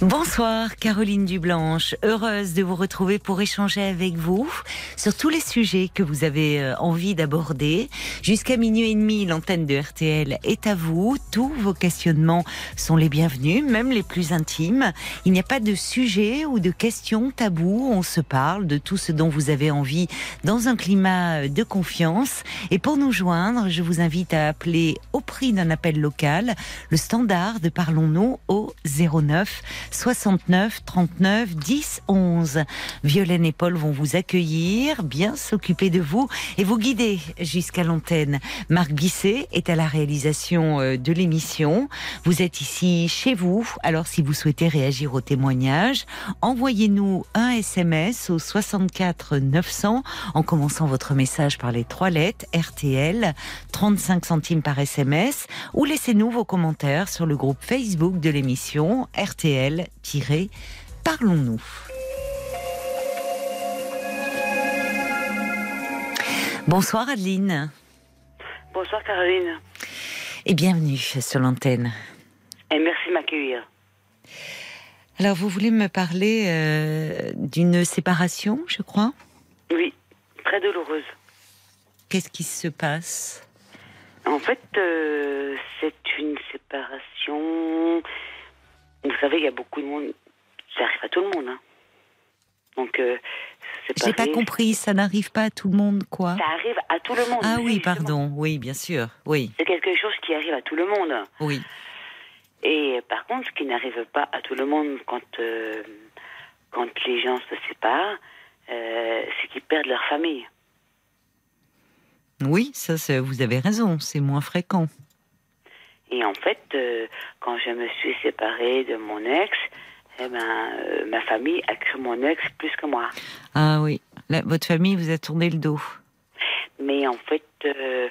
Bonsoir Caroline Dublanche, heureuse de vous retrouver pour échanger avec vous sur tous les sujets que vous avez euh, envie d'aborder. Jusqu'à minuit et demi, l'antenne de RTL est à vous. Tous vos questionnements sont les bienvenus, même les plus intimes. Il n'y a pas de sujet ou de questions tabou. On se parle de tout ce dont vous avez envie dans un climat de confiance. Et pour nous joindre, je vous invite à appeler au prix d'un appel local le standard de Parlons-nous au 09 69 39 10 11. Violaine et Paul vont vous accueillir, bien s'occuper de vous et vous guider jusqu'à l'antenne. Marc Bisset est à la réalisation euh, de l'émission. Vous êtes ici chez vous, alors si vous souhaitez réagir au témoignage, envoyez-nous un SMS au 64 900 en commençant votre message par les trois lettres RTL, 35 centimes par SMS, ou laissez-nous vos commentaires sur le groupe Facebook de l'émission RTL Parlons-nous. Bonsoir Adeline. Bonsoir Caroline. Et bienvenue sur l'antenne. Et merci de m'accueillir. Alors vous voulez me parler euh, d'une séparation, je crois? Oui, très douloureuse. Qu'est-ce qui se passe? En fait, euh, c'est une séparation vous savez, il y a beaucoup de monde. Ça arrive à tout le monde. Hein. Donc, euh, J'ai pas compris, ça n'arrive pas à tout le monde, quoi Ça arrive à tout le monde. Ah oui, pardon, oui, bien sûr, oui. C'est quelque chose qui arrive à tout le monde. Oui. Et par contre, ce qui n'arrive pas à tout le monde quand, euh, quand les gens se séparent, euh, c'est qu'ils perdent leur famille. Oui, ça, vous avez raison, c'est moins fréquent. Et en fait, euh, quand je me suis séparée de mon ex, eh ben, euh, ma famille a cru mon ex plus que moi. Ah oui, votre famille vous a tourné le dos. Mais en fait, euh,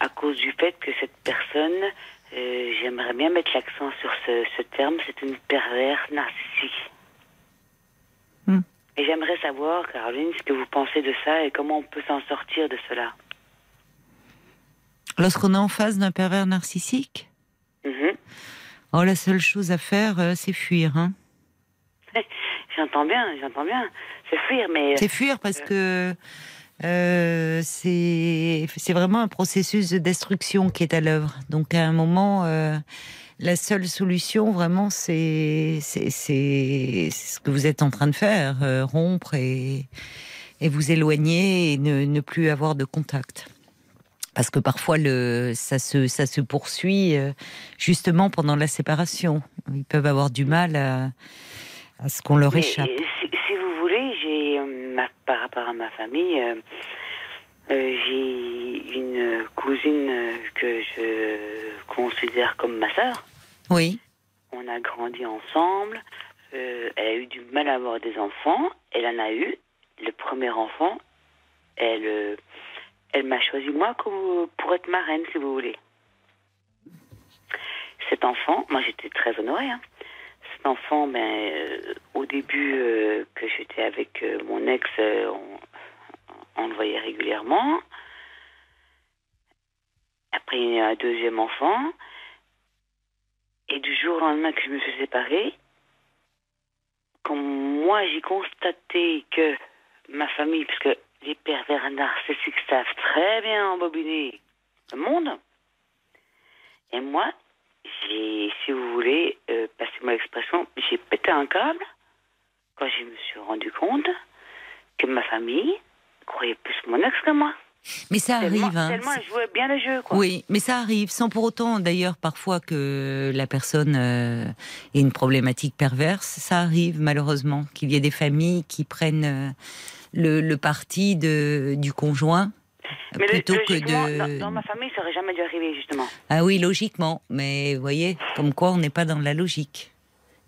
à cause du fait que cette personne, j'aimerais bien mettre l'accent sur ce, terme, c'est une perverse narcissique. Hmm. Et j'aimerais savoir, Caroline, ce que vous pensez de ça et comment on peut s'en sortir de cela. Lorsqu'on est en face d'un pervers narcissique Mhm. Oh, la seule chose à faire, euh, c'est fuir. Hein j'entends bien, j'entends bien. C'est fuir, mais. C'est fuir parce que euh, c'est vraiment un processus de destruction qui est à l'œuvre. Donc à un moment, euh, la seule solution, vraiment, c'est ce que vous êtes en train de faire, rompre et, et vous éloigner et ne, ne plus avoir de contact parce que parfois le, ça, se, ça se poursuit euh, justement pendant la séparation. Ils peuvent avoir du mal à, ce qu'on leur échappe. Si, vous voulez, j'ai euh, par rapport à ma famille, euh, j'ai une cousine que je considère comme ma sœur. Oui. On a grandi ensemble. elle a eu du mal à avoir des enfants. Elle en a eu. Le premier enfant, elle elle m'a choisi moi pour être marraine, si vous voulez. Cet enfant, moi j'étais très honorée. Hein. Cet enfant, ben, euh, au début euh, que j'étais avec euh, mon ex, on, le voyait régulièrement. Après, il y a eu un deuxième enfant. Et du jour au lendemain que je me suis séparée, quand moi j'ai constaté que ma famille, puisque les pervers narcissiques savent très bien embobiner le monde. Et moi, j'ai, si vous voulez, euh, passez-moi l'expression, j'ai pété un câble quand je me suis rendu compte que ma famille croyait plus mon ex que moi. Mais ça arrive. Hein. tellement je jouais bien le jeu. Quoi. Oui, mais ça arrive, sans pour autant, d'ailleurs, parfois que la personne euh, ait une problématique perverse. Ça arrive, malheureusement, qu'il y ait des familles qui prennent. Euh, le, parti de, du conjoint plutôt que de. Dans, ma famille, ça aurait jamais dû arriver, justement. Ah oui, logiquement. Mais vous voyez, comme quoi on n'est pas dans la logique.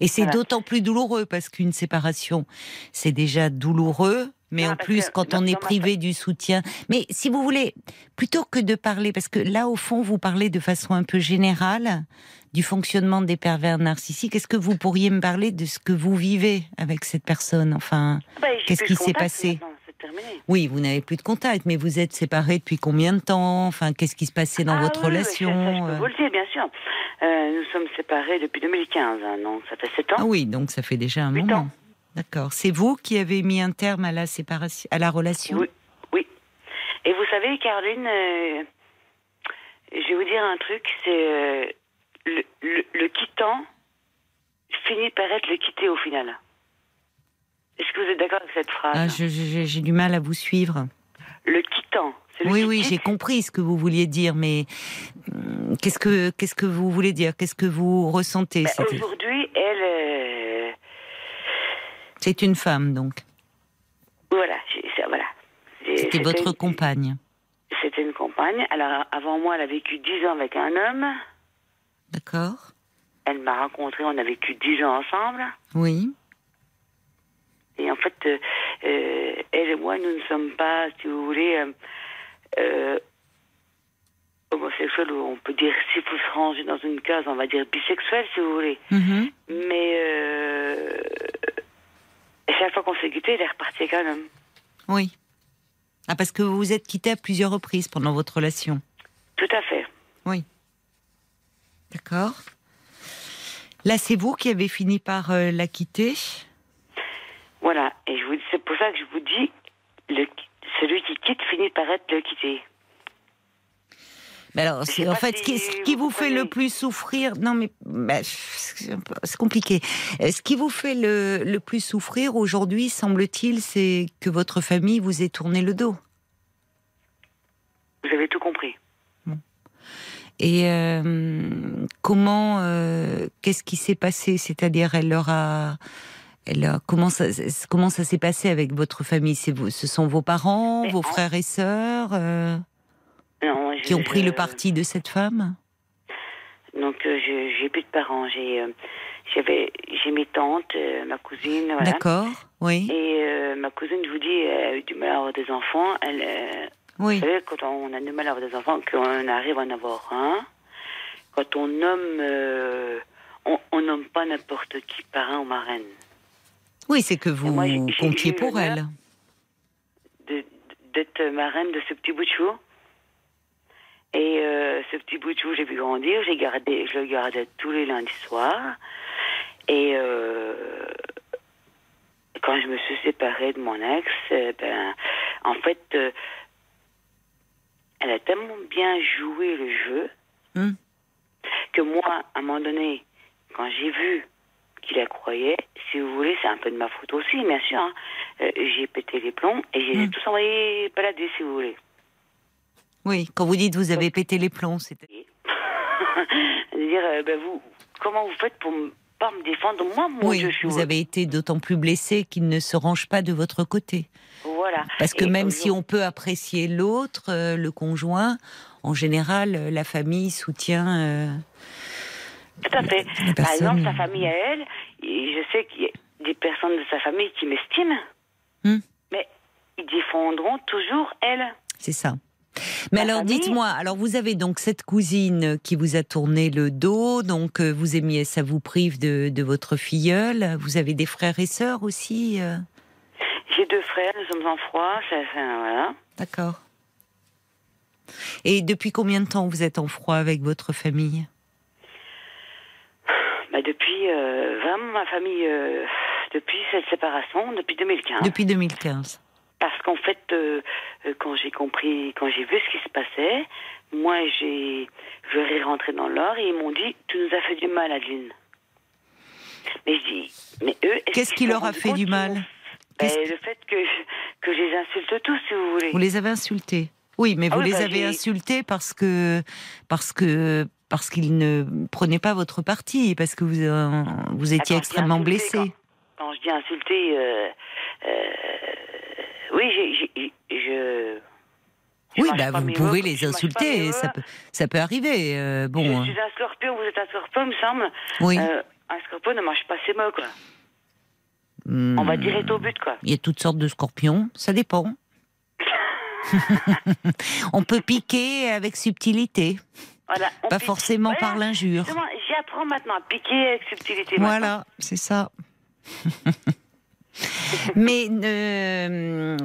Et c'est d'autant plus douloureux parce qu'une séparation, c'est déjà douloureux Mais Non, en plus, quand on est ma privé du soutien. Mais si vous voulez, plutôt que de parler, parce que là, au fond, vous parlez de façon un peu générale du fonctionnement des pervers narcissiques. Est-ce que vous pourriez me parler de ce que vous vivez avec cette personne? Enfin, Bah, j'ai Qu'est-ce qui s'est contact, passé? maintenant, oui, vous n'avez plus de contact, mais vous êtes séparés depuis combien de temps? Enfin, qu'est-ce qui se passait dans Ah votre oui, oui, relation? ça, ça, je peux vous le dire, bien sûr. Euh, nous sommes séparés depuis 2015, hein, donc ça fait 7 ans. Ah oui, donc ça fait déjà un moment. ans. D'accord. C'est vous qui avez mis un terme à la séparation, à la relation? Oui, oui. Et vous savez, Caroline, euh, je vais vous dire un truc, c'est euh, le, le, le quittant finit par être le quitté au final. Est-ce que vous êtes d'accord avec cette phrase? Ah, J'ai du mal à vous suivre. Le quittant. c'est le Oui, qui oui, j'ai compris ce que vous vouliez dire, mais hum, qu'est-ce que qu'est-ce que vous voulez dire? Qu'est-ce que vous ressentez? C'était- Aujourd'hui, C'est une femme, donc. voilà, voilà. C'était votre une- compagne. C'était une compagne. Alors, avant moi, elle a vécu 10 ans avec un homme. D'accord Elle m'a rencontré, on a vécu 10 ans ensemble. Oui. Et en fait, euh, euh, elle et moi, nous ne sommes pas, si vous voulez, euh, homosexuels, ou on peut dire, s'il faut se ranger dans une case, on va dire bisexuels, si vous voulez. Mhm. Mais euh, chaque fois qu'on s'est quitté, elle est repartie avec un homme. Oui. Ah, parce que vous vous êtes quitté à plusieurs reprises pendant votre relation. Tout à fait. Oui. D'accord. Là, c'est vous qui avez fini par euh, la quitter. Voilà. Et je vous, c'est pour ça que je vous dis, le, celui qui quitte finit par être le quitté. Mais alors, c'est en fait si ce qui, ce qui vous vous fait le plus souffrir. Non, mais bah, c'est compliqué. Euh, Ce qui vous fait le, le plus souffrir aujourd'hui, semble-t-il, c'est que votre famille vous ait tourné le dos. Vous avez tout compris. Et euh, comment, euh, qu'est-ce qui s'est passé? C'est-à-dire, elle leur a, elle a- comment ça, comment ça s'est passé avec votre famille? C'est vous, ce sont vos parents, Mais vos en- frères et sœurs euh, Non, je- qui ont pris je- le parti de cette femme Donc, euh, je- j'ai plus de parents. J'ai, euh, j'avais, j'ai mes tantes, euh, ma cousine, voilà. D'accord, oui, Et euh, ma cousine, je vous dis, elle a eu du mal à avoir des enfants. Elle, euh, oui, Vous savez, quand on a du mal à avoir des enfants, qu'on arrive à en avoir un, quand on nomme, euh, on, on nomme pas n'importe qui parrain ou marraine. oui, c'est que vous moi, comptiez pour elle. d'être marraine de ce petit bout de chou. Et euh, ce petit bout de chou, j'ai vu grandir, j'ai gardé, je le gardais tous les lundis soirs. Et euh, quand je me suis séparée de mon ex, euh, ben, en fait, euh, elle a tellement bien joué le jeu Hmm. que moi, à un moment donné, quand j'ai vu qu'il la croyait, si vous voulez, c'est un peu de ma faute aussi, bien sûr. hein, j'ai pété les plombs et j'ai Hmm. tous envoyé balader, si vous voulez. Oui, quand vous dites vous avez pété les plombs, c'était. dire, euh, ben vous, comment vous faites pour pas me défendre? Moi, mon Oui, Dieu, je suis vous avez été d'autant plus blessé qu'il ne se range pas de votre côté. Voilà. Parce que Et même si on peut apprécier l'autre, euh, le conjoint, en général, euh, la famille soutient. euh, Tout à fait. Par exemple, sa famille à elle, je sais qu'il y a des personnes de sa famille qui m'estiment, Hmm. mais ils défendront toujours elle. C'est ça. Mais alors, famille- dites-moi, alors vous avez donc cette cousine qui vous a tourné le dos, donc euh, vous aimiez, ça vous prive de, de votre filleule. Vous avez des frères et sœurs aussi, euh, J'ai deux frères, nous sommes en froid, ça, ça, voilà. d'accord. Et depuis combien de temps vous êtes en froid avec votre famille? Bah, depuis euh, vraiment ma famille, euh, depuis cette séparation, depuis 2015. Depuis 2015. Parce qu'en fait, euh, euh, quand j'ai compris, quand j'ai vu ce qui se passait, moi, j'ai, je ai rentré dans l'or et ils m'ont dit, tu nous as fait du mal, Adeline. Mais je dis, mais eux, est-ce Qu'est-ce qui leur a fait du mal Ben, Le fait que je, que je les insulte tous, si vous voulez. Vous les avez insultés Oui, mais Ah vous oui, les bah, avez insultés parce que parce que parce qu'ils ne prenaient pas votre parti, parce que vous euh, vous étiez Attends, extrêmement blessé. Quand, quand je dis euh, oui, je. je Oui, bah vous pouvez mots, les insulter, ça peut ça peut arriver. euh, bon, Je hein. suis un scorpion, vous êtes un scorpion, me semble. oui. Euh, un scorpion ne mange pas ses mots, quoi. On va direct au but, quoi. Il y a toutes sortes de scorpions, ça dépend. on peut piquer avec subtilité, Voilà, pas pique. forcément Voilà, par l'injure. J'apprends maintenant à piquer avec subtilité. Voilà, c'est ça. Mais euh,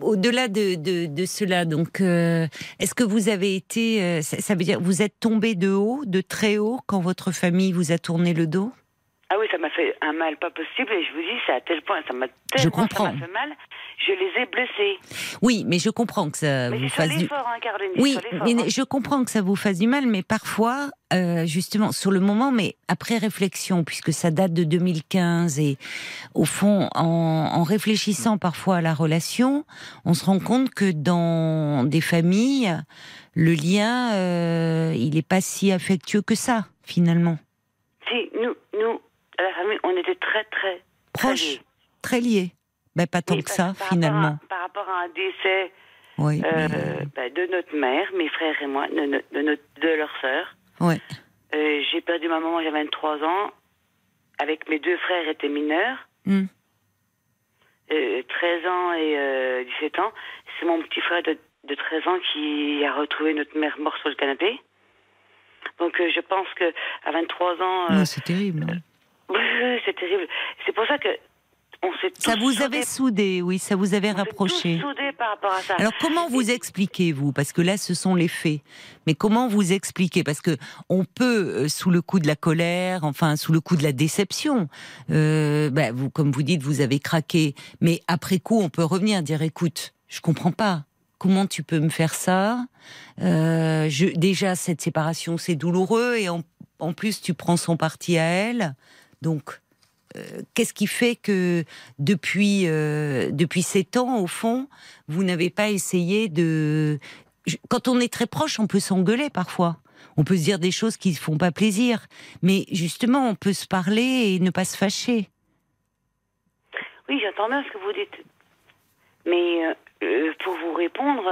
au-delà de, cela, donc, euh, est-ce que vous avez été, euh, ça, ça veut dire, vous êtes tombé de haut, de très haut, quand votre famille vous a tourné le dos? Ah oui, ça m'a fait un mal pas possible et je vous dis, c'est à tel point, ça m'a tellement ça fait mal, je les ai blessés. Oui, mais je comprends que ça Mais vous fasse du. l'effort, hein. Oui, mais hein. je comprends que ça vous fasse du mal, mais parfois, euh, justement, sur le moment, mais après réflexion, puisque ça date de 2015, et au fond, en, en réfléchissant parfois à la relation, on se rend compte que dans des familles, le lien, euh, il n'est pas si affectueux que ça, finalement. Si, nous, nous, à la famille, on était très, très Proche, liés. très lié. Ben, pas tant Oui, que ça, par rapport à- finalement. par rapport à un décès Oui, euh, mais, bah, de notre mère, mes frères et moi, de, no- de, notre, de leur sœur. ouais. Euh, J'ai perdu ma maman, j'avais 23 ans. Avec mes deux frères étaient mineurs, Hmm. euh, 13 ans et euh, 17 ans. C'est mon petit frère de, de 13 ans qui a retrouvé notre mère morte sur le canapé. Donc je pense que à 23 ans, Ouais, c'est terrible. Oui, oui, c'est terrible. C'est pour ça que on s'est Ça vous soudés- avait soudé, oui, ça vous avait on rapproché. tous soudés par rapport à ça. Alors comment vous expliquez vous Parce que là, ce sont les faits. Mais comment vous expliquez? Parce que on peut, euh, sous le coup de la colère, enfin sous le coup de la déception, euh, bah, vous, comme vous dites, vous avez craqué. Mais après coup, on peut revenir dire, écoute, je comprends pas. Comment tu peux me faire ça? Euh, je, Déjà, cette séparation, c'est douloureux, et en, en plus, tu prends son parti à elle. Donc, euh, qu'est-ce qui fait que depuis euh, depuis sept ans, au fond, vous n'avez pas essayé de Quand on est très proche, on peut s'engueuler parfois. On peut se dire des choses qui ne font pas plaisir, mais justement, on peut se parler et ne pas se fâcher. Oui, j'entends bien ce que vous dites. Mais euh, pour vous répondre,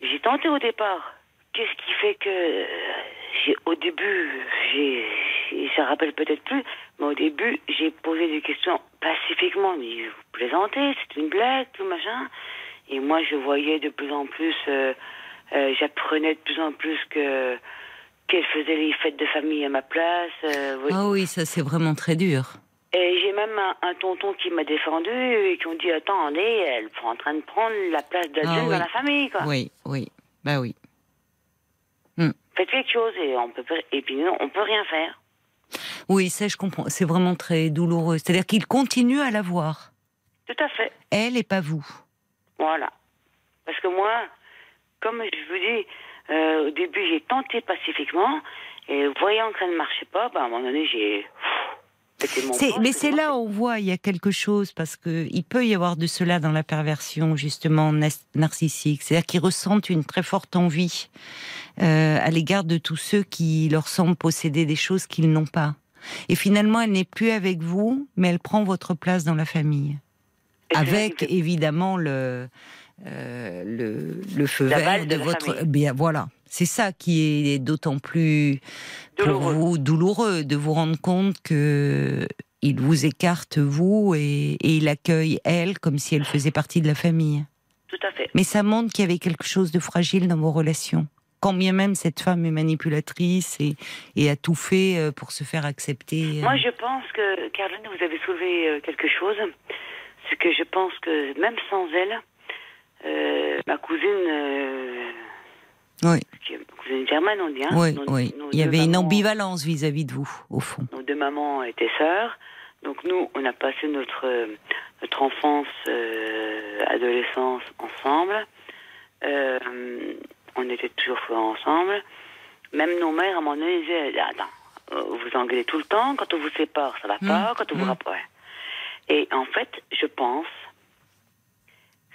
j'ai tenté au départ. Qu'est-ce qui fait que euh, au début, j'ai, j'ai- ça rappelle peut-être plus, mais au début, j'ai posé des questions pacifiquement. Mais vous plaisantez, c'est une blague, tout machin. Et moi, je voyais de plus en plus, euh, euh, j'apprenais de plus en plus que qu'elle faisait les fêtes de famille à ma place. euh, oui. Ah oui, ça c'est vraiment très dur. Et j'ai même un, un tonton qui m'a défendu et qui ont dit attendez, elle est en train de prendre la place d'adulte Ah oui. dans la famille quoi. Oui, oui, bah oui. Faites quelque chose et on peut et puis nous, on peut rien faire. Oui, ça je comprends. C'est vraiment très douloureux. C'est-à-dire qu'il continue à la voir. Tout à fait. Elle et pas vous. Voilà. Parce que moi, comme je vous dis, euh, au début j'ai tenté pacifiquement et voyant que ça ne marchait pas, bah, à un moment donné j'ai mais c'est là où on voit il y a quelque chose parce que il peut y avoir de cela dans la perversion justement narcissique, c'est-à-dire qu'ils ressentent une très forte envie euh, à l'égard de tous ceux qui leur semblent posséder des choses qu'ils n'ont pas. Et finalement, elle n'est plus avec vous, mais elle prend votre place dans la famille, avec évidemment le euh, le, le feu La vert de, votre. famille. Bien voilà, c'est ça qui est d'autant plus pour Douloureux. vous douloureux de vous rendre compte que il vous écarte vous et, et il accueille elle comme si elle faisait partie de la famille. Tout à fait. Mais ça montre qu'il y avait quelque chose de fragile dans vos relations. Quand bien même cette femme est manipulatrice et, et a tout fait euh, pour se faire accepter. euh. Moi, je pense que, Caroline, vous avez soulevé euh, quelque chose. C'est que je pense que même sans elle, euh, ma cousine, euh, Oui, cousine germaine, on dit, hein, oui, nos- oui. nos Il y avait une ambivalence vis-à-vis de vous, au fond. Nos deux mamans étaient sœurs. Donc nous, on a passé notre, euh, notre enfance, euh, adolescence ensemble. Euh, on était toujours ensemble. Même nos mères, à un moment donné, disaient, attends, vous engueulez tout le temps, quand on vous sépare, ça va pas, Mmh, quand on vous mmh. rapproche. Et en fait, je pense,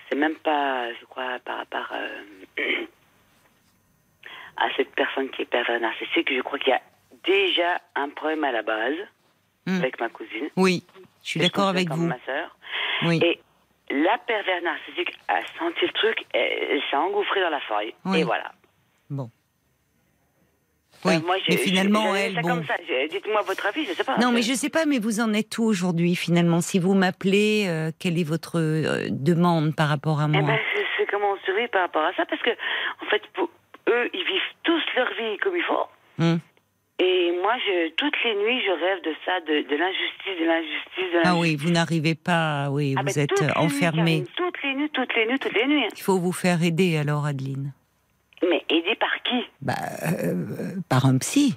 c'est même pas, je crois, par rapport euh, à cette personne qui est pervers narcissique, je crois qu'il y a déjà un problème à la base Mmh. avec ma cousine. Oui, je suis d'accord avec vous. Ma sœur. Oui. Et la pervers narcissique a senti le truc, elle, s'est engouffrée dans la faille. Oui. Et voilà. Bon. Oui, Euh, moi, mais finalement, elle, bon. Dites-moi votre avis, je sais pas. Non, mais je sais pas, mais vous en êtes où aujourd'hui finalement Si vous m'appelez, euh, quelle est votre euh, demande par rapport à Eh moi? ben, c'est- comment on survit par rapport à ça, parce que, en fait, pour eux, ils vivent tous leur vie comme il faut. Hum. Et moi, je, toutes les nuits, je rêve de ça, de, de l'injustice, de l'injustice, de l'injustice. Ah oui, vous n'arrivez pas, oui, Ah vous ben, êtes nuits, enfermé. Karine, toutes les nuits, toutes les nuits, toutes les nuits. Il faut vous faire aider alors, Adeline. Mais aidé par qui? Bah, euh, par un psy.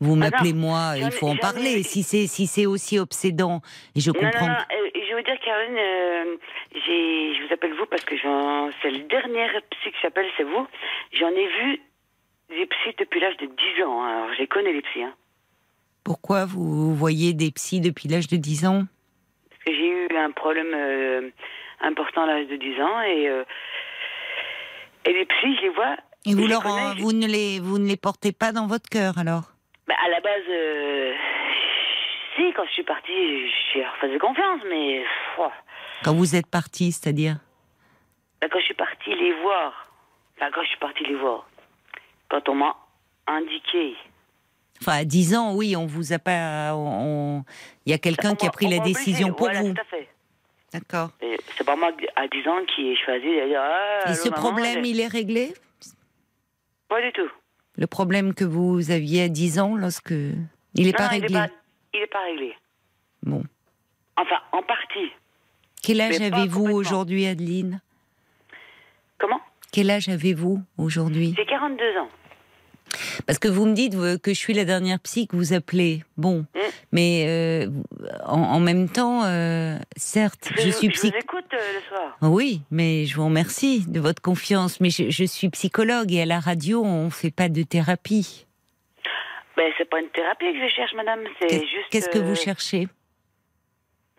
Vous non, m'appelez moi, il faut en parler. Si c'est si c'est aussi obsédant, et je Non, comprends. non, non, euh, je veux dire, Karine, euh, je vous appelle vous parce que c'est le dernier psy que j'appelle, c'est vous. J'en ai vu des psys depuis l'âge de 10 ans. hein. Alors, je les connais, les psys. hein. Pourquoi vous voyez des psys depuis l'âge de 10 ans? Parce que j'ai eu un problème euh, important à l'âge de 10 ans et, et les psys, je les vois. Et vous je les leur, connais, je- vous ne les vous ne les portez pas dans votre cœur alors? Bah, à la base, euh, si, quand je suis partie, je leur faisais confiance, mais Quand vous êtes parti, c'est-à-dire bah, quand je suis partie les voir, enfin, quand je suis partie les voir, quand on m'a indiqué. Enfin, à 10 ans, oui, on vous a pas. on- Il y a quelqu'un qui a pris la décision pour voilà, vous. tout à fait. D'accord. C'est pas moi à 10 ans qui ai choisi. Ah, Et ce maman, problème, il est réglé? Pas du tout. Le problème que vous aviez à 10 ans, lorsque. Il n'est pas non, il réglé. est pas, pas réglé. Bon. Enfin, en partie. Quel âge avez-vous aujourd'hui, Adeline? Comment? Quel âge avez-vous aujourd'hui? J'ai 42 ans. Parce que vous me dites que je suis la dernière psy que vous appelez. Bon, Mm. mais euh, en, en même temps, euh, certes, je, suis Je psy. vous écoute euh, le soir. Oui, mais je vous remercie de votre confiance. Mais je, je suis psychologue et à la radio, on fait pas de thérapie. Ben, c'est pas une thérapie que je cherche, madame. C'est Qu'est- juste. Qu'est-ce que vous cherchez?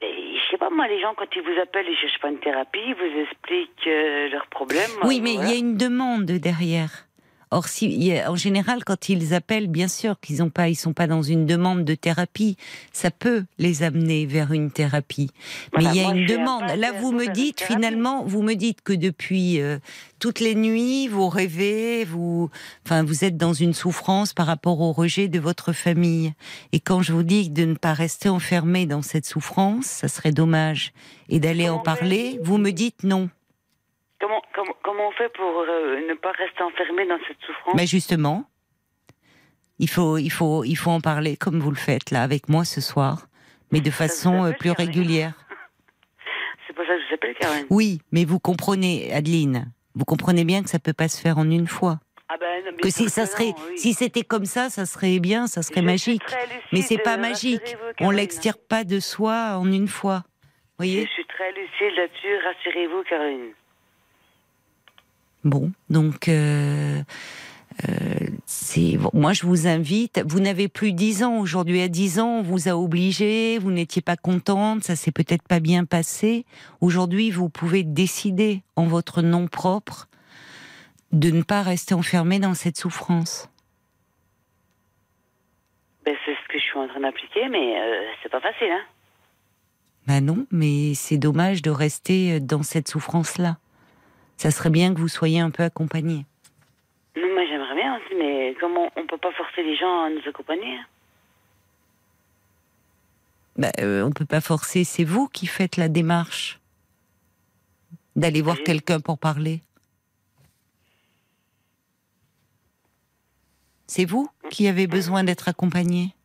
et Je sais pas, moi, les gens, quand ils vous appellent, ils cherchent pas une thérapie, ils vous expliquent euh, leurs problèmes. Oui, mais il voilà. y a une demande derrière. Or, si, en général, quand ils appellent, bien sûr qu'ils ont pas, ils sont pas dans une demande de thérapie. Ça peut les amener vers une thérapie. Mais Voilà, il y a une demande. Là, vous me dites finalement, vous me dites que depuis euh, toutes les nuits, vous rêvez, vous, enfin, vous êtes dans une souffrance par rapport au rejet de votre famille. Et quand je vous dis de ne pas rester enfermé dans cette souffrance, ça serait dommage. Et d'aller en parler, vous me dites non. Comment, comment, comment on fait pour euh, ne pas rester enfermé dans cette souffrance Mais justement, il faut, il faut, il faut en parler comme vous le faites là avec moi ce soir, mais de façon euh, appelle, plus régulière. C'est pour ça que je vous appelle, Karine. Oui, mais vous comprenez, Adeline, vous comprenez bien que ça peut pas se faire en une fois. Ah ben, non, Que si ça serait, oui. si c'était comme ça, ça serait bien, ça serait Je magique. Mais c'est pas euh, magique. On l'extire pas de soi en une fois. Je Voyez. suis très lucide là-dessus, rassurez-vous, Karine. Bon, donc euh, euh, c'est bon, moi je vous invite. Vous n'avez plus 10 ans aujourd'hui. À 10 ans, on vous a obligé. Vous n'étiez pas contente. Ça s'est peut-être pas bien passé. Aujourd'hui, vous pouvez décider en votre nom propre de ne pas rester enfermé dans cette souffrance. Ben, c'est ce que je suis en train d'appliquer, mais euh, c'est pas facile, hein. Ben non, mais c'est dommage de rester dans cette souffrance-là. Ça serait bien que vous soyez un peu accompagné. Non, moi j'aimerais bien aussi, mais comment on peut pas forcer les gens à nous accompagner hein? Ben, euh, on peut pas forcer. C'est vous qui faites la démarche d'aller voir Oui. quelqu'un pour parler. C'est vous qui avez besoin d'être accompagné?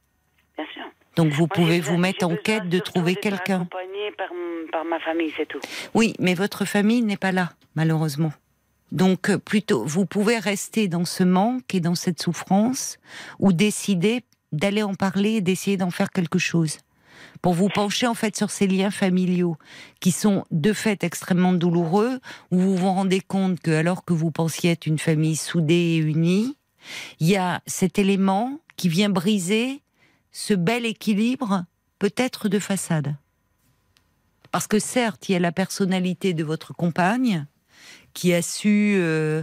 Bien sûr. Donc vous pouvez vous mettre en quête de trouver quelqu'un. Par ma famille, c'est tout. Oui, mais votre famille n'est pas là, malheureusement. Donc euh, plutôt, vous pouvez rester dans ce manque et dans cette souffrance, ou décider d'aller en parler et d'essayer d'en faire quelque chose. Pour vous pencher en fait sur ces liens familiaux qui sont de fait extrêmement douloureux, où vous vous rendez compte que alors que vous pensiez être une famille soudée et unie, il y a cet élément qui vient briser ce bel équilibre, peut-être de façade. Parce que certes, il y a la personnalité de votre compagne qui a su euh,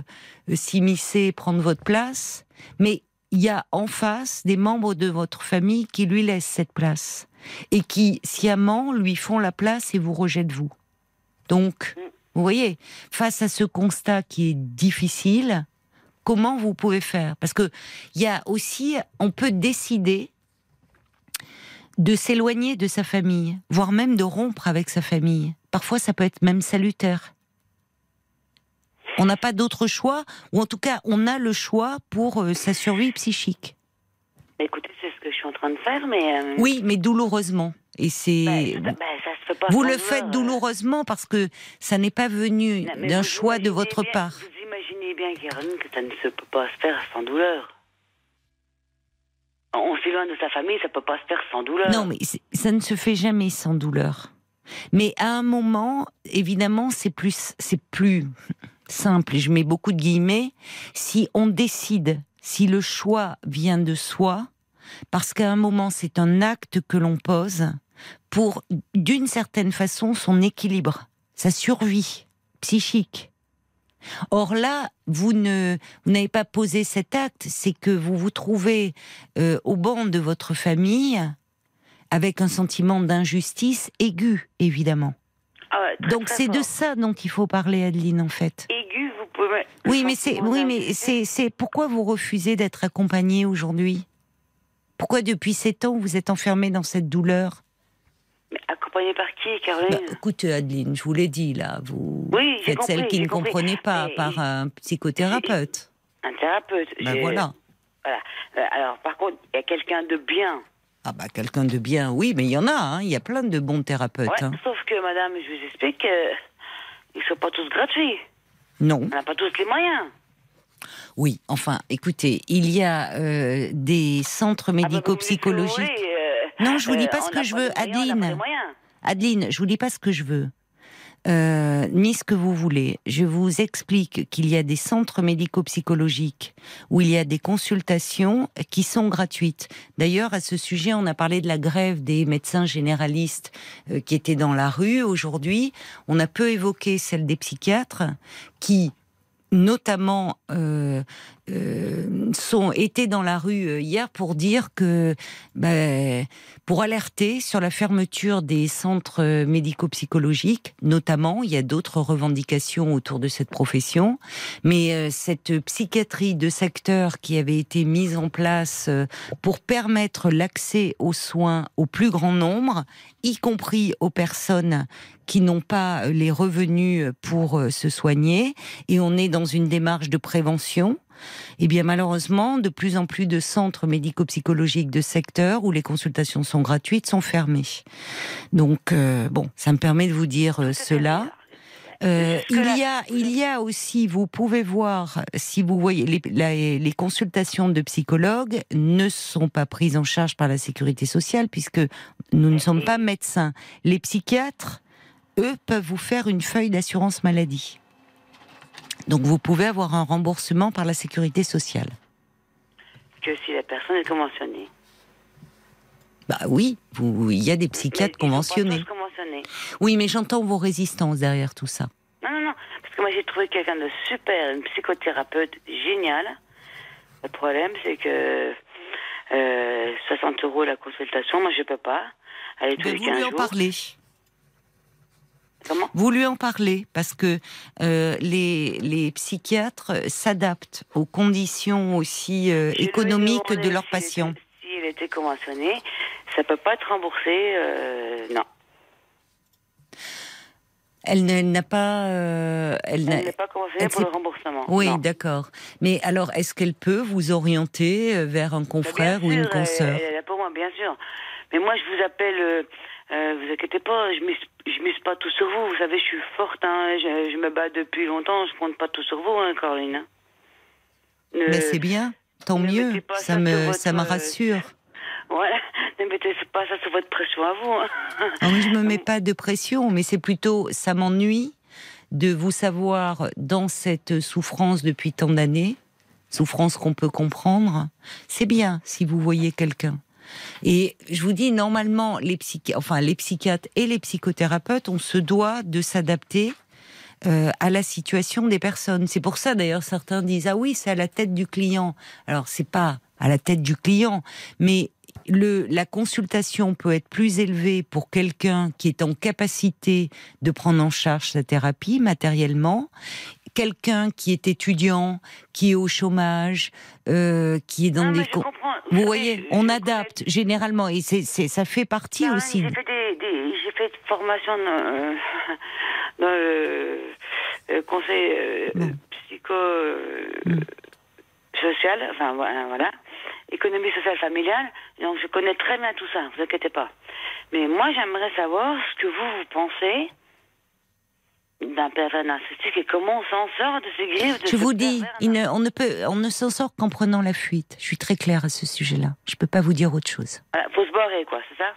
s'immiscer, prendre votre place, mais il y a en face des membres de votre famille qui lui laissent cette place et qui sciemment lui font la place et vous rejettent vous. Donc, vous voyez, face à ce constat qui est difficile, comment vous pouvez faire? Parce que il y a aussi, on peut décider de s'éloigner de sa famille, voire même de rompre avec sa famille. Parfois, ça peut être même salutaire. On n'a pas d'autre choix, ou en tout cas, on a le choix pour euh, sa survie psychique. Écoutez, c'est ce que je suis en train de faire, mais. euh, Oui, mais douloureusement. Et c'est. pas vous sans le faites euh. douloureusement parce que ça n'est pas venu d'un choix de votre bien- part. Vous imaginez bien, Caroline, que ça ne se peut pas se faire sans douleur. On s'éloigne de sa famille, ça peut pas se faire sans douleur. Non, mais ça ne se fait jamais sans douleur. Mais à un moment, évidemment, c'est plus, c'est plus simple. Je mets beaucoup de guillemets. Si on décide, si le choix vient de soi, parce qu'à un moment, c'est un acte que l'on pose pour, d'une certaine façon, son équilibre, sa survie psychique. Or là, vous ne, vous n'avez pas posé cet acte, c'est que vous vous trouvez euh, au banc de votre famille avec un sentiment d'injustice aigu, évidemment. Ah très, Donc c'est de ça dont il faut parler, Adeline, en fait. Aigu, vous pouvez. Oui, mais c'est, oui, mais c'est pourquoi vous refusez d'être accompagnée aujourd'hui? Pourquoi depuis sept ans vous êtes enfermée dans cette douleur? Mais accompagné par qui, Caroline Bah, Écoutez, Adeline, je vous l'ai dit là, vous Oui, êtes celle qui ne compris. comprenez pas Mais- par un psychothérapeute. Un thérapeute. Ben voilà. Voilà. Euh, Alors, par contre, il y a quelqu'un de bien. Ah bah quelqu'un de bien, oui, mais il y en a, hein, il y a plein de bons thérapeutes. Ouais, hein. Sauf que, madame, je vous explique, euh, ils sont pas tous gratuits. Non. On n'a pas tous les moyens. Oui, enfin, écoutez, il y a euh, des centres Ah bah, ce Non, je vous dis pas euh, ce on que je pas veux, pas Adeline. Adeline, je vous dis pas ce que je veux, euh, ni ce que vous voulez. Je vous explique qu'il y a des centres médico-psychologiques où il y a des consultations qui sont gratuites. D'ailleurs, à ce sujet, on a parlé de la grève des médecins généralistes euh, qui étaient dans la rue aujourd'hui. On a peu évoqué celle des psychiatres qui notamment euh, euh, sont étaient dans la rue euh, hier pour dire que ben, pour alerter sur la fermeture des centres euh, médico-psychologiques, notamment, il y a d'autres revendications autour de cette profession, mais euh, cette psychiatrie de secteur qui avait été mise en place euh, pour permettre l'accès aux soins au plus grand nombre, y compris aux personnes qui n'ont pas les revenus pour se soigner, et on est dans une démarche de prévention. Eh bien, malheureusement, de plus en plus de centres médico-psychologiques de secteur où les consultations sont gratuites sont fermés. Donc, euh, bon, ça me permet de vous dire euh, cela. Euh, il y a, il y a aussi, vous pouvez voir, si vous voyez, les, la- les consultations de psychologues ne sont pas prises en charge par la sécurité sociale puisque nous ne sommes pas médecins. Les psychiatres, eux, peuvent vous faire une feuille d'assurance maladie. Donc vous pouvez avoir un remboursement par la sécurité sociale. Que si la personne est conventionnée. Bah oui, il y a des psychiatres Mais conventionnés. Oui, mais j'entends vos résistances derrière tout ça. Non, non, non. Parce que moi, j'ai trouvé quelqu'un de super, une psychothérapeute géniale. Le problème, c'est que euh, 60 euros la consultation, moi, je peux pas. Aller tous les vous 15 lui en jours. parlez. Comment Vous lui en parlez parce que euh, les, les psychiatres s'adaptent aux conditions aussi euh, économiques demandé de leurs si elle patients. était- Si elle était conventionnée, ça peut pas être remboursé. euh, non. Elle ne- elle n'a pas. euh, elle n'a- Elle n'est pas conventionnée elle pour le remboursement. Oui, d'accord. Mais alors, est-ce qu'elle peut vous orienter vers un Bah, confrère bien ou une consoeur Elle, elle est là pour moi, bien sûr. Mais moi, je vous appelle. Euh, vous inquiétez pas, je je mise pas tout sur vous. Vous savez, je suis forte. Hein, je, je me bats depuis longtemps. Je compte pas tout sur vous, hein, Caroline. Ne- Mais c'est bien, tant ne mieux. Ça ça me, ça me euh, rassure. Voilà. Ne mettez pas ça sur votre pression à vous. hein. Ah oui, je me mets pas de pression, mais c'est plutôt, ça m'ennuie de vous savoir dans cette souffrance depuis tant d'années, souffrance qu'on peut comprendre. C'est bien si vous voyez quelqu'un. Et je vous dis, normalement, les, psychi- enfin, les psychiatres et les psychothérapeutes, on se doit de s'adapter euh, à la situation des personnes. C'est pour ça d'ailleurs certains disent ah oui c'est à la tête du client. Alors c'est pas à la tête du client, mais le, la consultation peut être plus élevée pour quelqu'un qui est en capacité de prendre en charge sa thérapie matériellement quelqu'un qui est étudiant, qui est au chômage, euh, qui est dans Non, des... je comprends. Vous voyez, on adapte généralement et c'est, ça fait partie aussi. J'ai fait des, des- j'ai fait de formation dans, dans le, conseil euh, Bon. psycho euh, Mm. social, enfin voilà, voilà, économie sociale familiale. Donc je connais très bien tout ça. Vous inquiétez pas. Mais moi, j'aimerais savoir ce que vous vous pensez d'un pervers narcissique et comment on s'en sort de ces griffes. De Je vous dis, il ne- on ne peut, on ne s'en sort qu'en prenant la fuite. Je suis très claire à ce sujet-là. Je peux pas vous dire autre chose. Voilà, faut se barrer, quoi, c'est ça?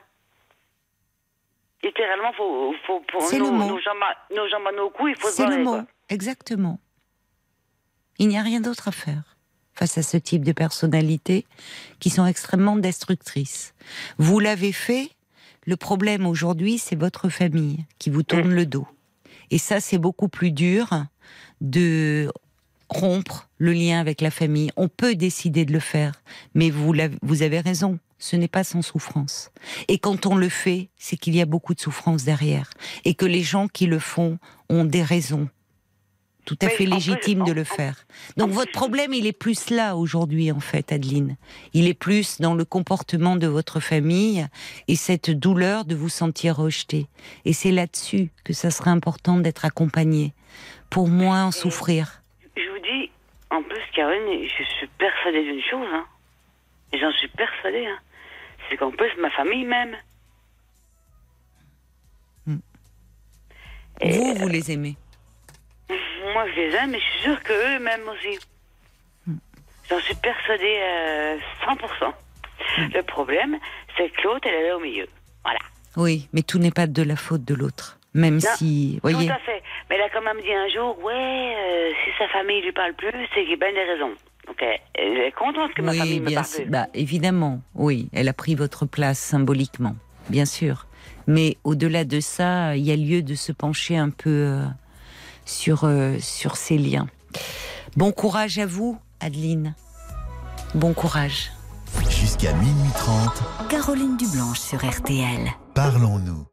Littéralement, faut, faut, pour C'est nos, le mot. nos jambes, à- nos jambes à nos coups, il faut se C'est barrer, le mot, quoi. exactement. Il n'y a rien d'autre à faire face à ce type de personnalités qui sont extrêmement destructrices. Vous l'avez fait. Le problème aujourd'hui, c'est votre famille qui vous tourne le dos. Et ça, c'est beaucoup plus dur de rompre le lien avec la famille. On peut décider de le faire, mais vous, avez raison, ce n'est pas sans souffrance. Et quand on le fait, c'est qu'il y a beaucoup de souffrance derrière. Et que les gens qui le font ont des raisons tout à fait plus, en- de le faire. Donc votre problème, il est plus là aujourd'hui, en fait, Adeline. Il est plus dans le comportement de votre famille et cette douleur de vous sentir rejeté. Et c'est là-dessus que ça serait important d'être accompagné pour moins en souffrir. Je vous dis, en plus, Caroline, je suis persuadée d'une chose, hein. Et j'en suis persuadée, hein. C'est qu'en plus, ma famille même. Et Vous, vous les aimez. Moi, je les aime, mais je suis sûre qu'eux mêmes aussi. J'en suis persuadée euh, 100%. Le problème, c'est que l'autre, elle est là au milieu. Voilà. Oui, mais tout n'est pas de la faute de l'autre. Même si, voyez, Tout à fait. Mais elle a quand même dit un jour, ouais, euh, si sa famille lui parle plus, c'est qu'il y a bien des raisons. Donc elle, elle est contente que ma famille oui, me bien parle plus. Bah, évidemment, oui, elle a pris votre place symboliquement, bien sûr. Mais au-delà de ça, il y a lieu de se pencher un peu euh, sur euh, sur ces liens. Bon courage à vous, Adeline. Bon courage. Jusqu'à minuit 30, Caroline Dublanche sur RTL. parlons-nous.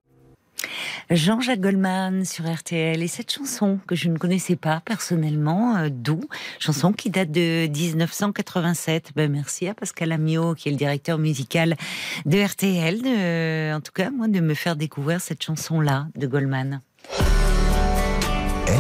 Jean-Jacques Goldman sur RTL et cette chanson que je ne connaissais pas personnellement, euh, d'où? Chanson qui date de 1987. Ben merci à Pascal Amiot qui est le directeur musical de RTL, de, en tout cas moi de me faire découvrir cette chanson-là de Goldman.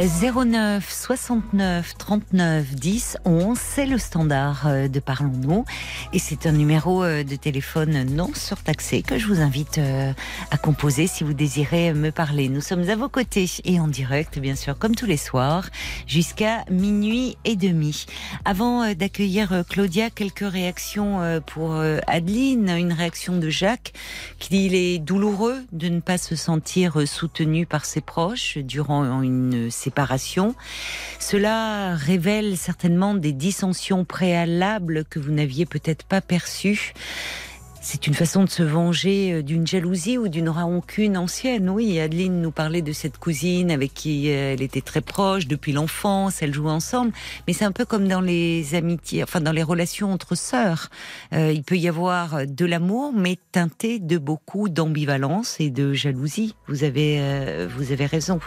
09 69 39 10 11, c'est le standard euh, de Parlons-nous. Et c'est un numéro euh, de téléphone non surtaxé que je vous invite euh, à composer si vous désirez me parler. Nous sommes à vos côtés et en direct, bien sûr, comme tous les soirs, jusqu'à minuit et demi. Avant d'accueillir Claudia, quelques réactions pour Adeline. Une réaction de Jacques qui dit il est douloureux de ne pas se sentir soutenu par ses proches durant une séparation. Cela révèle certainement des dissensions préalables que vous n'aviez peut-être pas perçues. C'est une façon de se venger euh, d'une jalousie ou d'une rancune ancienne. Oui, Adeline nous parlait de cette cousine avec qui euh, elle était très proche depuis l'enfance, elle jouait ensemble. Mais c'est un peu comme dans les amitiés, enfin dans les relations entre sœurs. Euh, il peut y avoir de l'amour, mais teinté de beaucoup d'ambivalence et de jalousie. Vous avez, vous avez raison.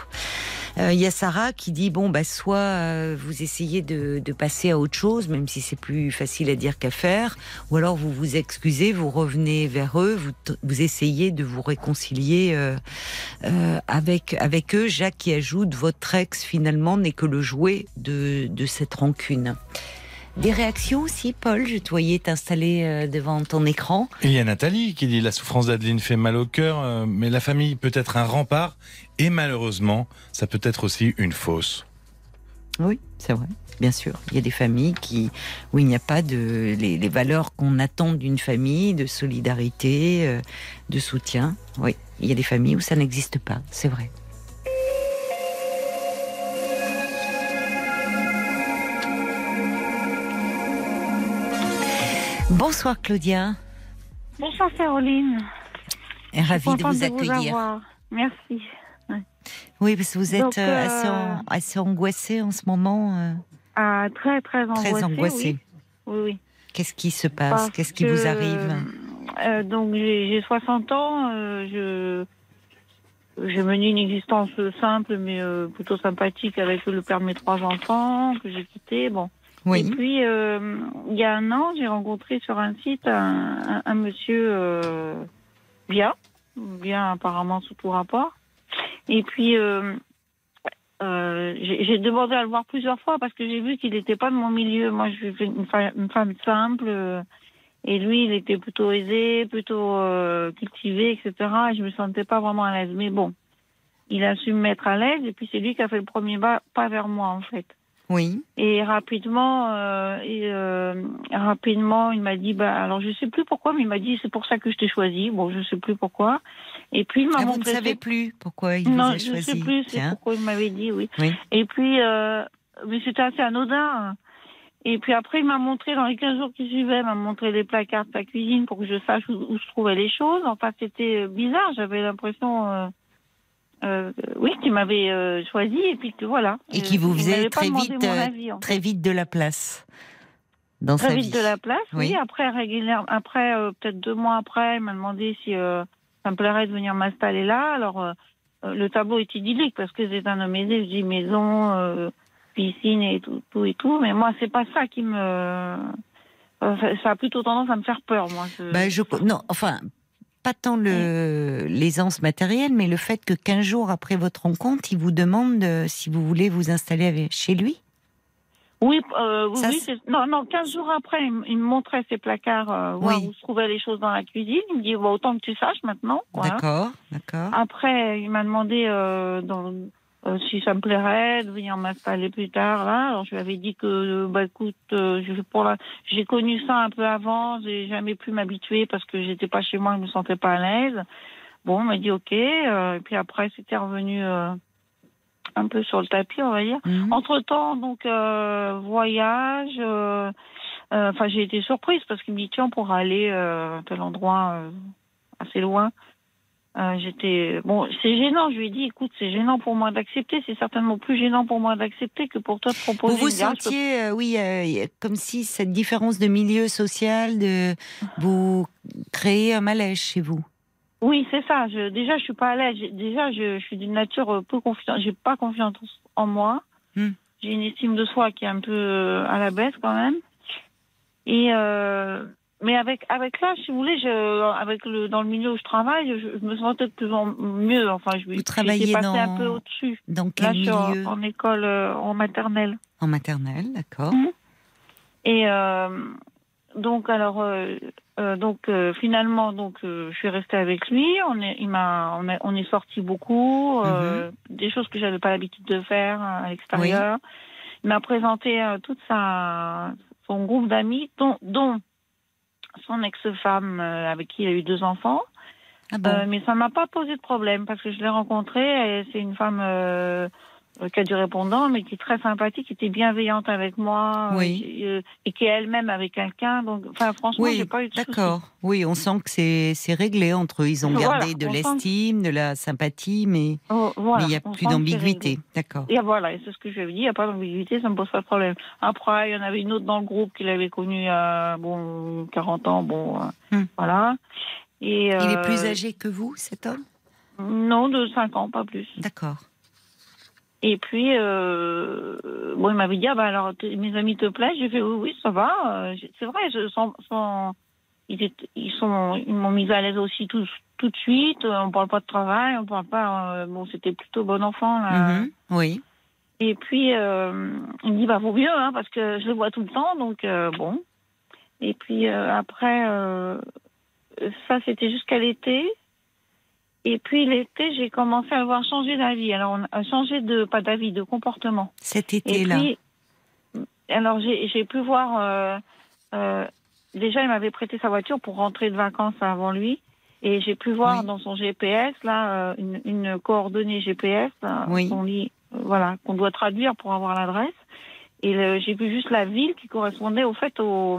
Euh, Il y a Sarah qui dit bon bah soit euh, vous essayez de, de passer à autre chose, même si c'est plus facile à dire qu'à faire, ou alors vous vous excusez, vous revenez vers eux, vous, vous essayez de vous réconcilier euh, avec avec eux. Jacques qui ajoute votre ex finalement n'est que le jouet de, de cette rancune. Des réactions aussi, Paul. Je te voyais t'installer euh, devant ton écran. Il y a Nathalie qui dit la souffrance d'Adeline fait mal au cœur, euh, mais la famille peut être un rempart et malheureusement, ça peut être aussi une fausse. Oui, c'est vrai. Bien sûr, il y a des familles qui, où il n'y a pas de les, les valeurs qu'on attend d'une famille, de solidarité, euh, de soutien. Oui, il y a des familles où ça n'existe pas. C'est vrai. Bonsoir Claudia, Bonsoir Caroline. Et ravie de vous accueillir. Merci. oui, parce que vous êtes Donc, euh, euh, assez, en- assez angoissée en ce moment, euh, Ah, très très angoissée. très angoissée. Oui, oui. oui. Qu'est-ce qui se passe? Qu'est-ce qui vous arrive? euh, donc j'ai j'ai 60 ans, je j'ai mené une existence simple mais plutôt sympathique avec le père de mes trois enfants que j'ai quitté. Bon. Et puis euh, il y a un an, j'ai rencontré sur un site un, monsieur euh, bien, bien apparemment sous tout rapport. Et puis euh, j'ai demandé à le voir plusieurs fois parce que j'ai vu qu'il n'était pas de mon milieu. Moi, je suis une, une femme simple. et lui, il était plutôt aisé, plutôt cultivé, etc. Et je me sentais pas vraiment à l'aise. Mais bon, il a su me mettre à l'aise. Et puis c'est lui qui a fait le premier pas vers moi, en fait. Oui. Et rapidement, euh, et, euh, rapidement, il m'a dit, bah, alors je sais plus pourquoi, mais il m'a dit, c'est pour ça que je t'ai choisi. Bon, je sais plus pourquoi. Et puis il m'a Ah, vous ne montré. savez plus pourquoi il non, vous a je choisi. sais plus, c'est pourquoi il m'avait dit, oui. Oui. Et puis, euh, mais c'était assez anodin. Et puis après, il m'a montré, dans les 15 jours qui suivaient, il m'a montré les placards de sa cuisine pour que je sache où, où se trouvaient les choses. Enfin, c'était bizarre. J'avais l'impression, euh, oui, qu'il m'avait euh, choisi et puis que voilà. Et qui Euh, vous faisait très vite, mon avis, en fait. Très vite de la place dans Très sa vite vie. de la place, oui. Oui. Après, régulièrement, après euh, peut-être deux mois après, il m'a demandé si ça me plairait de venir m'installer là. Alors, le tableau est idyllique parce que c'est un homme aisé. Je dis maison, piscine et tout, tout et tout. Mais moi, c'est pas ça qui me. ça, ça a plutôt tendance à me faire peur, moi. ce- Bah, je, non, enfin, pas tant le l'aisance matérielle, mais le fait que 15 jours après votre rencontre, il vous demande euh, si vous voulez vous installer avec- chez lui. Oui, euh, oui, Ça, non, non, 15 jours après, il, me montrait ses placards, euh, Oui. où se trouvaient les choses dans la cuisine. Il me dit, bah, autant que tu saches maintenant. Voilà. D'accord, d'accord. Après, il m'a demandé euh, dans, euh, si ça me plairait de venir m'installer plus tard là. Alors je lui avais dit que euh, bah écoute, euh, pour la, j'ai connu ça un peu avant, j'ai jamais pu m'habituer parce que j'étais pas chez moi, je me sentais pas à l'aise. Bon, il m'a dit ok. euh, et puis après, c'était revenu euh, un peu sur le tapis, on va dire. Mhm. Entre temps, donc euh, voyage. euh, euh, Enfin, j'ai été surprise parce qu'il me dit tiens, on pourra aller euh, à tel endroit euh, assez loin. Euh, J'étais bon, c'est gênant. Je lui ai dit écoute, c'est gênant pour moi d'accepter. C'est certainement plus gênant pour moi d'accepter que pour toi de proposer. Vous vous sentiez, euh, oui, euh, comme si cette différence de milieu social de vous créez un malaise chez vous. Oui, c'est ça. Je, déjà, je suis pas à l'aise. Déjà, je, je suis d'une nature peu confiante. J'ai pas confiance en moi. Hmm. J'ai une estime de soi qui est un peu à la baisse quand même. Et mais avec avec là, si vous voulez, je, avec le dans le milieu où je travaille, je, je me sentais de plus en mieux. Enfin, je Vous travaillez j'étais passée un dans- peu au-dessus. Dans Là, quel je suis en, milieu? en école euh, en maternelle. En maternelle, d'accord. Mhm. Et euh, donc alors euh, donc finalement donc je suis restée avec lui. On est il m'a on est on est sorti beaucoup euh, des choses que j'avais pas l'habitude de faire euh, à l'extérieur. Il m'a présenté toute sa son groupe d'amis dont dont son ex-femme euh, avec qui il a eu deux enfants. Ah bon? Euh, mais ça m'a pas posé de problème parce que je l'ai rencontrée et c'est une femme euh, qui a du répondant, mais qui est très sympathique, qui était bienveillante avec moi, euh, Oui. qui, euh, et qui est elle-même avec quelqu'un. Donc, enfin, franchement, Oui, j'ai pas eu de d'accord. Oui, on sent que c'est c'est réglé entre eux. Ils ont Voilà, gardé de que- l'estime, de la sympathie, mais Oh, voilà, il n'y a plus d'ambiguïté. D'accord. Et voilà, et c'est ce que je lui avais dit, il n'y a pas d'ambiguïté, ça me pose pas de problème. Après, il y en avait une autre dans le groupe qu'il avait connue à bon, 40 ans, bon, euh, Hmm. voilà. Et, Il est plus âgé que vous, cet homme? Non, de 5 ans, pas plus. D'accord. Et puis, euh, bon, il m'avait dit, ah, bah, alors, mes amis te plaisent J'ai fait, oui, oui, ça va. Euh, C'est vrai, je, sans, sans- ils, étaient- ils, sont, ils m'ont mise à l'aise aussi tout, tout de suite. Euh, On parle pas de travail, on parle pas. euh, bon, c'était plutôt bon enfant, là. Mhm, Oui. Et puis, euh, il me dit, bah, vaut mieux, hein, parce que je le vois tout le temps, donc bon. Et puis, après, ça, c'était jusqu'à l'été. Et puis, l'été, j'ai commencé à avoir changé d'avis. Alors, on a changé de, pas d'avis, de comportement. Cet Et été-là. puis, alors, j'ai j'ai pu voir, euh, euh, déjà, il m'avait prêté sa voiture pour rentrer de vacances avant lui. Et j'ai pu voir Oui. dans son GPS, là, euh, une, une coordonnée GPS, là, Oui. qu'on lit, euh, voilà, qu'on doit traduire pour avoir l'adresse. Et j'ai vu juste la ville qui correspondait au fait au,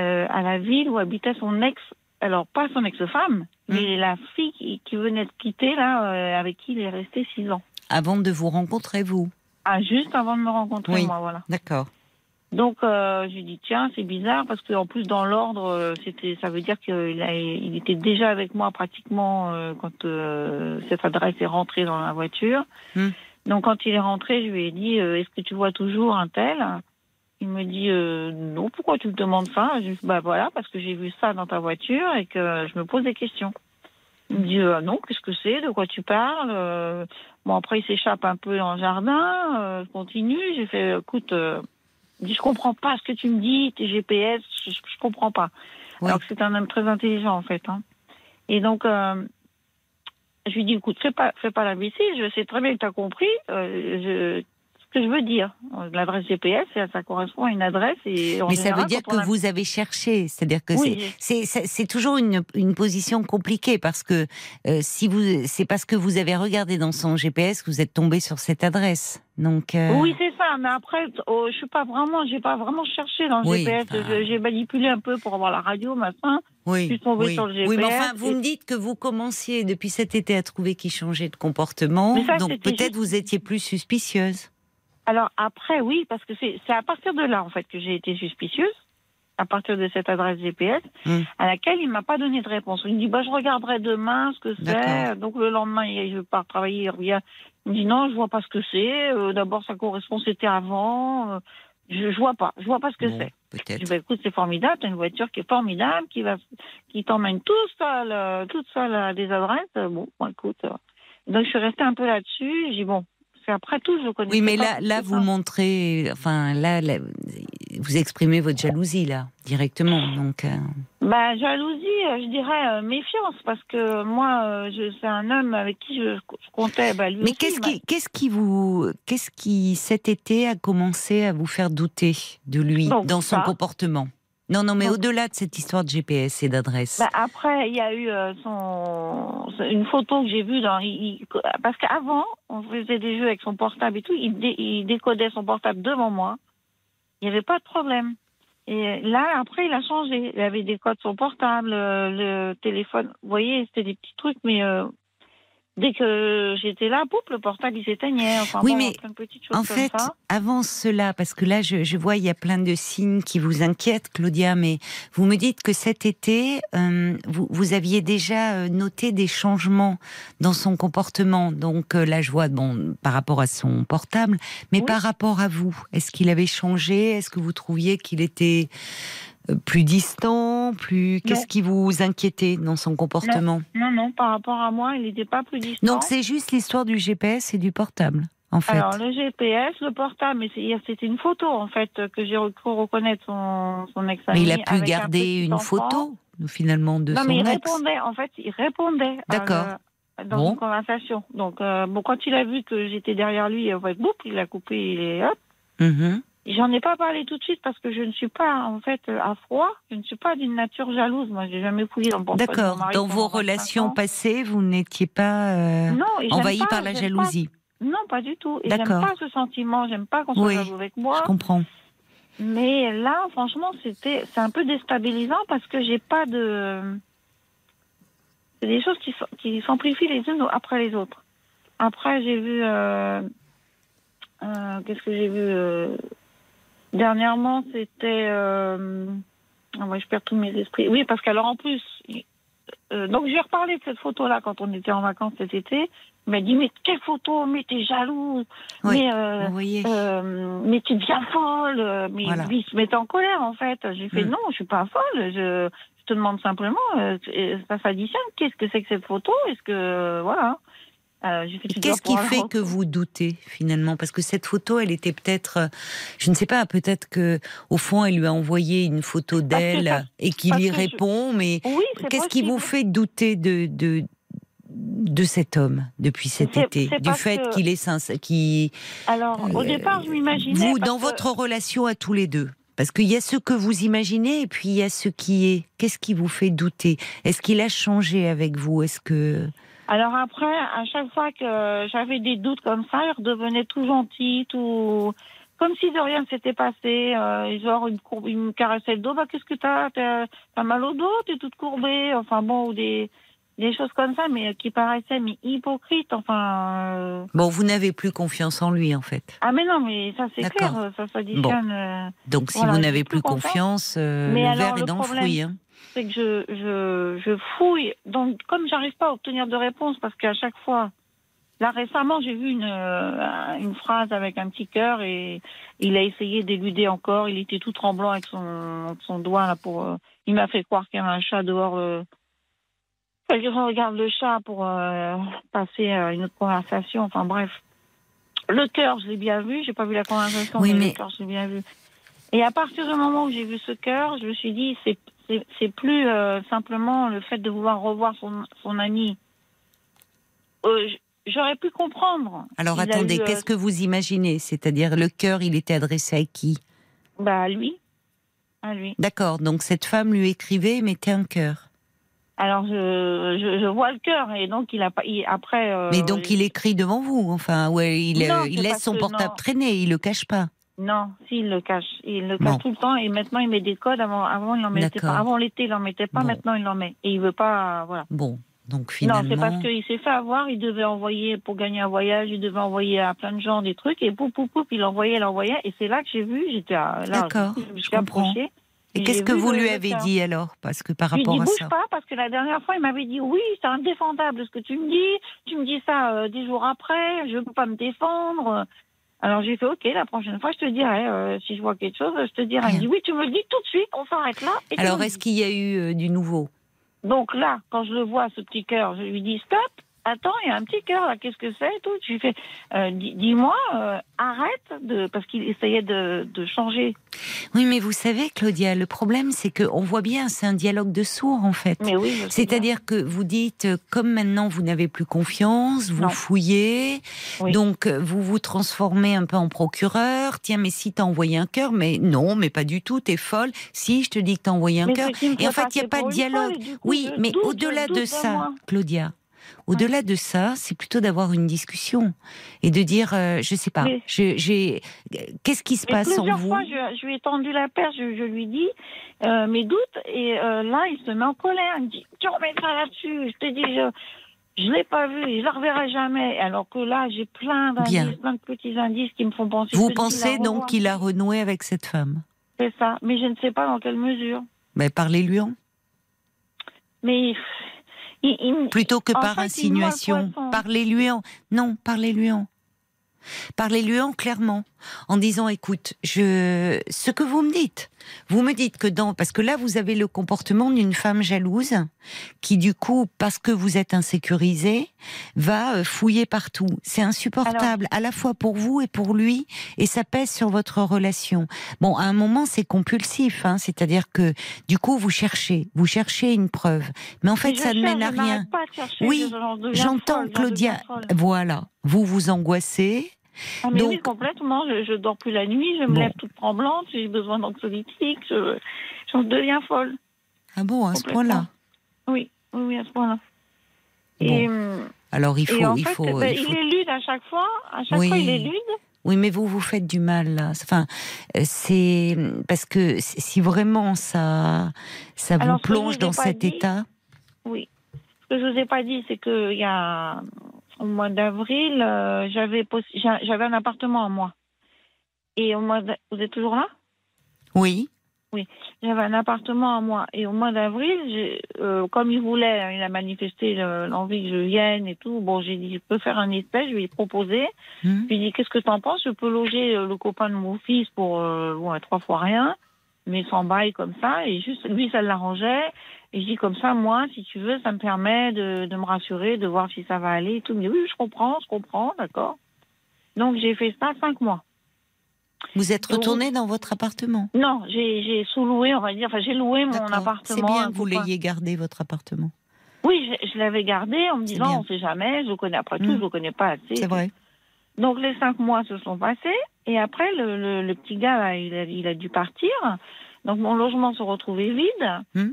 euh, à la ville où habitait son ex, alors pas son ex-femme. Mais la fille qui, qui venait de quitter, là, euh, avec qui il est resté six ans. Avant de vous rencontrer, vous? Ah, juste avant de me rencontrer, Oui. moi, voilà. D'accord. Donc euh, j'ai dit tiens c'est bizarre parce qu'en plus dans l'ordre euh, c'était ça veut dire qu'il a- il était déjà avec moi pratiquement euh, quand cette adresse est rentrée dans la voiture. Hmm. Donc quand il est rentré je lui ai dit est-ce que tu vois toujours un tel? Il me dit euh, non pourquoi tu me demandes ça? Je dit, bah voilà parce que j'ai vu ça dans ta voiture et que je me pose des questions. Il me dit euh, non qu'est-ce que c'est? De quoi tu parles? Euh, Bon après il s'échappe un peu dans le jardin euh, je continue j'ai fait écoute euh, il dit, je comprends pas ce que tu me dis, tes GPS, je, je comprends pas. Alors que c'est un homme très intelligent, en fait. Hein. Et donc, euh, je lui dis, écoute, fais pas, fais pas l'imbécile, je sais très bien que tu as compris euh, je, ce que je veux dire. L'adresse GPS, ça, correspond à une adresse. Et Mais ça veut dire que a- vous avez cherché, c'est-à-dire que Oui, c'est- toujours une, une position compliquée parce que euh, si vous c'est parce que vous avez regardé dans son GPS que vous êêtes tombé sur cette adresse. Donc euh, Oui, c'est ça. Mais après, oh, je suis pas vraiment, j'ai pas vraiment cherché dans le Oui, GPS. enfin. Je- J'ai manipulé un peu pour avoir la radio, machin. oui, je suis tombée oui. sur le Oui, mais GPS enfin, vous me dites que vous commenciez depuis cet été à trouver qu'il changeait de comportement, ça, donc peut-être juste- vous étiez plus suspicieuse. Alors après, oui, parce que c'est c'est à partir de là, en fait, que j'ai été suspicieuse, à partir de cette adresse GPS, Hmm. à laquelle il m'a pas donné de réponse. Il me dit, bah, je regarderai demain ce que c'est. Donc le lendemain, il- je pars travailler, il revient. Il me dit, non, je vois pas ce que c'est. Euh, D'abord, ça correspond, c'était avant. Euh, je, je vois pas, je vois pas ce que Bon, c'est. Je peut-être. dis, bah, écoute, c'est formidable, t'as une voiture qui est formidable, qui va, qui t'emmène tout seul, euh, toute seule à des adresses. Bon, bon, écoute. euh. Donc je suis restée un peu là-dessus. J'ai dit, bon, après tout, je connais Oui, mais là, là, vous ça. montrez, enfin, là, là, vous exprimez votre jalousie là directement. Donc, euh, Bah, jalousie, euh, je dirais euh, méfiance, parce que moi, c'est un homme avec qui je, je comptais. Bah, lui mais qu'est-ce il qui, qu'est-ce qui vous, qu'est-ce qui cet été a commencé à vous faire douter de lui dans son ça. comportement? Non, non, mais Donc- au-delà de cette histoire de GPS et d'adresse. Bah, après, il y a eu euh, son, une photo que j'ai vue dans. il- parce qu'avant, on faisait des jeux avec son portable et tout. Il, dé- il décodait son portable devant moi. Il n'y avait pas de problème. Et là, après, il a changé. Il avait des codes sur son portable, euh, le téléphone. Vous voyez, c'était des petits trucs, mais euh, dès que j'étais là, poup, le portable, il s'éteignait. Enfin, Oui, bon, mais plein de petites choses En comme fait, ça. avant cela, parce que là, je, je vois, il y a plein de signes qui vous inquiètent, Claudia, mais vous me dites que cet été, euh, vous, vous aviez déjà euh, noté des changements dans son comportement. Donc euh, là, je vois, bon, par rapport à son portable, mais Oui. par rapport à vous, est-ce qu'il avait changé? Est-ce que vous trouviez qu'il était plus distant Plus Qu'est-ce Non. qui vous inquiétait dans son comportement? Non, non, par rapport à moi, il n'était pas plus distant. Donc c'est juste l'histoire du GPS et du portable, en fait. Alors, le GPS, le portable, mais c'était une photo, en fait, que j'ai cru reconnaître son, son ex Mais il a pu garder une photo, finalement, de Non, son mais il ex. répondait, en fait, il répondait. D'accord. dans Bon. une conversation. Donc, euh, bon, quand il a vu que j'étais derrière lui, en fait, boum, il a coupé, il est hop. Mhm. J'en ai pas parlé tout de suite parce que je ne suis pas, en fait, à froid. Je ne suis pas d'une nature jalouse. Moi, j'ai jamais fouillé dans mon D'accord. Dans vos 25 relations passées, vous n'étiez pas euh, non, et j'aime envahi pas- par la j'aime pas- jalousie. Non, pas du tout. Et j'aime pas ce sentiment. J'aime pas qu'on soit Oui, jaloux avec moi. Je comprends. Mais là, franchement, c'était, c'est un peu déstabilisant parce que j'ai pas de. C'est des choses qui, s'amplifient les unes après les autres. Après, j'ai vu. euh, euh, Qu'est-ce que j'ai vu euh, Dernièrement, c'était. euh, ah ouais, je perds tous mes esprits. Oui, parce qu'alors en plus. euh, donc, j'ai reparlé de cette photo-là quand on était en vacances cet été. Il m'a dit Mais quelle photo? Mais t'es jalouse Oui, Mais. euh, euh, mais tu deviens folle. Mais Voilà. il se mettait en colère, en fait. J'ai fait, Mm. non, je suis pas folle. Je, je te demande simplement, euh, ça s'additionne. Qu'est-ce que c'est que cette photo? Est-ce que, voilà. Euh, Qu'est-ce qui fait que vous doutez finalement? Parce que cette photo, elle était peut-être, euh, je ne sais pas, peut-être que au fond, elle lui a envoyé une photo d'elle et qu'il y je- répond. Mais Oui, qu'est-ce qui vous fait douter de, de de cet homme depuis cet été, du fait qu'il est sincère, qui Alors, au Euh, départ, je m'imaginais. vous dans que- votre relation à tous les deux. Parce qu'il y a ce que vous imaginez et puis il y a ce qui est. Qu'est-ce qui vous fait douter? Est-ce qu'il a changé avec vous? Est-ce que Alors après, à chaque fois que j'avais des doutes comme ça, il redevenait tout gentil, tout comme si de rien ne s'était passé. Euh, genre une courbe, il me caressait le dos. Bah qu'est-ce que t'as? T'as t'as mal au dos? T'es toute courbée? Enfin bon, ou des des choses comme ça, mais qui paraissaient mais hypocrites. Enfin. euh, Bon, vous n'avez plus confiance en lui, en fait. Ah mais non, mais ça c'est D'accord. clair, ça s'additionne. euh, Donc, si Voilà, vous n'avez plus confiance, euh, Mais le alors, verre est le dans le fruit. hein. C'est que je, je, je fouille. Donc, comme j'arrive pas à obtenir de réponse, parce qu'à chaque fois, là récemment, j'ai vu une, euh, une phrase avec un petit cœur et il a essayé d'éluder encore. Il était tout tremblant avec son, son doigt là pour. euh, il m'a fait croire qu'il y avait un chat dehors. Euh, je regarde le chat pour euh, passer à une autre conversation. Enfin bref, le cœur, je l'ai bien vu. J'ai pas vu la conversation, Oui, mais, mais- le cœur, je l'ai bien vu. Et à partir du moment où j'ai vu ce cœur, je me suis dit, c'est c'est- plus euh, simplement le fait de vouloir revoir son, son ami. Euh, J'aurais pu comprendre. Alors, attendez, eu, euh, qu'est-ce que vous imaginez? C'est-à-dire, le cœur, il était adressé à qui? Bah, à lui. À lui. D'accord, donc cette femme lui écrivait et mettait un cœur. Alors, je, je, je vois le cœur et donc il a pas. après. euh, Mais donc, il écrit devant vous, enfin, ouais, il, Non, euh, c'est il laisse son portable non. traîner, il le cache pas. Non, si, il le cache. Il le cache Bon. tout le temps et maintenant il met des codes. Avant, avant il en mettait pas. Avant l'été, il en mettait pas. Bon. Maintenant, il en met. Et il veut pas. Voilà. Bon, donc Non, finalement. c'est parce qu'il s'est fait avoir. Il devait envoyer pour gagner un voyage. Il devait envoyer à plein de gens des trucs et pouf pouf pouf, il envoyait, il envoyait. Et c'est là que j'ai vu. J'étais à- là. D'accord, je je comprends. approchée. Et qu'est-ce que vous lui avez dit alors? Parce que par rapport dit à bouge ça. pas parce que la dernière fois il m'avait dit oui c'est indéfendable ce que tu me dis tu me dis ça euh, dix jours après je peux pas me défendre alors j'ai fait ok la prochaine fois je te dirai euh, si je vois quelque chose je te dirai. Me dit oui tu me le dis tout de suite on s'arrête là et Alors, est-ce qu'il y a eu euh, du nouveau? Donc là quand je le vois ce petit cœur je lui dis stop attends il y a un petit cœur là qu'est-ce que c'est et tout euh, dis- dis-moi euh, arrête de parce qu'il essayait de, de changer Oui, mais vous savez, Claudia, le problème, c'est qu'on voit bien, c'est un dialogue de sourds, en fait. mais oui. C'est-à-dire que vous dites, euh, comme maintenant vous n'avez plus confiance, vous Non. fouillez, Oui. donc vous vous transformez un peu en procureur. Tiens, mais si t'as envoyé un cœur, mais non, mais pas du tout, t'es folle. Si, je te dis que t'as envoyé un cœur. Et en fait il n'y a pas de dialogue. Oui, mais au-delà de ça. Claudia, au-delà de ça, c'est plutôt d'avoir une discussion et de dire, euh, je sais pas, Mais- j'ai, qu'est-ce qui se Mais passe en plusieurs vous fois, je, lui ai tendu la perche, je, je lui dis euh, mes doutes, et euh, là, il se met en colère. Il me dit Tu remets ça là-dessus. Je te dis, je je l'ai pas vu, je la reverrai jamais. Alors que là, j'ai plein d'indices, plein de petits indices qui me font penser. Vous pensez donc qu'il a renoué avec cette femme? C'est ça, mais je ne sais pas dans quelle mesure. Ben, parlez-lui en. Mais il, il- plutôt que par fait, insinuation. Parlez-lui en. Non, parlez-lui en. Parlez-lui en clairement, en disant écoute, je ce que vous me dites, vous me dites que dans parce que là vous avez le comportement d'une femme jalouse qui du coup parce que vous êtes insécurisé va euh, fouiller partout. C'est insupportable à la fois pour vous et pour lui et ça pèse sur votre relation. Bon, à un moment c'est compulsif, hein, c'est-à-dire que du coup vous cherchez, vous cherchez une preuve, mais en fait ça ne mène à rien. pas Oui, J'entends Claudia. Voilà, vous vous angoissez. Ah, mais Donc- oui, complètement. Je, je dors plus la nuit, je me Bon. lève toute tremblante, j'ai besoin d'anxiolytiques, je, j'en deviens folle. Ah bon, à ce point-là. Oui, oui, oui, à ce point-là. Bon. Et, hum, Alors il et faut, en il fait, faut, ben, il est lude à chaque fois. À chaque Oui. fois, il est lude. Oui, mais vous vous faites du mal là. Enfin, c'est parce que si vraiment ça, ça vous Alors, plonge dans cet dit- état. Oui. Ce que je vous ai pas dit, c'est que il y a au mois d'avril, euh, j'avais j'avais un appartement à moi. Et au mois, vous êtes toujours là? Oui. J'avais un appartement à moi. Et au mois d'avril, euh, comme il voulait, hein, il a manifesté le- l'envie que je vienne et tout. Bon, j'ai dit, je peux faire un espèce, je lui ai proposé. Hmm. Je lui ai dit, qu'est-ce que t'en penses? Je peux loger euh, le copain de mon fils pour euh, trois fois rien, mais sans bail comme ça. Et juste, lui, ça l'arrangeait. Et je dis, comme ça, moi, si tu veux, ça me permet de, de me rassurer, de voir si ça va aller et tout. Dit, oui, je comprends, je comprends, d'accord. Donc, j'ai fait ça cinq mois. Vous êtes Et retourné dans votre appartement? Non, j'ai sous-loué, on va dire. Enfin, j'ai loué mon appartement. C'est bien que vous l'ayez gardé votre appartement. Oui, je, je l'avais gardé en me disant, bien. on sait jamais, je connais après tout, Mm. je le connais pas assez. C'est vrai. Donc les cinq mois se sont passés et après le, le, le petit gars là, il a, il a dû partir. Donc mon logement se retrouvait vide. Hmm.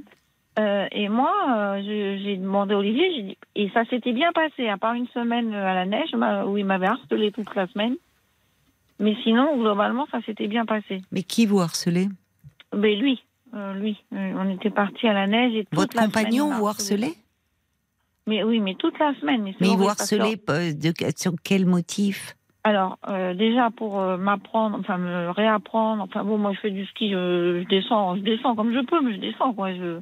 Euh, et moi, euh, j'ai demandé à Olivier, j'ai dit, et ça s'était bien passé, à part une semaine à la neige où il m'avait harcelé toute la semaine. Mais sinon, globalement, ça s'était bien passé. Mais qui vous harcelait? Mais lui, euh, lui, euh, on était partis à la neige et toute Votre la compagnon vous harcelait? Mais oui, mais toute la semaine. Mais, vous harcelait euh, de, sur quel motif? Alors, euh, déjà pour euh, m'apprendre, enfin me réapprendre, enfin bon, moi je fais du ski, je, je descends, je descends comme je peux, mais je descends quoi. Je...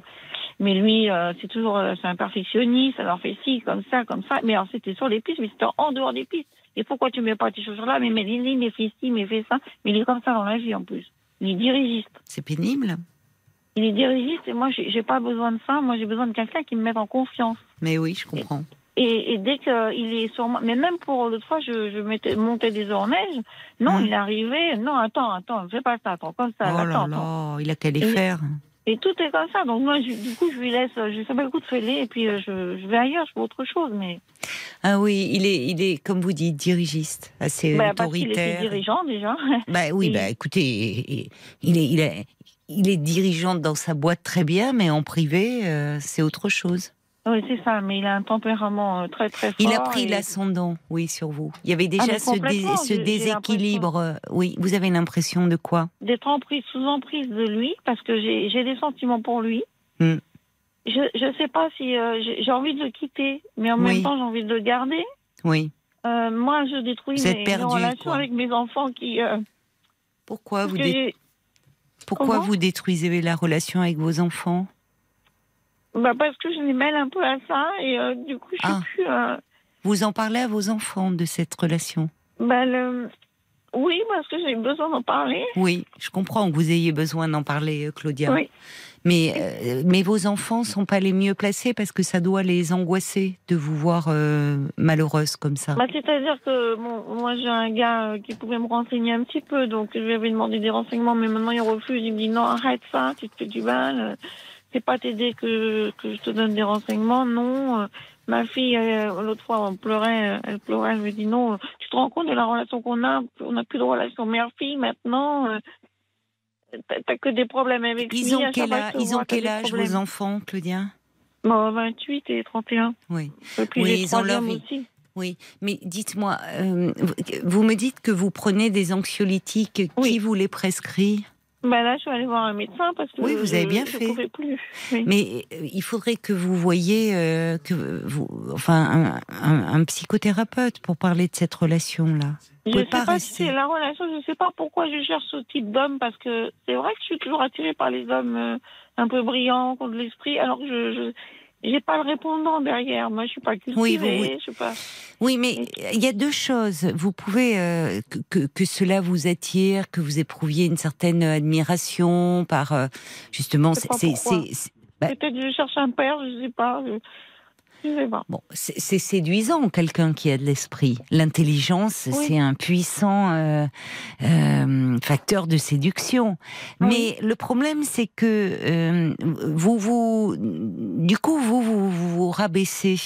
Mais lui, euh, c'est toujours, euh, c'est un perfectionniste, alors fait ci, comme ça, comme ça. Mais alors c'était sur les pistes, mais c'était en dehors des pistes. Et pourquoi tu mets pas tes chaussures là? Mais mais Lily, mais fais ci, mais fais ça. Mais il est comme ça dans la vie en plus. Il est dirigiste. C'est pénible. Il est dirigiste et moi j'ai pas besoin de ça. Moi j'ai besoin de quelqu'un qui me mette en confiance. Mais oui, je comprends. Et, et dès qu'il est sur moi, mais même pour l'autre fois, je, je mettais, montais des heures en neige. Non, Hmm. il arrivait. Non, attends, attends, fais pas ça, attends, comme ça, oh attends, là attends. là, il a qu'à les Et- faire. Et tout est comme ça. Donc moi, je- du coup, je lui laisse, je lui fais pas le coup de fêler, et puis euh, je, je vais ailleurs, je fais autre chose. Mais Ah oui, il est, il est, comme vous dites, dirigiste, assez bah, parce qu'il était autoritaire. dirigeant déjà. Bah oui, Et- bah écoutez, il il est, il est, il est dirigeant dans sa boîte très bien, mais en privé, euh, c'est autre chose. Oui, c'est ça. Mais il a un tempérament euh, très très fort. Il a pris et- l'ascendant, oui, sur vous. Il y avait Ah, déjà ce, dé- déséquilibre. euh, Oui, vous avez l'impression de quoi? D'être emprise, sous emprise de lui, parce que j'ai des sentiments pour lui. Hmm. Je je sais pas si euh, j'ai envie de le quitter, mais en Oui. même temps j'ai envie de le garder. Oui. Euh, moi, je détruis Vous mes, mes perdu, relations quoi. avec mes enfants qui. euh, Pourquoi parce vous, dé- j'ai- pourquoi comment vous détruisez la relation avec vos enfants? Bah, parce que je les mêle un peu à ça et euh, du coup, je suis Ah. plus. euh, Vous en parlez à vos enfants de cette relation? Bah, le- Oui, parce que j'ai besoin d'en parler. Oui, je comprends que vous ayez besoin d'en parler, euh, Claudia. Oui. Mais, euh, mais vos enfants sont pas les mieux placés parce que ça doit les angoisser de vous voir euh, malheureuse comme ça. Bah, C'est-à-dire que bon, moi, j'ai un gars euh, qui pouvait me renseigner un petit peu, donc je lui avais demandé des renseignements, mais maintenant il refuse. Il me dit non, arrête ça, tu te fais du mal. C'est pas t'aider que, que je te donne des renseignements, non. euh, Ma fille, l'autre fois, on pleurait, elle pleurait, elle me dit non, tu te rends compte de la relation qu'on a On n'a plus de relation mère-fille maintenant. euh, T'as que des problèmes avec lui. Ils ont quel, âge, te ils ont quel âge vos enfants, Claudia? Bon, 28 et 31. Oui. Et puis Oui, ils ont leur vie. aussi. Oui, mais dites-moi, euh, vous- me dites que vous prenez des anxiolytiques. Qui vous les prescrit? Ben là, je suis allée voir un médecin parce que Oui, vous avez bien je fait. plus. Oui. Mais euh, il faudrait que vous voyiez euh, que vous, enfin, un, un- un psychothérapeute pour parler de cette relation-là. Je pouvez sais pas si c'est la relation, je sais pas pourquoi je cherche ce type d'homme parce que c'est vrai que je suis toujours attirée par les hommes euh, un peu brillants, qui ont de l'esprit, alors que je, je j'ai pas le répondant derrière. Moi, je suis pas cultivée, Oui, je suis pas. Oui, mais il y a deux choses. Vous pouvez euh, que, que, cela vous attire, que vous éprouviez une certaine admiration par euh, justement. Sais c'est- c'est- Bah- Peut-être que je cherche un père, je sais pas. Je, Bon, c'est séduisant quelqu'un qui a de l'esprit. L'intelligence, Oui. c'est un puissant euh, euh, facteur de séduction. Oui. Mais le problème, c'est que euh, vous, vous, du coup, vous, vous, vous rabaissez.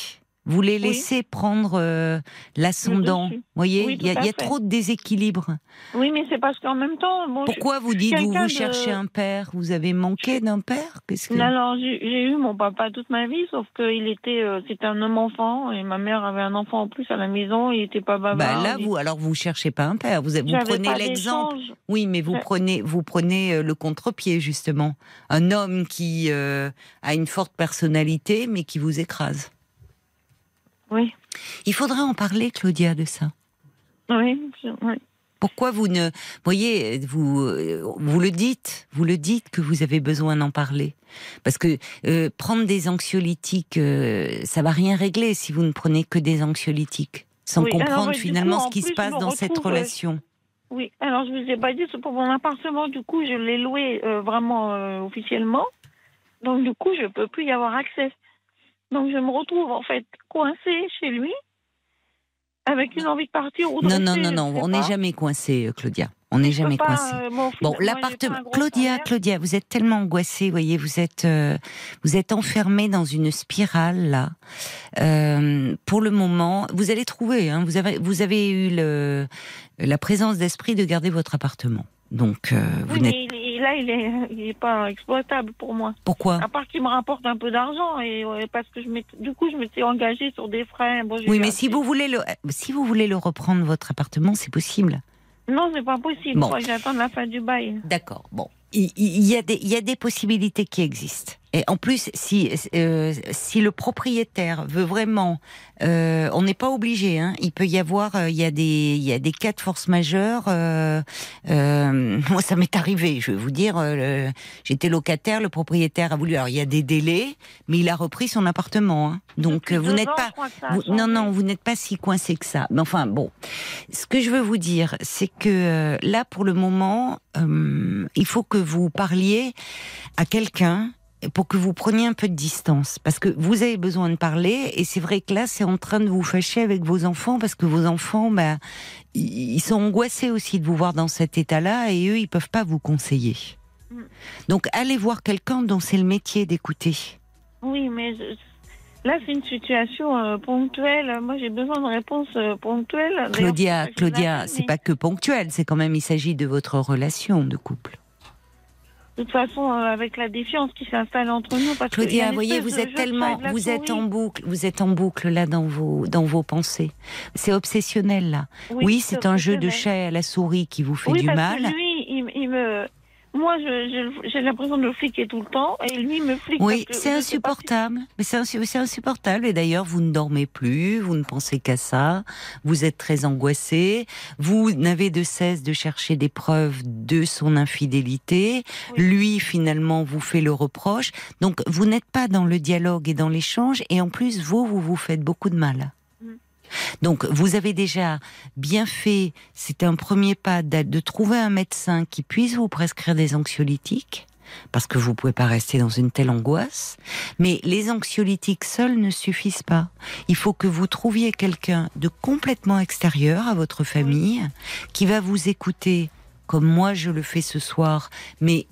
Vous les Oui. laissez prendre euh, l'ascendant. Vous voyez, Oui, il y a, y trop de déséquilibre. Oui, mais c'est parce qu'en même temps, bon, je- Pourquoi vous dites vous, vous de- cherchez un père? Vous avez manqué d'un père? Qu'est-ce que Alors j'ai eu mon papa toute ma vie, sauf qu'il était, euh, c'était un homme enfant et ma mère avait un enfant en plus à la maison. Il était pas bavard. bah là, vous, alors vous cherchez pas un père. Vous, prenez l'exemple. Oui, mais vous Ouais. prenez, vous prenez euh, le contre-pied justement. Un homme qui euh, a une forte personnalité, mais qui vous écrase. Oui, Il faudrait en parler, Claudia, de ça. oui, oui. Pourquoi vous ne, voyez, vous, vous le dites, vous le dites que vous avez besoin d'en parler, parce que euh, prendre des anxiolytiques, euh, ça va rien régler si vous ne prenez que des anxiolytiques, sans Oui, alors, comprendre ouais, finalement coup, ce qui se passe dans cette euh, relation. Oui, alors je vous ai pas dit, c'est pour mon appartement, du coup, je l'ai loué euh, vraiment euh, officiellement. Donc, du coup, je peux plus y avoir accès. Donc, je me retrouve, en fait, coincée chez lui, avec une envie de partir ou de Non, non, non, non, on n'est jamais coincé, euh, Claudia. On n'est jamais coincé. euh, bon, l'appartement, Claudia, salaire. Claudia, vous êtes tellement angoissée, voyez, vous êtes, euh, vous êtes enfermée dans une spirale là. Euh, pour le moment, vous allez trouver. Hein, vous avez, vous avez eu le, la présence d'esprit de garder votre appartement. Donc, vous Oui, n'êtes. Là, il est, il est pas exploitable pour moi. Pourquoi? À part qu'il me rapporte un peu d'argent et parce que je du coup, je m'étais engagée sur des frais. Bon, Oui, mais si vous voulez le, si vous voulez le reprendre votre appartement, c'est possible. Non, c'est pas possible. Bon. J'attends la fin du bail. D'accord. Bon, il, il y a des, il y a des possibilités qui existent. Et en plus, si euh, si le propriétaire veut vraiment, euh, on n'est pas obligé. Hein, il peut y avoir, euh, il y a des il y a des cas de force majeure. Euh, euh, moi, ça m'est arrivé. Je vais vous dire, euh, j'étais locataire, le propriétaire a voulu. Alors, il y a des délais, mais il a repris son appartement. hein. Donc, vous n'êtes pas. vous- non, non, vous n'êtes pas si coincé que ça. Mais enfin, bon. Ce que je veux vous dire, c'est que là, pour le moment, il faut que vous parliez à quelqu'un pour que vous preniez un peu de distance. Parce que vous avez besoin de parler, et c'est vrai que là, c'est en train de vous fâcher avec vos enfants, parce que vos enfants, bah, ils sont angoissés aussi de vous voir dans cet état-là, et eux, ils peuvent pas vous conseiller. Mm. Donc, allez voir quelqu'un dont c'est le métier d'écouter. Oui, mais je- là, c'est une situation euh, ponctuelle. Moi, j'ai besoin de réponses euh, ponctuelles. Claudia, Claudia, c'est mais pas que ponctuel, c'est quand même, il s'agit de votre relation de couple. De toute façon, euh, avec la défiance qui s'installe entre nous, parce Claudia, une vous voyez, vous êtes tellement, vous êtes en boucle, vous êtes en boucle là dans vos, dans vos pensées. C'est obsessionnel là. Oui, c'est un jeu de chat à la souris qui vous fait oui, du parce mal. Que lui, il, il me. Moi, j'ai l'impression de le fliquer tout le temps, et lui me flique. Oui, c'est insupportable. Mais c'est insu- c'est insupportable. Et d'ailleurs, vous ne dormez plus, vous ne pensez qu'à ça. Vous êtes très angoissé. Vous n'avez de cesse de chercher des preuves de son infidélité. Oui. Lui, finalement, vous fait le reproche. Donc, vous n'êtes pas dans le dialogue et dans l'échange. Et en plus, vous, vous vous faites beaucoup de mal. Donc, vous avez déjà bien fait, c'est un premier pas de trouver un médecin qui puisse vous prescrire des anxiolytiques, parce que vous pouvez pas rester dans une telle angoisse. Mais les anxiolytiques seuls ne suffisent pas. Il faut que vous trouviez quelqu'un de complètement extérieur à votre famille, qui va vous écouter comme moi je le fais ce soir, mais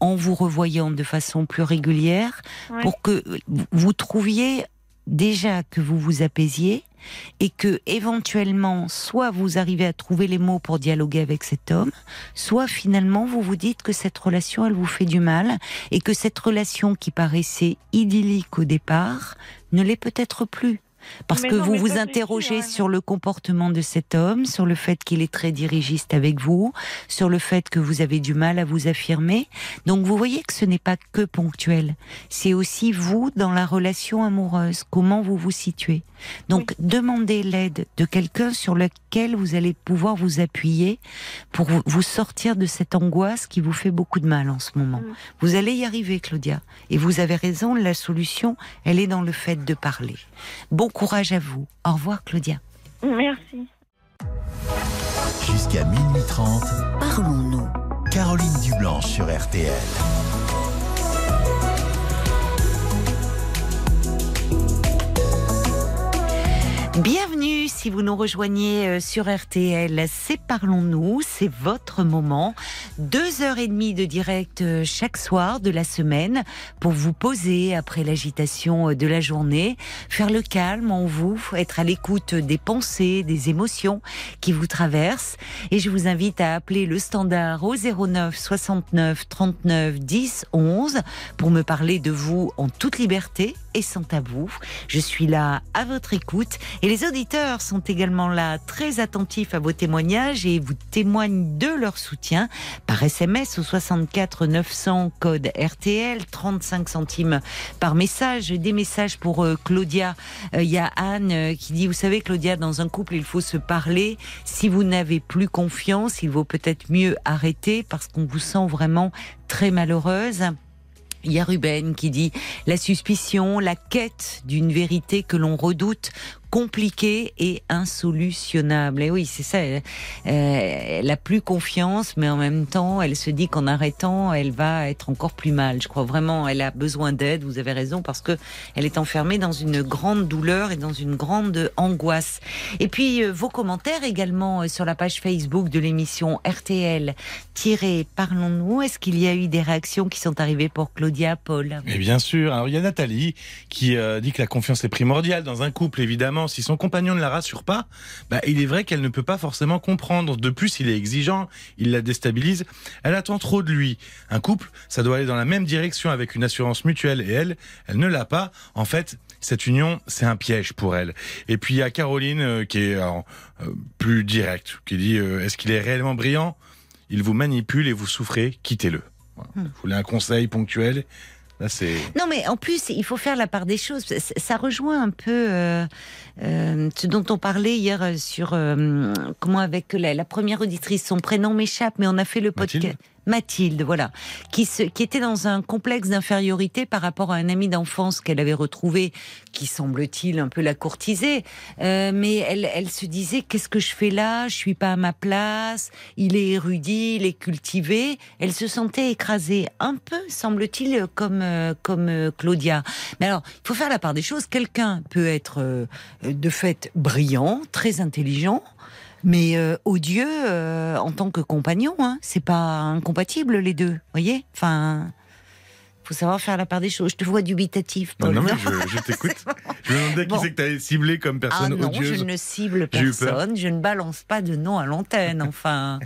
en vous revoyant de façon plus régulière, Ouais. pour que vous trouviez déjà que vous vous apaisiez et que éventuellement soit vous arrivez à trouver les mots pour dialoguer avec cet homme, soit finalement vous vous dites que cette relation elle vous fait du mal et que cette relation qui paraissait idyllique au départ ne l'est peut-être plus. Parce Mais que non, vous vous interrogez sur le comportement de cet homme, sur le fait qu'il est très dirigiste avec vous, sur le fait que vous avez du mal à vous affirmer. Donc vous voyez que ce n'est pas que ponctuel. C'est aussi vous dans la relation amoureuse, comment vous vous situez? Donc demandez l'aide de quelqu'un sur lequel vous allez pouvoir vous appuyer pour vous- sortir de cette angoisse qui vous fait beaucoup de mal en ce moment. Mm. Vous allez y arriver, Claudia. Et vous avez raison, la solution, elle est dans le fait de parler. Bon courage à vous. Au revoir, Claudia. Merci. Jusqu'à minuit 30, Parlons-nous. Caroline Dublanche sur RTL. Bienvenue si vous nous rejoignez euh, sur RTL. C'est Parlons-nous, c'est votre moment. Deux heures et demie de direct euh, chaque soir de la semaine pour vous poser après l'agitation euh, de la journée, faire le calme en vous, être à l'écoute des pensées, des émotions qui vous traversent. Et je vous invite à appeler le standard au 09 69 39 10 11 pour me parler de vous en toute liberté et sans tabou. Je suis là à votre écoute. Et les auditeurs sont également là très attentifs à vos témoignages et vous témoignent de leur soutien par SMS au 64 900 code RTL 35 centimes par message. Des messages pour euh, Claudia. Euh, il y a Anne euh, qui dit vous savez Claudia dans un couple il faut se parler. Si vous n'avez plus confiance il vaut peut-être mieux arrêter parce qu'on vous sent vraiment très malheureuse il y a Ruben qui dit la suspicion, la quête d'une vérité que l'on redoute, compliquée et insolutionnable. Et oui, c'est ça. Elle, euh, elle a plus confiance, mais en même temps, elle se dit qu'en arrêtant, elle va être encore plus mal. Je crois vraiment, elle a besoin d'aide. Vous avez raison parce que elle est enfermée dans une grande douleur et dans une grande angoisse. Et puis euh, vos commentaires également euh, sur la page Facebook de l'émission RTL. Parlons-nous. Est-ce qu'il y a eu des réactions qui sont arrivées pour Claudia, Paul? Mais bien sûr. Alors il y a Nathalie qui dit que la confiance est primordiale dans un couple. Évidemment, si son compagnon ne la rassure pas, bah, il est vrai qu'elle ne peut pas forcément comprendre. De plus, il est exigeant, il la déstabilise. Elle attend trop de lui. Un couple, ça doit aller dans la même direction avec une assurance mutuelle. Et elle, elle ne l'a pas. En fait, cette union, c'est un piège pour elle. Et puis il y a Caroline euh, qui est alors, euh, plus directe, qui dit euh, est-ce qu'il est réellement brillant? Il vous manipule et vous souffrez, quittez-le. Voilà. Hmm. Vous voulez un conseil ponctuel Là. Non, mais en plus, il faut faire la part des choses. Ça, rejoint un peu euh, euh, ce dont on parlait hier euh, sur euh, comment avec la, la première auditrice, son prénom m'échappe, mais on a fait le podcast. Mathilde voilà, qui, se, qui était dans un complexe d'infériorité par rapport à un ami d'enfance qu'elle avait retrouvé, qui semble-t-il un peu la courtisait, euh, mais elle, elle se disait qu'est-ce que je fais là? Je suis pas à ma place. Il est érudit, il est cultivé. Elle se sentait écrasée, un peu, semble-t-il, comme euh, comme euh, Claudia. Mais alors, il faut faire la part des choses. Quelqu'un peut être euh, de fait brillant, très intelligent. Mais euh, odieux euh, en tant que compagnon, hein, c'est pas incompatible les deux, voyez? Enfin, faut savoir faire la part des choses. Je te vois dubitatif, Non, Paul. non, mais je, je t'écoute. Je me demandais Bon. qui c'est que tu avais ciblé comme Ah personne non, odieuse. je ne cible personne, je ne balance pas de nom à l'antenne. Enfin,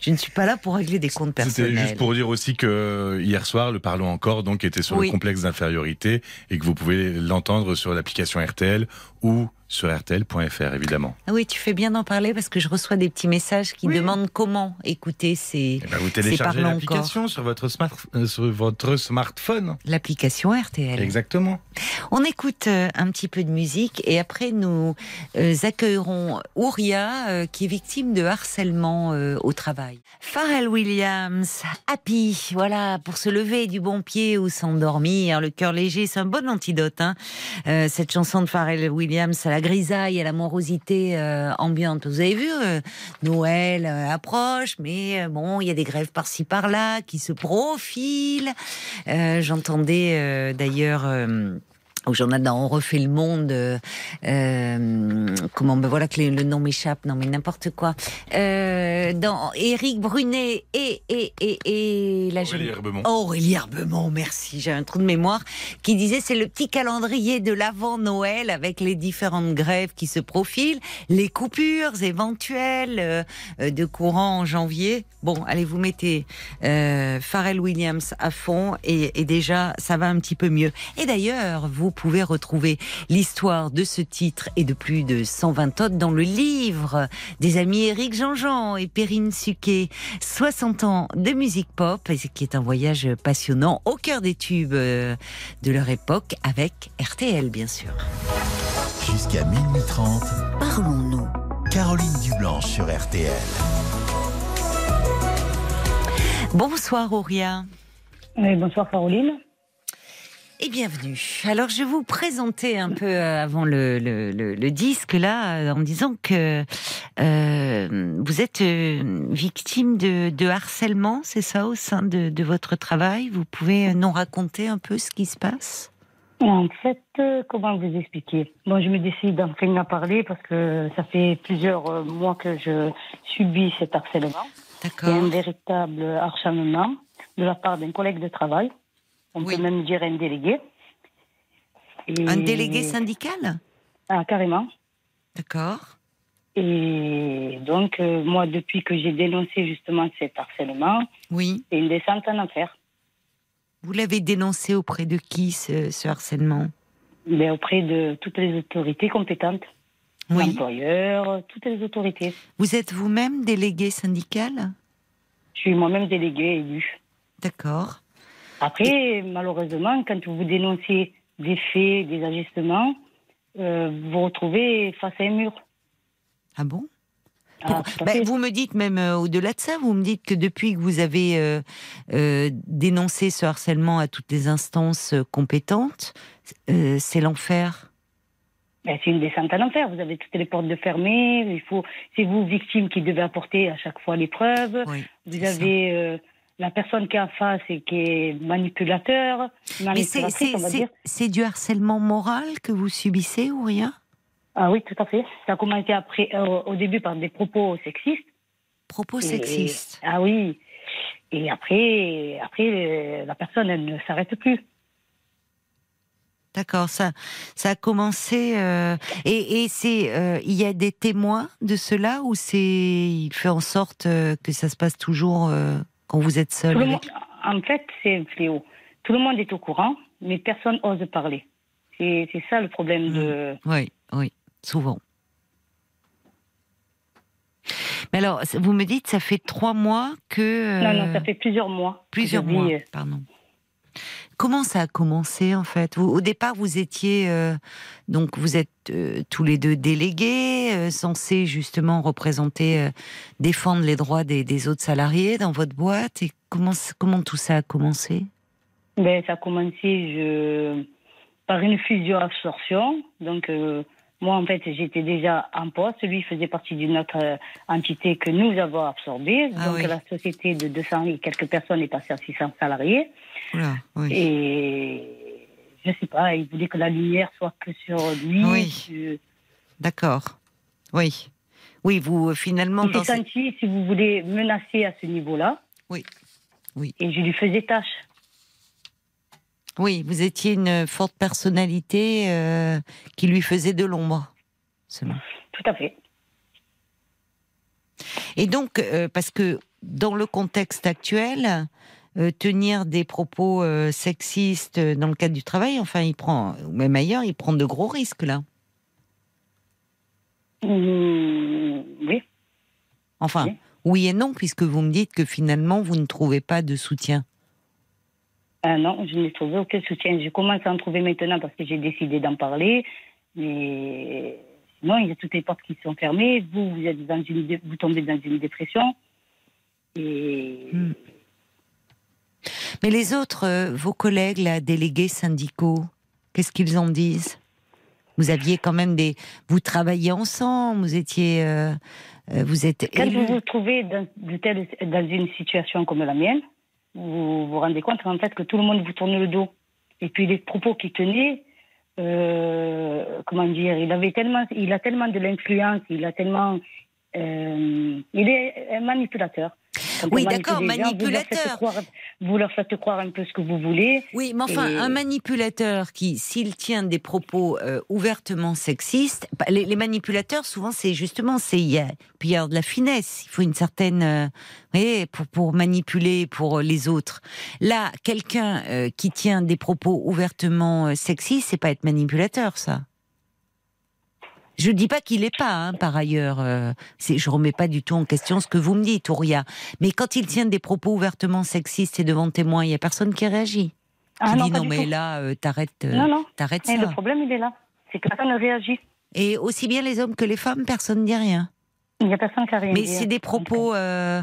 je ne suis pas là pour régler des comptes C'était personnels. juste pour dire aussi que hier soir, le Parlons encore donc était sur Oui. le complexe d'infériorité et que vous pouvez l'entendre sur l'application RTL ou sur RTL.fr évidemment. Ah oui, tu fais bien d'en parler parce que je reçois des petits messages qui Oui. demandent comment écouter ces Eh ben, vous téléchargez l'application sur votre smart, euh, sur votre smartphone. l'application RTL. Exactement. On écoute euh, un petit peu de musique et après nous euh, accueillerons Ouria euh, qui est victime de harcèlement euh, au travail. Pharrell Williams, Happy, voilà, pour se lever du bon pied ou s'endormir, le cœur léger, c'est un bon antidote. Hein. Euh, cette chanson de Pharrell Williams à la grisaille, à la morosité euh, ambiante. Vous avez vu, euh, Noël euh, approche, mais bon, il y a des grèves par-ci par-là qui se profilent. J'entendais d'ailleurs. Au journal dans On refait le monde, euh, euh, comment ben voilà que le, le nom m'échappe, non mais n'importe quoi. Euh, dans Éric Brunet et et et et la jeune Aurélie Herbemont. Aurélie Herbemont, merci, j'ai un trou de mémoire, qui disait c'est le petit calendrier de l'avant Noël avec les différentes grèves qui se profilent, les coupures éventuelles de courant en janvier. Bon, allez, vous mettez Pharrell Williams à fond et, et déjà ça va un petit peu mieux. Et d'ailleurs, vous pouvez retrouver l'histoire de ce titre et de plus de 120 autres dans le livre des amis Éric Jean-Jean et Perrine Suquet, 60 ans de musique pop, qui est un voyage passionnant au cœur des tubes de leur époque avec RTL bien sûr. Jusqu'à minuit 30, Parlons-nous. Caroline Dublanche sur RTL. Bonsoir Auria. Oui, bonsoir Caroline. Et bienvenue. Alors je vais vous présenter un peu euh, avant le, le, le- le disque là, euh, en disant que euh, vous êtes victime de, de harcèlement, c'est ça, au sein de, de votre travail? Vous pouvez nous raconter un peu ce qui se passe? En fait, euh, comment vous expliquer? Bon, je me décide enfin à parler parce que ça fait plusieurs mois que je subis cet harcèlement. C'est un D'accord. véritable harcèlement de la part d'un collègue de travail. On Oui. peut même dire un délégué. Et- Un délégué syndical Ah, carrément. D'accord. Et donc, euh, moi, depuis que j'ai dénoncé justement cet harcèlement, Oui. c'est une descente en enfer. Vous l'avez dénoncé auprès de qui ce, ce harcèlement? Mais auprès de toutes les autorités compétentes. Oui. L'employeur, toutes les autorités. Vous êtes vous-même délégué syndical? Je suis moi-même déléguée élue. D'accord. Après, malheureusement, quand vous dénoncez des faits, des ajustements, euh, vous vous retrouvez face à un mur. Ah bon? Ah, Ben, vous me dites même euh, au-delà de ça, vous me dites que depuis que vous avez euh, euh, dénoncé ce harcèlement à toutes les instances compétentes, c'est l'enfer. Ben, c'est une descente à l'enfer. Vous avez toutes les portes de fermées. Il faut, c'est vous victime qui devez apporter à chaque fois les preuves. Oui, Vous avez la personne qui est en face et qui est manipulateur, c'est- manipulatrice, c'est on va c'est- dire. c'est du harcèlement moral que vous subissez ou rien? Ah oui, tout à fait. Ça a commencé après, euh, au début par des propos sexistes. Propos Et- sexistes. Ah oui. Et après, après euh, la personne, elle ne s'arrête plus. D'accord, ça, ça a commencé. euh, et et c'est, euh, il y a des témoins de cela ou c'est, il fait en sorte euh, que ça se passe toujours quand vous êtes seul avec- en fait, c'est un fléau. Tout le monde est au courant, mais personne ose parler. C'est ça le problème de. Oui, oui, souvent. Mais alors, vous me dites, ça fait trois mois que. Non, euh, non, ça fait plusieurs mois. plusieurs mois, euh, pardon. Comment ça a commencé en fait? Au départ, vous étiez euh, donc vous êtes euh, tous les deux délégués, euh, censés justement représenter, défendre les droits des, autres salariés dans votre boîte. Et comment comment tout ça a commencé? Ben ça a commencé je, par une fusion absorption. Donc moi, en fait, j'étais déjà en poste. Lui faisait partie d'une autre entité que nous avons absorbée. Ah Donc, la société de 200 et quelques personnes est passée à 600 salariés. Et je ne sais pas, il voulait que la lumière soit que sur lui. Oui. D'accord. Oui. Oui, vous, euh, finalement. Il s'est senti, si vous voulez, menacé à ce niveau-là. Oui. Oui. Et je lui faisais tâche. Oui, vous étiez une forte personnalité euh, qui lui faisait de l'ombre. Tout à fait. Et donc, euh, parce que dans le contexte actuel, euh, tenir des propos sexistes dans le cadre du travail, enfin, il prend, même ailleurs, il prend de gros risques là. Mmh, oui. Enfin, oui et non, puisque vous me dites que finalement, vous ne trouvez pas de soutien. Ah non, je n'ai trouvé aucun soutien. Je commence à en trouver maintenant parce que j'ai décidé d'en parler. Mais sinon, il y a toutes les portes qui sont fermées. Vous, vous, êtes dans une, vous tombez dans une dépression. Et... Hmm. Mais les autres, euh, vos collègues, là, délégués syndicaux, qu'est-ce qu'ils en disent? Vous aviez quand même des. Vous travailliez ensemble, vous étiez. Euh, euh, vous êtes. Quand vous vous trouvez dans, dans une situation comme la mienne, vous vous rendez compte en fait que tout le monde vous tourne le dos. Et puis les propos qu'il tenait, euh, comment dire, il avait tellement, il a tellement de l'influence, il a tellement, euh, il est un manipulateur oui, d'accord, manipulateur. Vous leur, faites croire un peu ce que vous voulez. Oui, mais enfin, un manipulateur qui, s'il tient des propos euh, ouvertement sexistes, bah, les, manipulateurs, souvent, c'est justement, c'est il y a, puis il y a de la finesse. Il faut une certaine, euh, voyez, pour pour manipuler pour les autres. Là, quelqu'un euh, qui tient des propos ouvertement sexistes, c'est pas être manipulateur, ça. Je dis pas qu'il est pas, hein, par ailleurs. Euh, je remets pas du tout en question ce que vous me dites, Ouria. Mais quand il tient des propos ouvertement sexistes et devant témoins, il y a personne qui réagit. Ah, non, dit non, mais là, euh, t'arrêtes, euh, non, non. t'arrêtes ça. le problème, il est là. C'est que personne ne réagit. Et aussi bien les hommes que les femmes, personne ne dit rien. Il n'y a personne qui a rien Mais c'est des propos euh,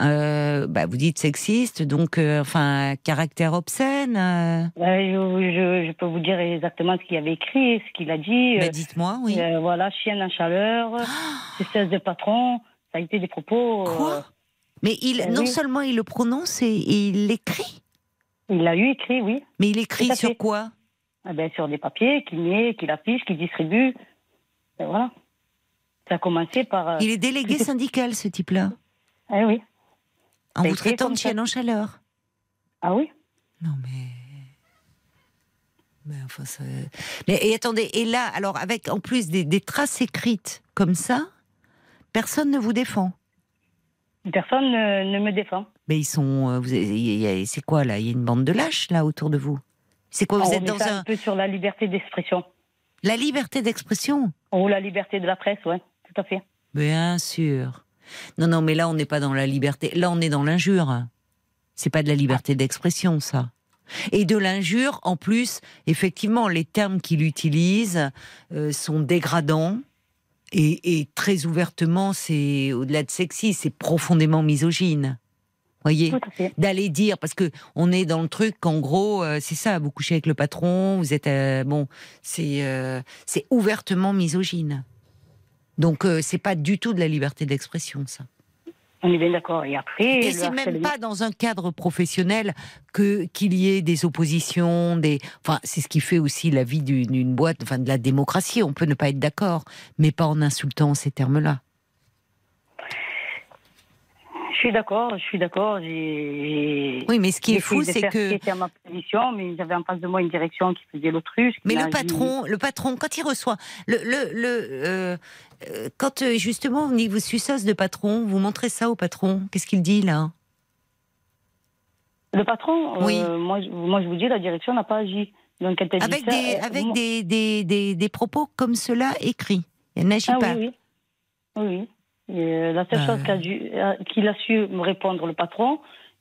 euh, bah, vous dites sexiste, donc euh, enfin caractère obscène. Euh. Je, je, peux vous dire exactement ce qu'il avait écrit, ce qu'il a dit. Bah, dites-moi, oui. voilà, chienne en chaleur, c'est cesse de patron. Ça a été des propos. Quoi? Mais il, non seulement il le prononce et, il l'écrit? Il l'a eu écrit, oui. Mais il écrit sur quoi? Eh ben, Sur des papiers qu'il met, qu'il affiche, qu'il distribue. Ben, voilà. Ça a commencé par. Il est délégué syndical, ce type-là. Eh oui. En vous traitant de chienne en chaleur Ah oui Non mais. Mais enfin, ça... mais, et attendez, et là, alors avec en plus des, traces écrites comme ça, personne ne vous défend. Personne ne, me défend. Mais ils sont, euh, c'est quoi là Il y a une bande de lâches là autour de vous? C'est quoi Vous On êtes dans un... un peu sur la liberté d'expression. La liberté d'expression? Ou la liberté de la presse, oui, tout à fait. Bien sûr. Non, non, mais là, on n'est pas dans la liberté. Là, on est dans l'injure. C'est pas de la liberté d'expression, ça. Et de l'injure, en plus, effectivement, les termes qu'il utilise euh, sont dégradants. Et, très ouvertement, c'est au-delà de sexy, c'est profondément misogyne. Voyez, d'aller dire parce que on est dans le truc qu'en gros, euh, c'est ça, vous couchez avec le patron, vous êtes euh, bon, c'est c'est ouvertement misogyne. Donc euh, c'est pas du tout de la liberté d'expression, ça. On est bien d'accord. Et après, et c'est même pas dans un cadre professionnel que qu'il y ait des oppositions, des. Enfin, c'est ce qui fait aussi la vie d'une boîte, enfin de la démocratie. On peut ne pas être d'accord, mais pas en insultant ces termes-là. Je suis d'accord, je suis d'accord. Oui, mais ce qui est fou, c'est que. C'était à ma position, mais j'avais en face de moi une direction qui faisait l'autruche. Mais le patron, le patron, quand il reçoit, le, le, le euh, euh, quand euh, justement vous vous suçasse de patron, vous montrez ça au patron, qu'est-ce qu'il dit là? Le patron, oui. moi, moi je vous dis, la direction n'a pas agi. Donc, avec des, avec des, des, des, des, propos comme cela écrits. Elle n'agit ah, pas. Oui, oui. oui. Euh, la seule chose euh. qu'il a, su me répondre, le patron,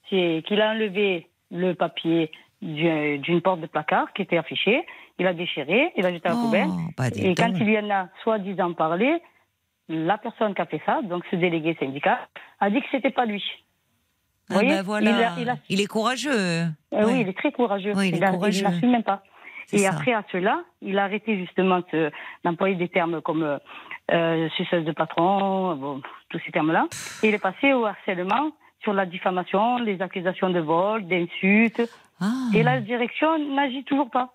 c'est qu'il a enlevé le papier du- d'une porte de placard qui était affichée. Il a déchiré, il a jeté à la Oh, poubelle. bah, Et quand il y en a soi-disant parlé, la personne qui a fait ça, donc ce délégué syndical, a dit que c'était pas lui. Ah, voyez, bah, voilà. il a- il a- Il est courageux. Euh, Ouais. Oui, il est très courageux. Oui, il il n'assume même pas. Et ça. après, à cela, il a arrêté justement d'employer des termes comme euh, suceuse de patron, bon, tous ces termes-là. Il est passé au harcèlement sur la diffamation, les accusations de vol, d'insultes. Ah. Et la direction n'agit toujours pas.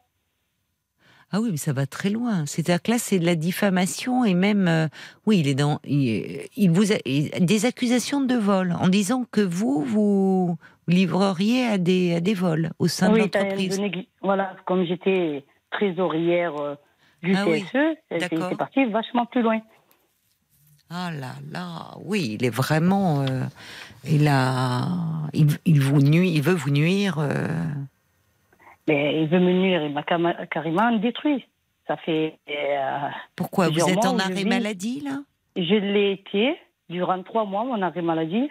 Ah oui, mais ça va très loin. C'est-à-dire que là, c'est de la diffamation et même, euh, oui, il est dans, il, il vous a, il- des accusations de vol en disant que vous vous livreriez à des à des vols au sein de oui, l'entreprise. voilà, comme j'étais trésorière euh, du Ah oui, CSE, c'est parti vachement plus loin. Ah là là, oui, il est vraiment, euh, il a, il, il vous nuit, il veut vous nuire. euh, Mais il veut me nuire, il m'a carrément détruit. Ça fait. euh, Pourquoi vous êtes en arrêt maladie là? Je l'ai été durant trois mois, mon arrêt maladie.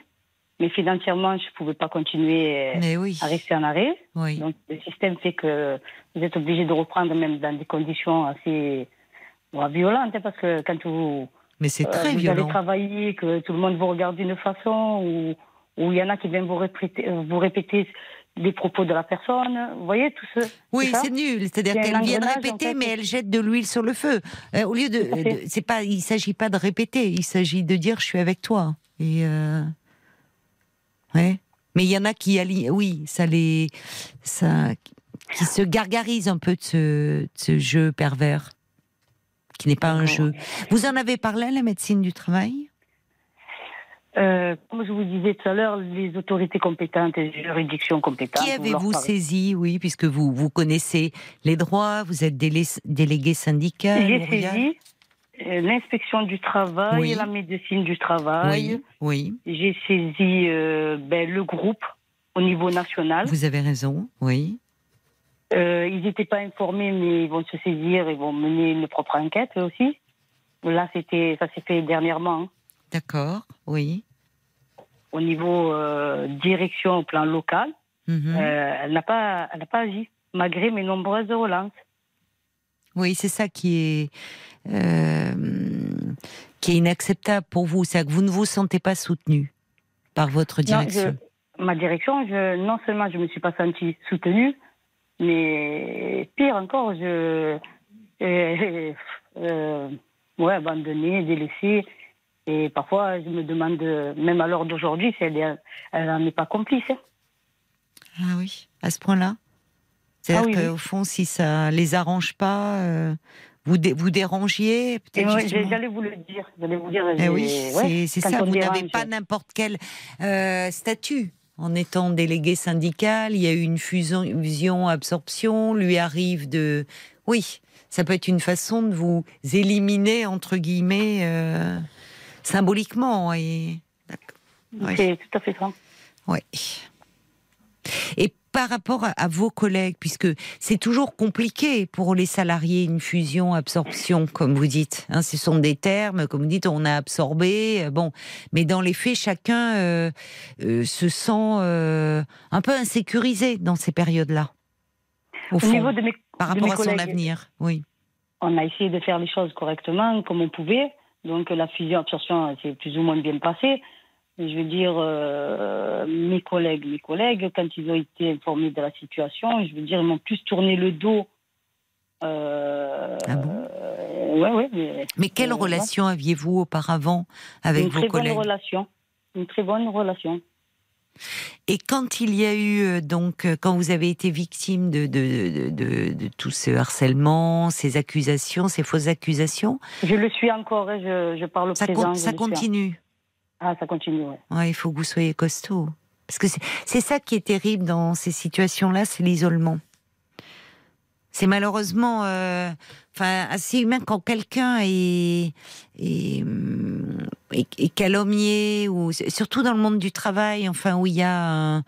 Mais financièrement, je ne pouvais pas continuer euh, oui, à rester en arrêt. oui. Donc, le système fait que vous êtes obligé de reprendre même dans des conditions assez bon, violentes. hein, parce que quand vous, Mais c'est euh, allez violent. travailler, que tout le monde vous regarde d'une façon, ou ou il y en a qui viennent vous répéter, vous répéter les propos de la personne. Vous voyez, tout ce. Oui, c'est nul. C'est-à-dire qu'elle vient de en répéter, fait. mais elle jette de l'huile sur le feu. Euh, au lieu de, c'est pas, il s'agit pas de répéter. Il s'agit de dire je suis avec toi. Et euh, ouais. Mais il y en a qui allient. Oui, ça les, ça, qui se gargarisent un peu de ce, de ce jeu pervers, qui n'est pas un jeu. Vous en avez parlé à la médecine du travail? Euh, comme je vous disais tout à l'heure, les autorités compétentes, les juridictions compétentes. Qui avez-vous saisi? Oui, puisque vous vous connaissez les droits. Vous êtes délé- délégué syndical. J'ai saisi l'inspection du travail Oui. et la médecine du travail. Oui, oui. J'ai saisi euh, ben, le groupe au niveau national. Vous avez raison, oui. Euh, ils n'étaient pas informés, mais ils vont se saisir, ils vont mener une propre enquête eux aussi. Là, c'était, ça s'est fait dernièrement. hein. D'accord, oui. Au niveau euh, direction au plan local, Mhm. euh, elle n'a pas, elle n'a pas agi, malgré mes nombreuses relances. Oui, c'est ça qui est euh, qui est inacceptable pour vous, c'est que vous ne vous sentez pas soutenu par votre Non, direction. je- ma direction, je, non seulement je me suis pas sentie soutenue, mais pire encore, je, euh, euh, ouais, abandonnée, délaissée. Et parfois, je me demande, même à l'heure d'aujourd'hui, si elle n'en est pas complice. hein. Ah oui, à ce point-là. C'est-à-dire Ah oui, qu'au oui. fond, si ça les arrange pas, euh, vous dé- vous dérangiez peut-être. J'allais vous le dire. Vous dire. Eh oui, c'est ça. Vous n'avez pas n'importe quel euh, statut. En étant délégué syndical, il y a eu une fusion, fusion absorption. Lui arrive de, oui, ça peut être une façon de vous éliminer entre guillemets euh, symboliquement. Et. C'est tout à fait ça. Oui. Et par rapport à, vos collègues, puisque c'est toujours compliqué pour les salariés, une fusion, absorption, comme vous dites. hein, ce sont des termes, comme vous dites, on a absorbé. euh, Bon, mais dans les faits, chacun euh, euh, se sent euh, un peu insécurisé dans ces périodes-là. Au Au fond, niveau de mes, par de rapport mes à son avenir. Oui. on a essayé de faire les choses correctement, comme on pouvait. Donc la fusion-absorption s'est plus ou moins bien passée. Je veux dire, euh, mes collègues, mes collègues, quand ils ont été informés de la situation, je veux dire, ils m'ont plus tourné le dos. Euh, Ah bon? euh, Ouais, ouais. Mais, Mais quelle Euh, relation aviez-vous auparavant avec une vos très collègues? bonne relation. Une très bonne relation. Et quand il y a eu donc quand vous avez été victime de de, de, de, tout ce harcèlement, ces accusations, ces fausses accusations, Je le suis encore, hein, je, je parle au ça, présent. con- ça continue? Ah, ça continue, ouais. Il faut que vous soyez costaud. Parce que c'est- ça qui est terrible dans ces situations-là, c'est l'isolement. C'est malheureusement, euh, assez humain quand quelqu'un est, hum, calomnié ou surtout dans le monde du travail, enfin où il y a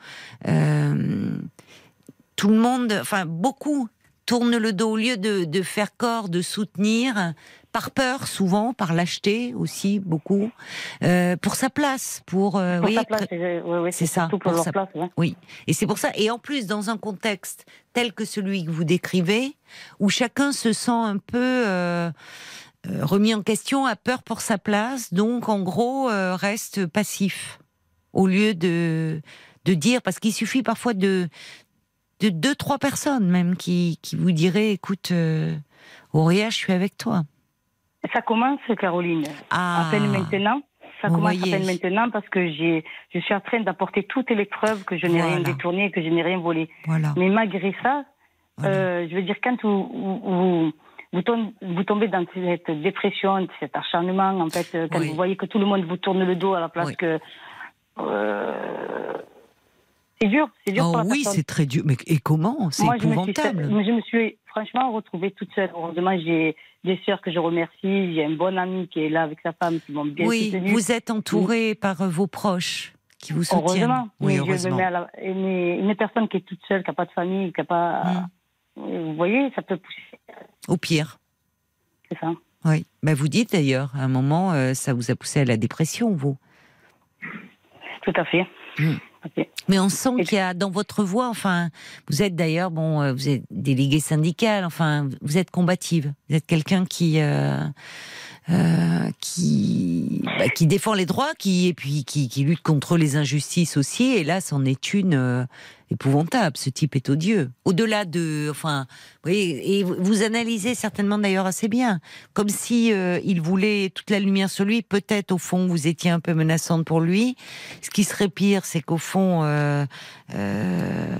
euh, tout le monde, enfin beaucoup tournent le dos au lieu de faire corps, de soutenir. Par peur souvent, par lâcheté aussi beaucoup, euh, pour sa place, pour, euh, Pour voyez, sa place, c'est ouais, c'est ça, pour pour leur sa- place. ouais. oui. Et c'est pour ça. Et en plus, dans un contexte tel que celui que vous décrivez, où chacun se sent un peu euh, euh, remis en question, a peur pour sa place, donc en gros reste passif au lieu de de dire, parce qu'il suffit parfois de de deux trois personnes même qui qui vous diraient, écoute, Auréa, je suis avec toi. Ça commence, Caroline, Ah, à peine maintenant. Ça Vous commence voyez. à peine maintenant parce que j'ai, je suis en train d'apporter toutes les preuves que je n'ai rien détourné, que je n'ai rien volé. voilà. Mais malgré ça, Voilà. euh, je veux dire, quand vous, vous, vous, vous tom- vous tombez dans cette dépression, cet acharnement, en fait, euh, quand Oui. vous voyez que tout le monde vous tourne le dos à la place Oui. que. euh, c'est dur, c'est dur Oh pour la oui, c'est très dur. Mais et comment? C'est Moi, je me, suis, épouvantable. je me suis franchement retrouvée toute seule. Heureusement, j'ai des sœurs que je remercie. J'ai un bon ami qui est là avec sa femme qui m'ont bien Oui, soutenue. vous êtes entouré par euh, vos proches qui vous soutiennent. Heureusement. Oui, je me heureusement. mets à la- mais une personne qui est toute seule, qui n'a pas de famille, qui n'a pas. Vous voyez, ça peut pousser. Au pire. C'est ça. Oui. Bah, vous dites d'ailleurs, à un moment, euh, ça vous a poussé à la dépression, vous. Tout à fait. Mm. Mais on sent qu'il y a dans votre voix, enfin, vous êtes d'ailleurs, bon, euh, vous êtes déléguée syndicale, enfin, vous êtes combative. Vous êtes quelqu'un qui, euh, euh, qui, bah, qui défend les droits, qui et puis qui, qui lutte contre les injustices aussi. Et là, c'en est une euh, épouvantable. Ce type est odieux. Au-delà de, enfin, vous voyez, et vous- analysez certainement d'ailleurs assez bien, comme si euh, il voulait toute la lumière sur lui. Peut-être au fond, vous étiez un peu menaçante pour lui. Ce qui serait pire, c'est qu'au fond, euh, euh,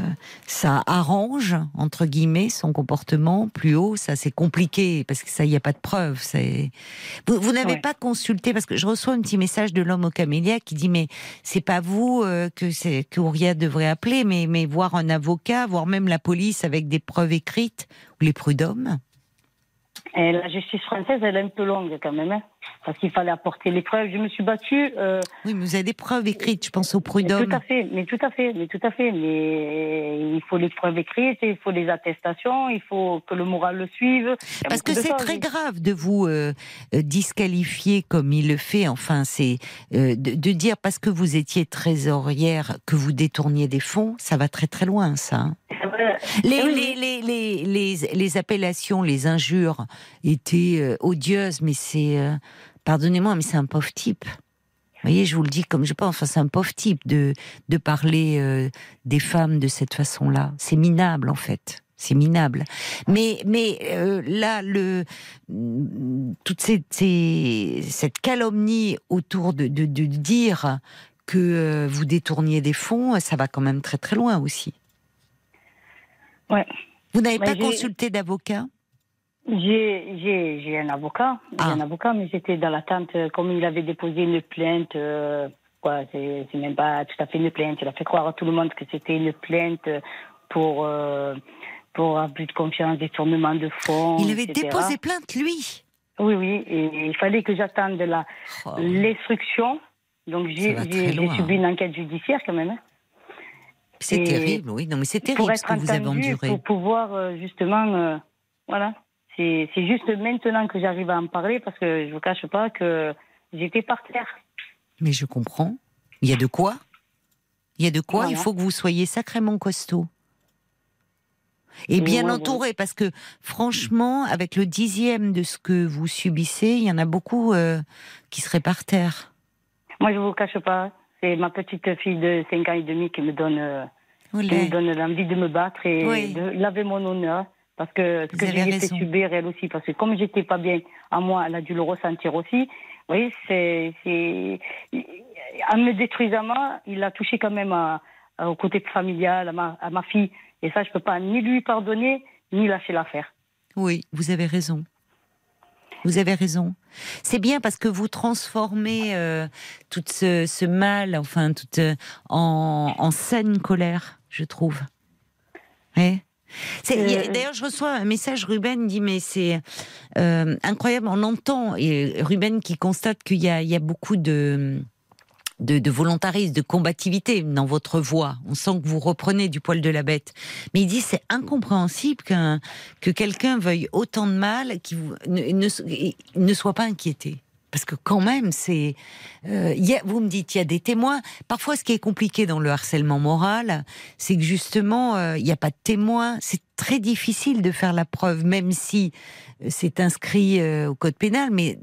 ça arrange entre guillemets son comportement plus haut. Ça, c'est compliqué parce que ça, il n'y a pas de preuve. C'est vous, vous n'avez Ouais. pas consulté parce que je reçois un petit message de l'homme au camélia qui dit mais c'est pas vous que c'est que Ouria devrait appeler, mais mais voir un avocat, voire même la police avec des preuves écrites ou les prud'hommes. Et la justice française, elle est un peu longue quand même, hein, parce qu'il fallait apporter les preuves. Je me suis battue. euh, Oui, mais vous avez des preuves écrites, je pense aux mais prud'hommes. tout à fait, mais tout à fait, mais tout à fait. Mais il faut les preuves écrites, il faut les attestations, il faut que le moral le suive. Parce que c'est très grave de vous euh, euh, disqualifier comme il le fait. Enfin, c'est euh, de, de dire parce que vous étiez trésorière que vous détourniez des fonds, ça va très très loin, ça. hein. Les, Eh les, les, les, les, appellations, les injures étaient euh, odieuses, mais c'est, euh, pardonnez-moi, mais c'est un pauvre type. Vous voyez, je vous le dis comme je pense, enfin, c'est un pauvre type de, de parler euh, des femmes de cette façon-là. C'est minable, en fait. C'est minable. Mais, mais euh, là, le, toute cette, cette calomnie autour de, de, de dire que vous détourniez des fonds, ça va quand même très très loin aussi. Ouais. Vous n'avez pas consulté d'avocat J'ai, un avocat, Ah. un avocat, mais j'étais dans l'attente, euh, comme il avait déposé une plainte, euh, quoi, c'est, même pas tout à fait une plainte, il a fait croire à tout le monde que c'était une plainte pour, euh, pour abus de confiance, détournement de fonds. Il avait etc. déposé plainte, lui? Oui, oui, et il fallait que j'attende Oh, l'instruction. Donc j'ai, subi une enquête judiciaire quand même. hein. C'est terrible, oui. Non, mais c'est pour terrible ce que vous avez enduré. pour pouvoir euh, justement, euh, voilà. C'est, juste maintenant que j'arrive à en parler parce que je vous cache pas que j'étais par terre. Mais je comprends. Il y a de quoi? Il y a de quoi? Voilà. Il faut que vous soyez sacrément costaud. Et bien ouais, entouré, parce que franchement, avec le dixième de ce que vous subissez, il y en a beaucoup euh, qui seraient par terre. Moi, je vous cache pas, c'est ma petite fille de 5 ans et demi qui me donne, euh, qui me donne l'envie de me battre et Oui. de laver mon honneur. Parce que ce Vous que j'ai fait subir elle aussi, parce que comme j'étais pas bien à moi, elle a dû le ressentir aussi. Voyez, c'est, c'est, en me détruisant moi, il a touché quand même à, à- au côté familial, à ma, à ma fille. Et ça, je peux pas ni lui pardonner, ni lâcher l'affaire. Oui, vous avez raison. Vous avez raison. C'est bien parce que vous transformez euh, tout ce, ce mal, enfin, toute, euh, en, en saine colère, je trouve. Ouais. Euh, D'ailleurs, je reçois un message, Ruben dit, mais c'est euh, incroyable, on entend, et Ruben qui constate qu'il y y a beaucoup de de, de volontarisme, de combativité dans votre voix. On sent que vous reprenez du poil de la bête. Mais il dit c'est incompréhensible qu'un que quelqu'un veuille autant de mal, qu'il ne, ne, ne soit pas inquiété. Parce que quand même, c'est, euh, vous me dites, il y a des témoins. Parfois, ce qui est compliqué dans le harcèlement moral, c'est que justement, euh, il n'y a pas de témoins. C'est très difficile de faire la preuve, même si euh, c'est inscrit au code pénal. Mais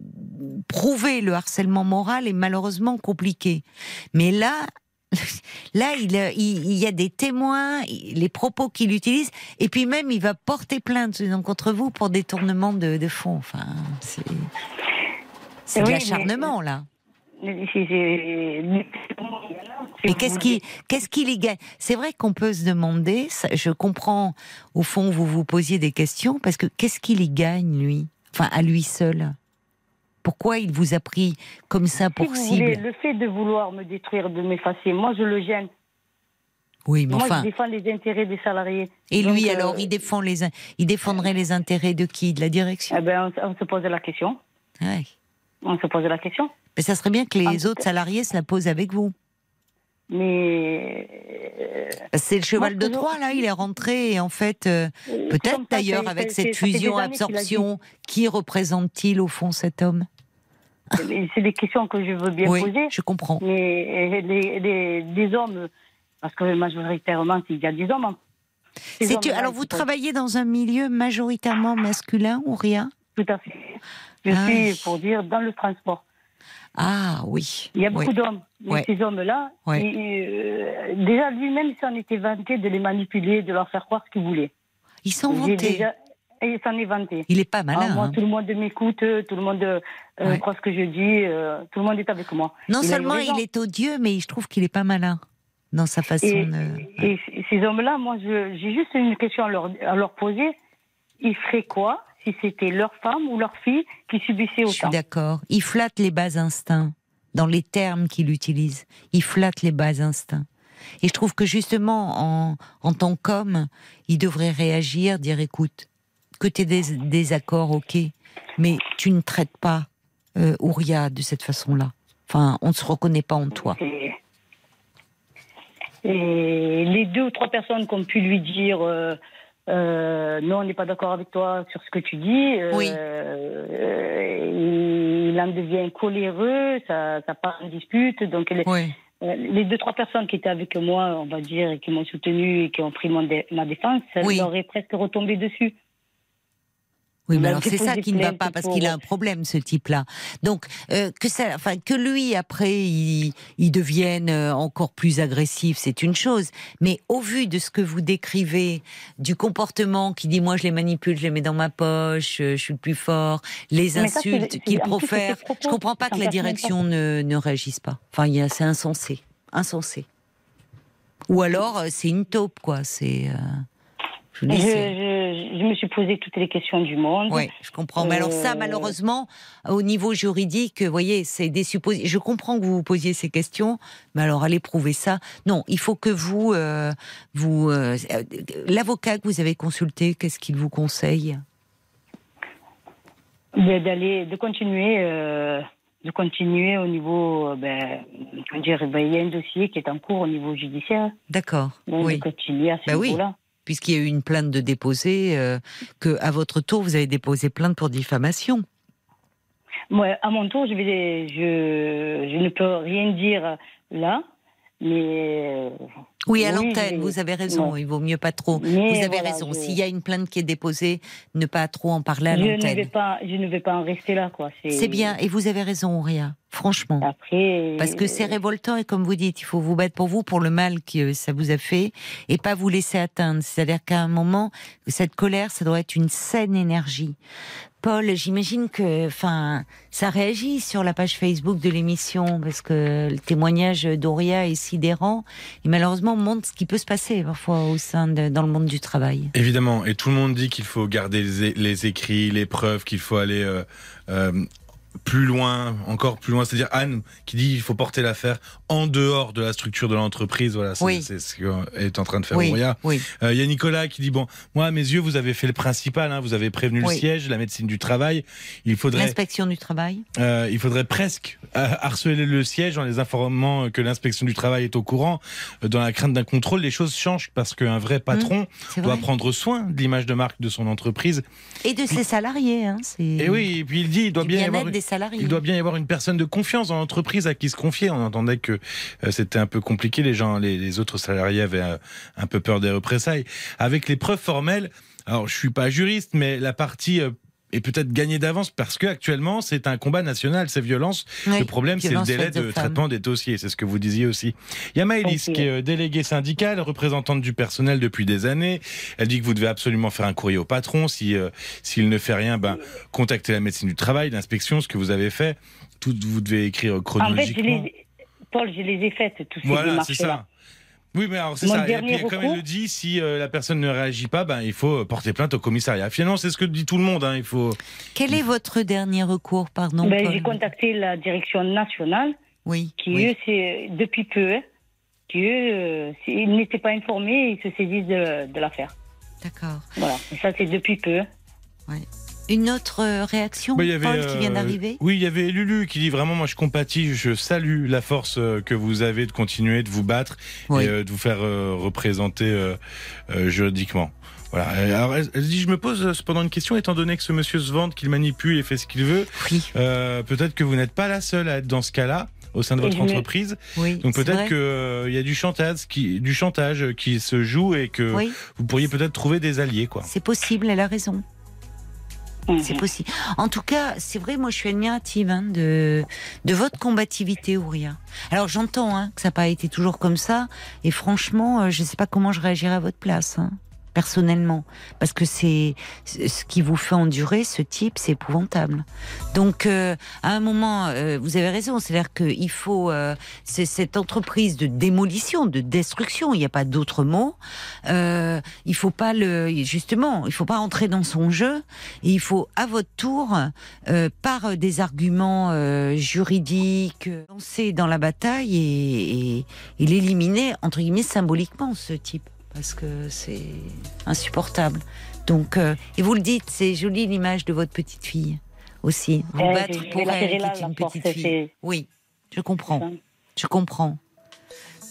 prouver le harcèlement moral est malheureusement compliqué. Mais là, là, il, y a des témoins, les propos qu'il utilise, et puis même, il va porter plainte contre vous pour détournement de, de fonds. Enfin, c'est de Oui, mais- l'acharnement là. Et qu'est-ce qui, qu'est-ce qui les gagne? C'est vrai qu'on peut se demander. je comprends au fond vous vous posiez des questions parce que qu'est-ce qui les gagne lui? Enfin, à lui seul. Pourquoi il vous a pris comme ça Si pour vous cible? voulez, le fait de vouloir me détruire, de m'effacer, moi je le gêne. Oui, mais moi enfin. je défends les intérêts des salariés. Et lui, euh, alors, il défend les, il défendrait les intérêts de qui? De la direction? Eh ben, on, on se pose la question. Ouais. On se pose la question. Mais ça serait bien que les autres salariés se la posent avec vous. Mais euh, C'est le cheval de Troie, là, il est rentré, et en fait, euh, peut-être d'ailleurs avec cette fusion-absorption, qui représente-t-il au fond cet homme? C'est des questions que je veux bien Oui, poser. je comprends. Mais des hommes, parce que majoritairement, il y a des hommes. hein. Alors, vous travaillez dans un milieu majoritairement masculin ou rien? Tout à fait. Je Ah suis, oui. pour dire, dans le transport. Ah oui. Il y a oui. beaucoup d'hommes. Ces hommes-là, euh, déjà lui-même, s'en était vanté de les manipuler, de leur faire croire ce qu'il voulait. Ils déjà- Et il s'en est vanté. Il est pas Ah, malin. moi, hein. tout le monde m'écoute, tout le monde euh, Ouais. croit ce que je dis, euh, tout le monde est avec moi. Non Il seulement il est odieux, mais je trouve qu'il est pas malin dans sa façon Et, de. et ces hommes-là, moi, j'ai juste une question à leur, à leur poser. Ils feraient quoi si c'était leur femme ou leur fille qui subissait Je suis autant d'accord. Il flatte les bas instincts dans les termes qu'il utilise. Il flatte les bas instincts. Et je trouve que justement, en, en tant qu'homme, il devrait réagir, dire écoute, que tu aies des désaccords, ok, mais tu ne traites pas euh, Ouria de cette façon-là. Enfin, on ne se reconnaît pas en toi. Et, et les deux ou trois personnes qui ont pu lui dire euh, euh, non, on n'est pas d'accord avec toi sur ce que tu dis, euh, Oui. euh, il en devient coléreux, ça, ça part en dispute. Donc les, Oui. euh, les deux trois personnes qui étaient avec moi, on va dire, et qui m'ont soutenu et qui ont pris mon dé- ma défense, ça Oui. leur est presque retombé dessus. Oui, mais alors c'est ça qui ne va pas parce qu'il a un problème, ce type-là. Donc euh, que ça, enfin que lui après il, il devienne euh, encore plus agressif, c'est une chose. Mais au vu de ce que vous décrivez, du comportement qui dit moi je les manipule, je les mets dans ma poche, euh, je suis le plus fort, les insultes qu'il plus, profère, propos. je comprends pas que la direction ne, ne réagisse pas. Enfin, il y a- c'est insensé, insensé. Ou alors euh, c'est une taupe quoi. C'est euh, je me suis posé toutes les questions du monde. Oui, je comprends. Mais alors ça, Euh, malheureusement, au niveau juridique, vous voyez, c'est des suppositions. Je comprends que vous vous posiez ces questions, mais alors allez prouver ça. Non, il faut que vous, euh, vous, euh, l'avocat que vous avez consulté, qu'est-ce qu'il vous conseille? De- d'aller de continuer de continuer au niveau ben, comment dire ben, il y a un dossier qui est en cours au niveau judiciaire D'accord. donc Oui. de continuer à ce Bah oui. Puisqu'il y a eu une plainte de déposé, euh, que à votre tour vous avez déposé plainte pour diffamation. moi à mon tour je je ne peux rien dire là mais euh, Oui, à Oui, l'antenne, vous avez raison. Il vaut mieux pas trop. Mais vous avez voilà, raison. je- S'il y a une plainte qui est déposée, ne pas trop en parler à je ne vais l'antenne. pas je ne vais pas en rester là quoi C'est bien. Et vous avez raison, Auria. Franchement. après Parce que c'est révoltant et comme vous dites, il faut vous battre pour vous, pour le mal que ça vous a fait et pas vous laisser atteindre. C'est-à-dire qu'à un moment, cette colère, ça doit être une saine énergie. Paul, j'imagine que, enfin, ça réagit sur la page Facebook de l'émission parce que le témoignage d'Auria est sidérant et malheureusement montre ce qui peut se passer parfois au sein de, dans le monde du travail. Évidemment, et tout le monde dit qu'il faut garder les écrits, les preuves, qu'il faut aller euh, euh, plus loin, encore plus loin. C'est-à-dire Anne qui dit il faut porter l'affaire en dehors de la structure de l'entreprise. Voilà, c'est Oui. ce qu'est en train de faire Oui. Euh, Il y a Nicolas qui dit bon, moi à mes yeux, vous avez fait le principal, hein, vous avez prévenu le siège, la médecine du travail. Il faudrait, L'inspection du travail. euh, il faudrait presque euh, harceler le siège en les informant que l'inspection du travail est au courant. Dans la crainte d'un contrôle, les choses changent parce qu'un vrai patron C'est doit vrai. prendre soin de l'image de marque de son entreprise. Et de ses salariés. Hein, Et oui, et puis il dit, il doit bien y avoir des salariés. il doit bien y avoir une personne de confiance dans l'entreprise à qui se confier. On entendait que c'était un peu compliqué. Les gens, les, les autres salariés avaient euh, un peu peur des représailles. Avec les preuves formelles, alors je suis pas juriste, mais la partie euh, est peut-être gagnée d'avance parce que actuellement c'est un combat national, ces violences. Oui, le problème, c'est le délai de traitement des dossiers. C'est ce que vous disiez aussi. Il y a Maëlys, qui est euh, déléguée syndicale, représentante du personnel depuis des années. Elle dit que vous devez absolument faire un courrier au patron. Si euh, s'il ne fait rien, ben contactez la médecine du travail, l'inspection, ce que vous avez fait. Tout, vous devez écrire En fait, je chronologiquement. Paul, je les ai faites, tous ces voilà, c'est démarches-là. ça. Oui, mais alors c'est ça. Et dernier puis, comme recours- elle le dit, si euh, la personne ne réagit pas, ben il faut porter plainte au commissariat. Finalement, c'est ce que dit tout le monde. Hein. Il faut. Quel est votre dernier recours, pardon Ben, j'ai contacté la direction nationale, Oui. qui oui. eux, c'est depuis peu, hein, qui eux, euh, ils n'étaient pas informés, ils se saisissent de, de l'affaire. D'accord. Voilà, Et ça c'est depuis peu. Une autre euh, réaction, Bah, y avait, Paul, qui vient euh, d'arriver? Oui, il y avait Lulu qui dit vraiment, moi je compatis, je salue la force euh, que vous avez de continuer de vous battre Oui. et euh, de vous faire euh, représenter euh, euh, juridiquement. Voilà. Euh, Alors, elle, dit, je me pose euh, cependant une question, étant donné que ce monsieur se vante, qu'il manipule et fait ce qu'il veut, Oui, euh, peut-être que vous n'êtes pas la seule à être dans ce cas-là au sein de votre me- entreprise. oui. Donc peut-être qu'il y a du chantage, qui, du chantage qui se joue et que Oui, vous pourriez peut-être trouver des alliés. quoi. c'est possible, elle a raison. Mhm. C'est possible. En tout cas, c'est vrai, moi je suis admirative hein, de, de votre combativité, Ouria. Alors j'entends hein, que ça n'a pas été toujours comme ça, et franchement, euh, je ne sais pas comment je réagirais à votre place, hein, personnellement. Parce que c'est ce qui vous fait endurer ce type, c'est épouvantable. Donc euh, à un moment, euh, vous avez raison, c'est-à-dire qu'il faut... euh, c'est cette entreprise de démolition, de destruction, il n'y a pas d'autre mot. Euh, il faut pas le... Justement, il faut pas entrer dans son jeu. Et il faut, à votre tour, euh, par des arguments euh, juridiques, lancer dans la bataille et, et- et l'éliminer, entre guillemets, symboliquement, ce type. Parce que c'est insupportable. Donc, euh, et vous le dites, c'est joli l'image de votre petite fille aussi. Vous Eh, battre pour elle, qui est une petite fille. Oui, je comprends. Je comprends.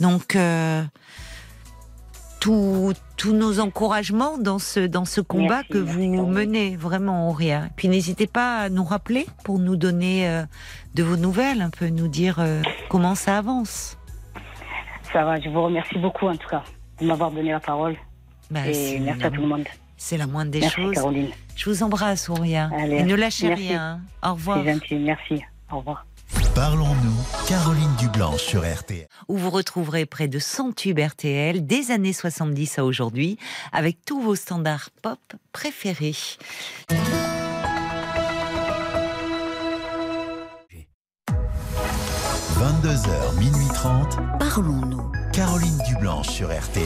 Donc, euh, tous nos encouragements dans ce, dans ce combat Merci, que merci, vous menez, vraiment, Auria. Puis n'hésitez pas à nous rappeler pour nous donner euh, de vos nouvelles, un peu nous dire euh, comment ça avance. Ça va, je vous remercie beaucoup en tout cas de m'avoir donné la parole. Bah, et merci à tout le monde. c'est la moindre des merci choses. Caroline. Je vous embrasse, Auria. Allez, et ne lâchez merci. rien. hein. Au revoir. C'est gentil, merci. Au revoir. Parlons-nous, Caroline Dublanche sur RTL. où vous retrouverez près de 100 tubes RTL des années 70 à aujourd'hui, avec tous vos standards pop préférés. 22h, minuit 30, Parlons-nous. Caroline Dublanche sur RTL.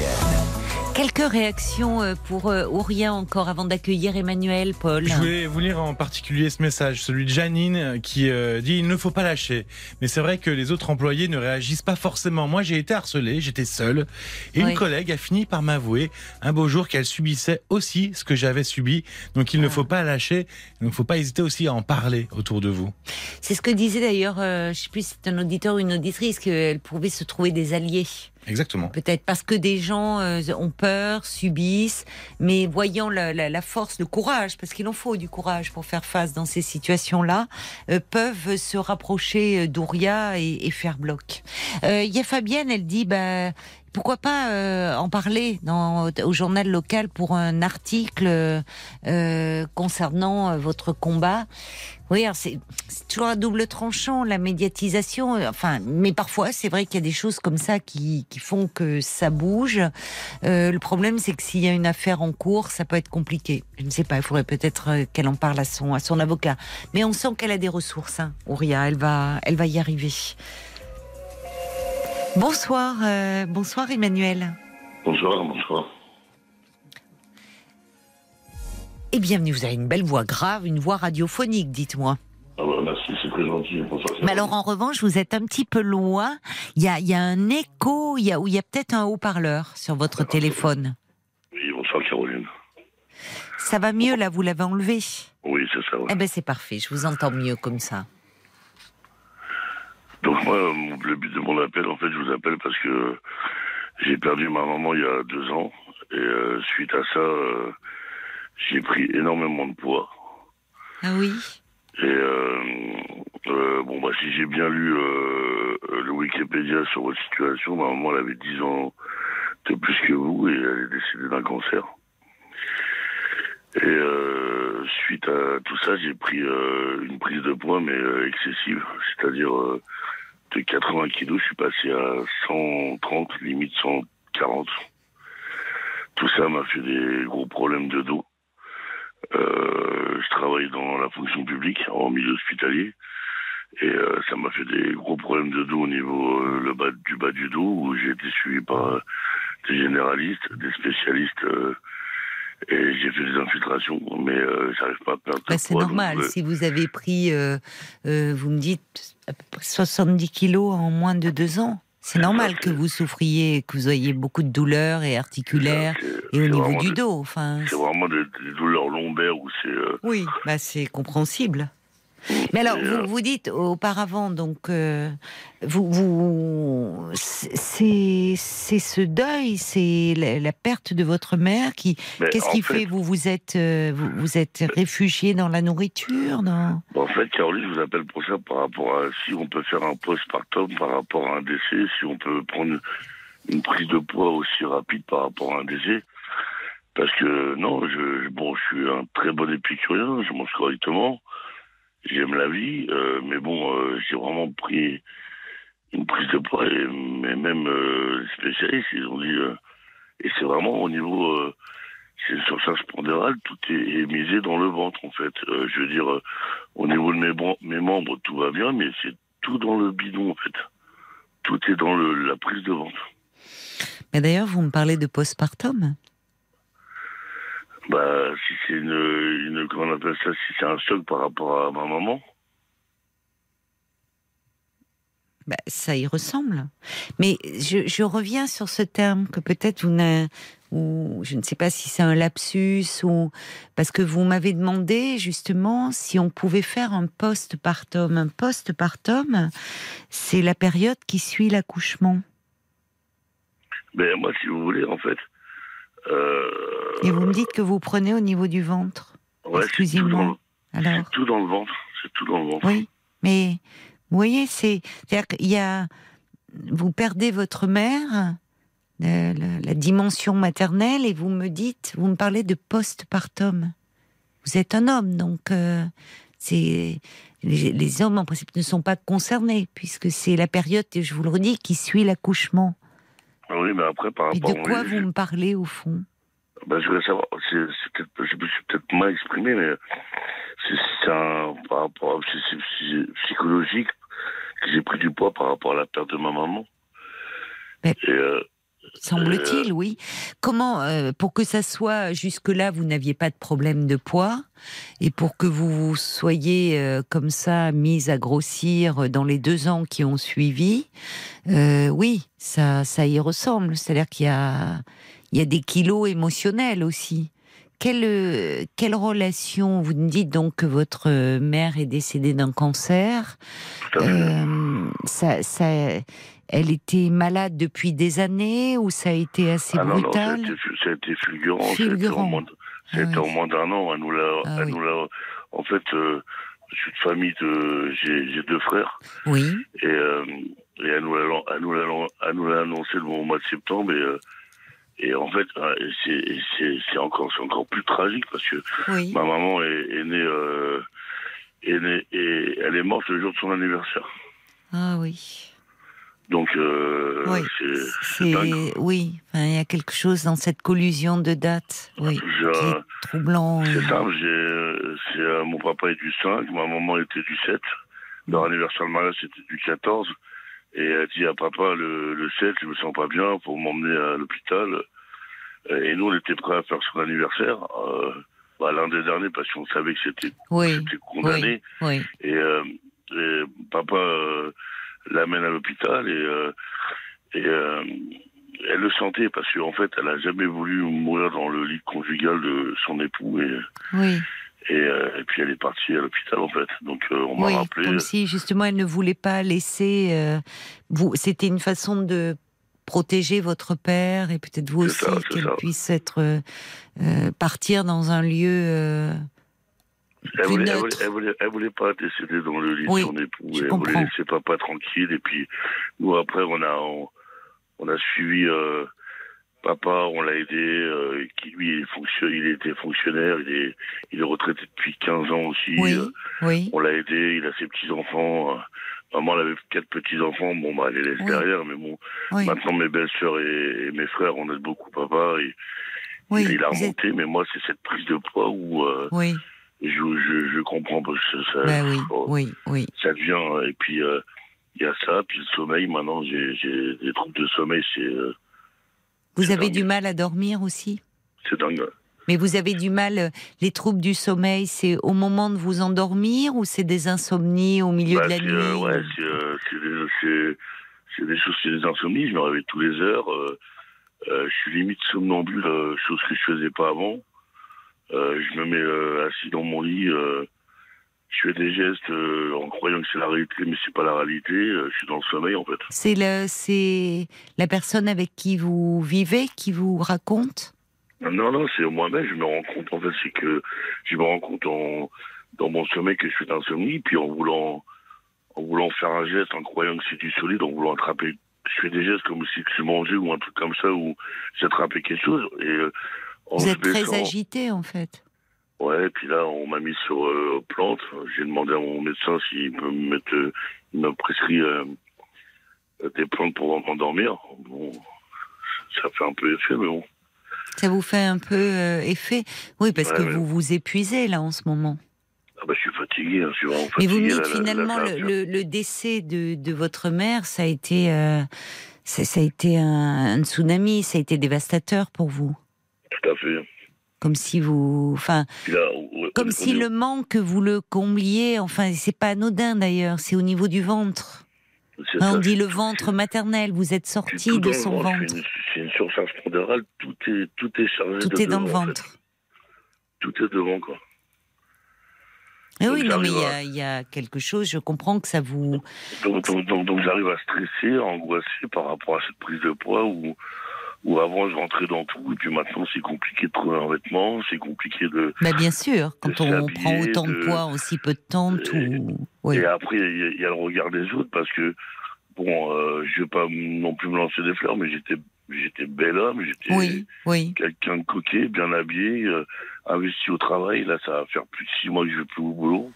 Quelques réactions euh, pour euh, Aurien encore avant d'accueillir Emmanuel, Paul. Je voulais vous lire en particulier ce message, celui de Janine euh, qui euh, dit il ne faut pas lâcher. Mais c'est vrai que les autres employés ne réagissent pas forcément. Moi, j'ai été harcelé, j'étais seul, et Oui. une collègue a fini par m'avouer un beau jour qu'elle subissait aussi ce que j'avais subi. Donc il ne Ah. faut pas lâcher, il ne faut pas hésiter aussi à en parler autour de vous. C'est ce que disait d'ailleurs, euh, je sais plus si c'est un auditeur ou une auditrice, qu'elle pouvait se trouver des alliés. Exactement. Peut-être parce que des gens euh, ont peur, subissent, mais voyant la, la- la force, le courage, parce qu'il en faut du courage pour faire face dans ces situations-là, euh, peuvent se rapprocher euh, d'Ouria et, et faire bloc. Euh, Il y a Fabienne, elle dit, bah, pourquoi pas euh, en parler dans, au journal local pour un article euh, concernant euh, votre combat. Oui, c'est toujours un double tranchant la médiatisation. euh, Enfin, mais parfois c'est vrai qu'il y a des choses comme ça qui, qui font que ça bouge. Euh, le problème, c'est que s'il y a une affaire en cours, ça peut être compliqué. Je ne sais pas. Il faudrait peut-être euh, qu'elle en parle à son à son avocat. Mais on sent qu'elle a des ressources, hein, Ouria. Elle va elle va y arriver. Bonsoir, bonsoir Emmanuel. Bonsoir, bonsoir. Et bienvenue. Vous avez une belle voix grave, une voix radiophonique, dites-moi. Ah bah, merci, c'est très gentil. Mais alors en revanche, vous êtes un petit peu loin. Il y a, il y a un écho, il y a, ou il y a peut-être un haut-parleur sur votre téléphone. Oui, bonsoir Caroline. Ça va mieux là, vous l'avez enlevé. Oui, c'est ça. ouais. Eh ben c'est parfait, je vous entends mieux comme ça. Donc moi, le but de mon appel, en fait, je vous appelle parce que j'ai perdu ma maman il y a deux ans. Et euh, suite à ça, euh, j'ai pris énormément de poids. Ah oui. Et euh, euh, bon, bah, si j'ai bien lu euh, le Wikipédia sur votre situation, ma maman elle avait 10 ans de plus que vous et elle est décédée d'un cancer. Et euh, suite à tout ça, j'ai pris euh, une prise de poids, mais excessive. C'est-à-dire euh, de 80 kilos, je suis passé à 130, limite 140. Tout ça m'a fait des gros problèmes de dos. Euh, je travaille dans la fonction publique en milieu hospitalier. Et euh, ça m'a fait des gros problèmes de dos au niveau euh, le bas, du bas du dos où j'ai été suivi par euh, des généralistes, des spécialistes et j'ai fait des infiltrations mais j'arrive pas à perdre Bah, c'est donc, normal. Si vous avez pris, vous me dites, à peu près 70 kilos en moins de deux ans, c'est normal que vous souffriez, que vous ayez beaucoup de douleurs et articulaires et au niveau du dos. Enfin, C'est vraiment des, des douleurs lombaires où c'est euh, Oui, bah c'est compréhensible. Mais alors, Et, euh, vous, vous dites auparavant, donc, euh, vous, vous, c'est, ce deuil, c'est la, la perte de votre mère qui. Qu'est-ce qui fait, vous vous êtes, euh, vous, vous êtes réfugié dans la nourriture, dans En fait, Caroline, je vous appelle pour ça par rapport à si on peut faire un postpartum par rapport à un décès, si on peut prendre une prise de poids aussi rapide par rapport à un décès. Parce que non, je, bon, je suis un très bon épicurien, je mange correctement, j'aime la vie, euh, mais bon, euh, j'ai vraiment pris une prise de poids, et, mais même euh, spécialistes, ils ont dit, euh, et c'est vraiment au niveau, c'est une surface pondérale, tout est, misé dans le ventre en fait. Je veux dire, au niveau de mes, membres, tout va bien, mais c'est tout dans le bidon en fait. Tout est dans la prise de ventre. Mais d'ailleurs, vous me parlez de postpartum. Bah, si c'est une, une, comment on appelle ça, si c'est un choc par rapport à ma maman, Bah, ça y ressemble. Mais je, je reviens sur ce terme que peut-être vous n'a- ou je ne sais pas si c'est un lapsus ou parce que vous m'avez demandé justement si on pouvait faire un postpartum. Un postpartum, c'est la période qui suit l'accouchement. ben moi, si vous voulez, en fait, Et vous me dites que vous prenez au niveau du ventre. ouais, tout, dans le- exclusivement. Alors, c'est tout dans le ventre, c'est tout dans le ventre. oui, mais vous voyez, c'est c'est-à-dire qu'il y a vous perdez votre mère, euh, la, la dimension maternelle, et vous me dites, vous me parlez de postpartum. Vous êtes un homme, donc euh, c'est les, les hommes en principe ne sont pas concernés puisque c'est la période, et je vous le redis, qui suit l'accouchement. Oui, mais après, par Et rapport de quoi vous me parlez au fond? Ben, je voulais savoir, c'est, c'est peut-être, je me suis peut-être mal exprimé, mais c'est, un, par rapport, à- c'est, psychologique que j'ai pris du poids par rapport à la perte de ma maman. Mais- Et, euh, Semble-t-il, oui. Comment, euh, pour que ça soit jusque-là, vous n'aviez pas de problème de poids, et pour que vous soyez euh, comme ça mise à grossir dans les deux ans qui ont suivi, euh, oui, ça, ça y ressemble. C'est-à-dire qu'il y a, il y a des kilos émotionnels aussi. Quelle, euh, quelle relation Vous me dites donc que votre euh, mère est décédée d'un cancer. Euh, ça, elle était malade depuis des années ou ça a été assez Ah non, non, ça a, brutal été, fulgurant. Fulgurant. au moins, Ah au moins d'un an. Elle nous l'a, Ah oui. en fait, euh, je suis de famille de, j'ai, deux frères. Oui. Et, euh, et elle nous l'a, annoncé le mois de septembre. Et, euh, et en fait, et c'est, encore, plus tragique parce que Oui. ma maman est, est née, euh, est née, et elle est morte le jour de son anniversaire. Ah oui. Donc, euh, Oui. c'est, oui. Enfin, il y a quelque chose dans cette collusion de dates. Oui. J'ai Qui est troublant. C'est simple, j'ai, euh, c'est, euh, mon papa est du 5, ma maman était du 7. Leur anniversaire de mariage, c'était du 14. Et elle dit à papa, le, le 7, je me sens pas bien, faut m'emmener à l'hôpital. Euh, Et nous, on était prêts à faire son anniversaire, euh, bah, l'un des derniers, parce qu'on savait que c'était, Oui. condamné. Oui. Et, euh, et papa euh, l'amène à l'hôpital et, euh, et euh, elle le sentait parce qu'en fait, elle a jamais voulu mourir dans le lit conjugal de son époux et, Oui, et, euh, et puis elle est partie à l'hôpital en fait. Donc on m'a oui, rappelé. comme si justement elle ne voulait pas laisser. euh, vous, c'était une façon de protéger votre père et peut-être vous aussi qu'elle puisse être euh, partir dans un lieu. euh, Elle voulait, elle, voulait, elle, voulait, elle voulait pas décéder dans le lit Oui, de son époux. Elle comprends. voulait laisser papa tranquille. Et puis, nous, après, on a, on, on a suivi euh, papa, on l'a aidé. euh, qui, lui, il, fonctionne, il était fonctionnaire. Il est, il est retraité depuis 15 ans aussi. Oui, euh, oui, on l'a aidé. Il a ses petits-enfants. euh, Maman, elle avait quatre petits-enfants. Bon, bah, elle les laisse derrière. Mais bon, maintenant, mes belles-sœurs et, et mes frères, on aide beaucoup papa. Et, oui. il a êtes- remonté. Mais moi, c'est cette prise de poids où... euh, Oui, je, je, je comprends parce que ça, bah oui, oh, oui, oui. ça devient et puis euh, il y a ça puis le sommeil maintenant j'ai des troubles de sommeil c'est euh, Vous avez dingue. du mal à dormir aussi? C'est dingue Mais vous avez du mal, euh, les troubles du sommeil, c'est au moment de vous endormir ou c'est des insomnies au milieu Bah, de la nuit euh, ouais c'est des, choses c'est des insomnies je me réveille tous les heures je suis limite somnambule chose que je faisais pas avant je me mets euh, assis dans mon lit euh, je fais des gestes euh, en croyant que c'est la réalité mais c'est pas la réalité euh, je suis dans le sommeil en fait. C'est le, c'est la personne avec qui vous vivez qui vous raconte? Non, non, c'est moi-même, je me rends compte, en fait, c'est que je me rends compte en, dans mon sommeil que je suis d'insomnie, puis en voulant, en voulant faire un geste, en croyant que c'est du solide, en voulant attraper, je fais des gestes comme si je mangeais ou un truc comme ça, où j'attrapais quelque chose, et euh, Vous êtes très agité en fait. Ouais, puis là, on m'a mis sur euh, plante. J'ai demandé à mon médecin s'il peut me mettre, euh, il m'a prescrit euh, des plantes pour m'endormir. Bon, ça fait un peu effet, mais bon. Ça vous fait un peu euh, effet Oui, parce Ouais, que vous vous épuisez là en ce moment. Ah bah, je suis fatigué, hein, je suis vraiment Mais fatigué. vous me dites finalement le, le décès de, de votre mère, ça a été, euh, ça, ça a été un, un tsunami, ça a été dévastateur pour vous. Tout à fait. Comme si vous, enfin, là, comme si le manque vous le combliez. Enfin, c'est pas anodin d'ailleurs. C'est au niveau du ventre. Hein, on dit le ventre maternel. Vous êtes sorti de son ventre. C'est une, une surcharge pondérale, tout est, tout est chargé Tout de est dans le devant, en fait. ventre. Tout est devant, quoi. Eh Donc, oui, non, mais il y, a- il y a quelque chose. Je comprends que ça vous. Donc, donc, donc, donc j'arrive à stresser, à angoisser par rapport à cette prise de poids où, où avant je rentrais dans tout, et puis maintenant c'est compliqué de trouver un vêtement, c'est compliqué de. Bah bien sûr, quand on prend autant de de- poids en si peu de temps, Et- tout. Oui. Et après, il y, a- il y a le regard des autres parce que, bon, euh, je vais pas non plus me lancer des fleurs, mais j'étais, j'étais bel homme, j'étais Oui, oui. quelqu'un de coquet, bien habillé, euh, investi au travail. Là, ça va faire plus de six mois que je vais plus au boulot.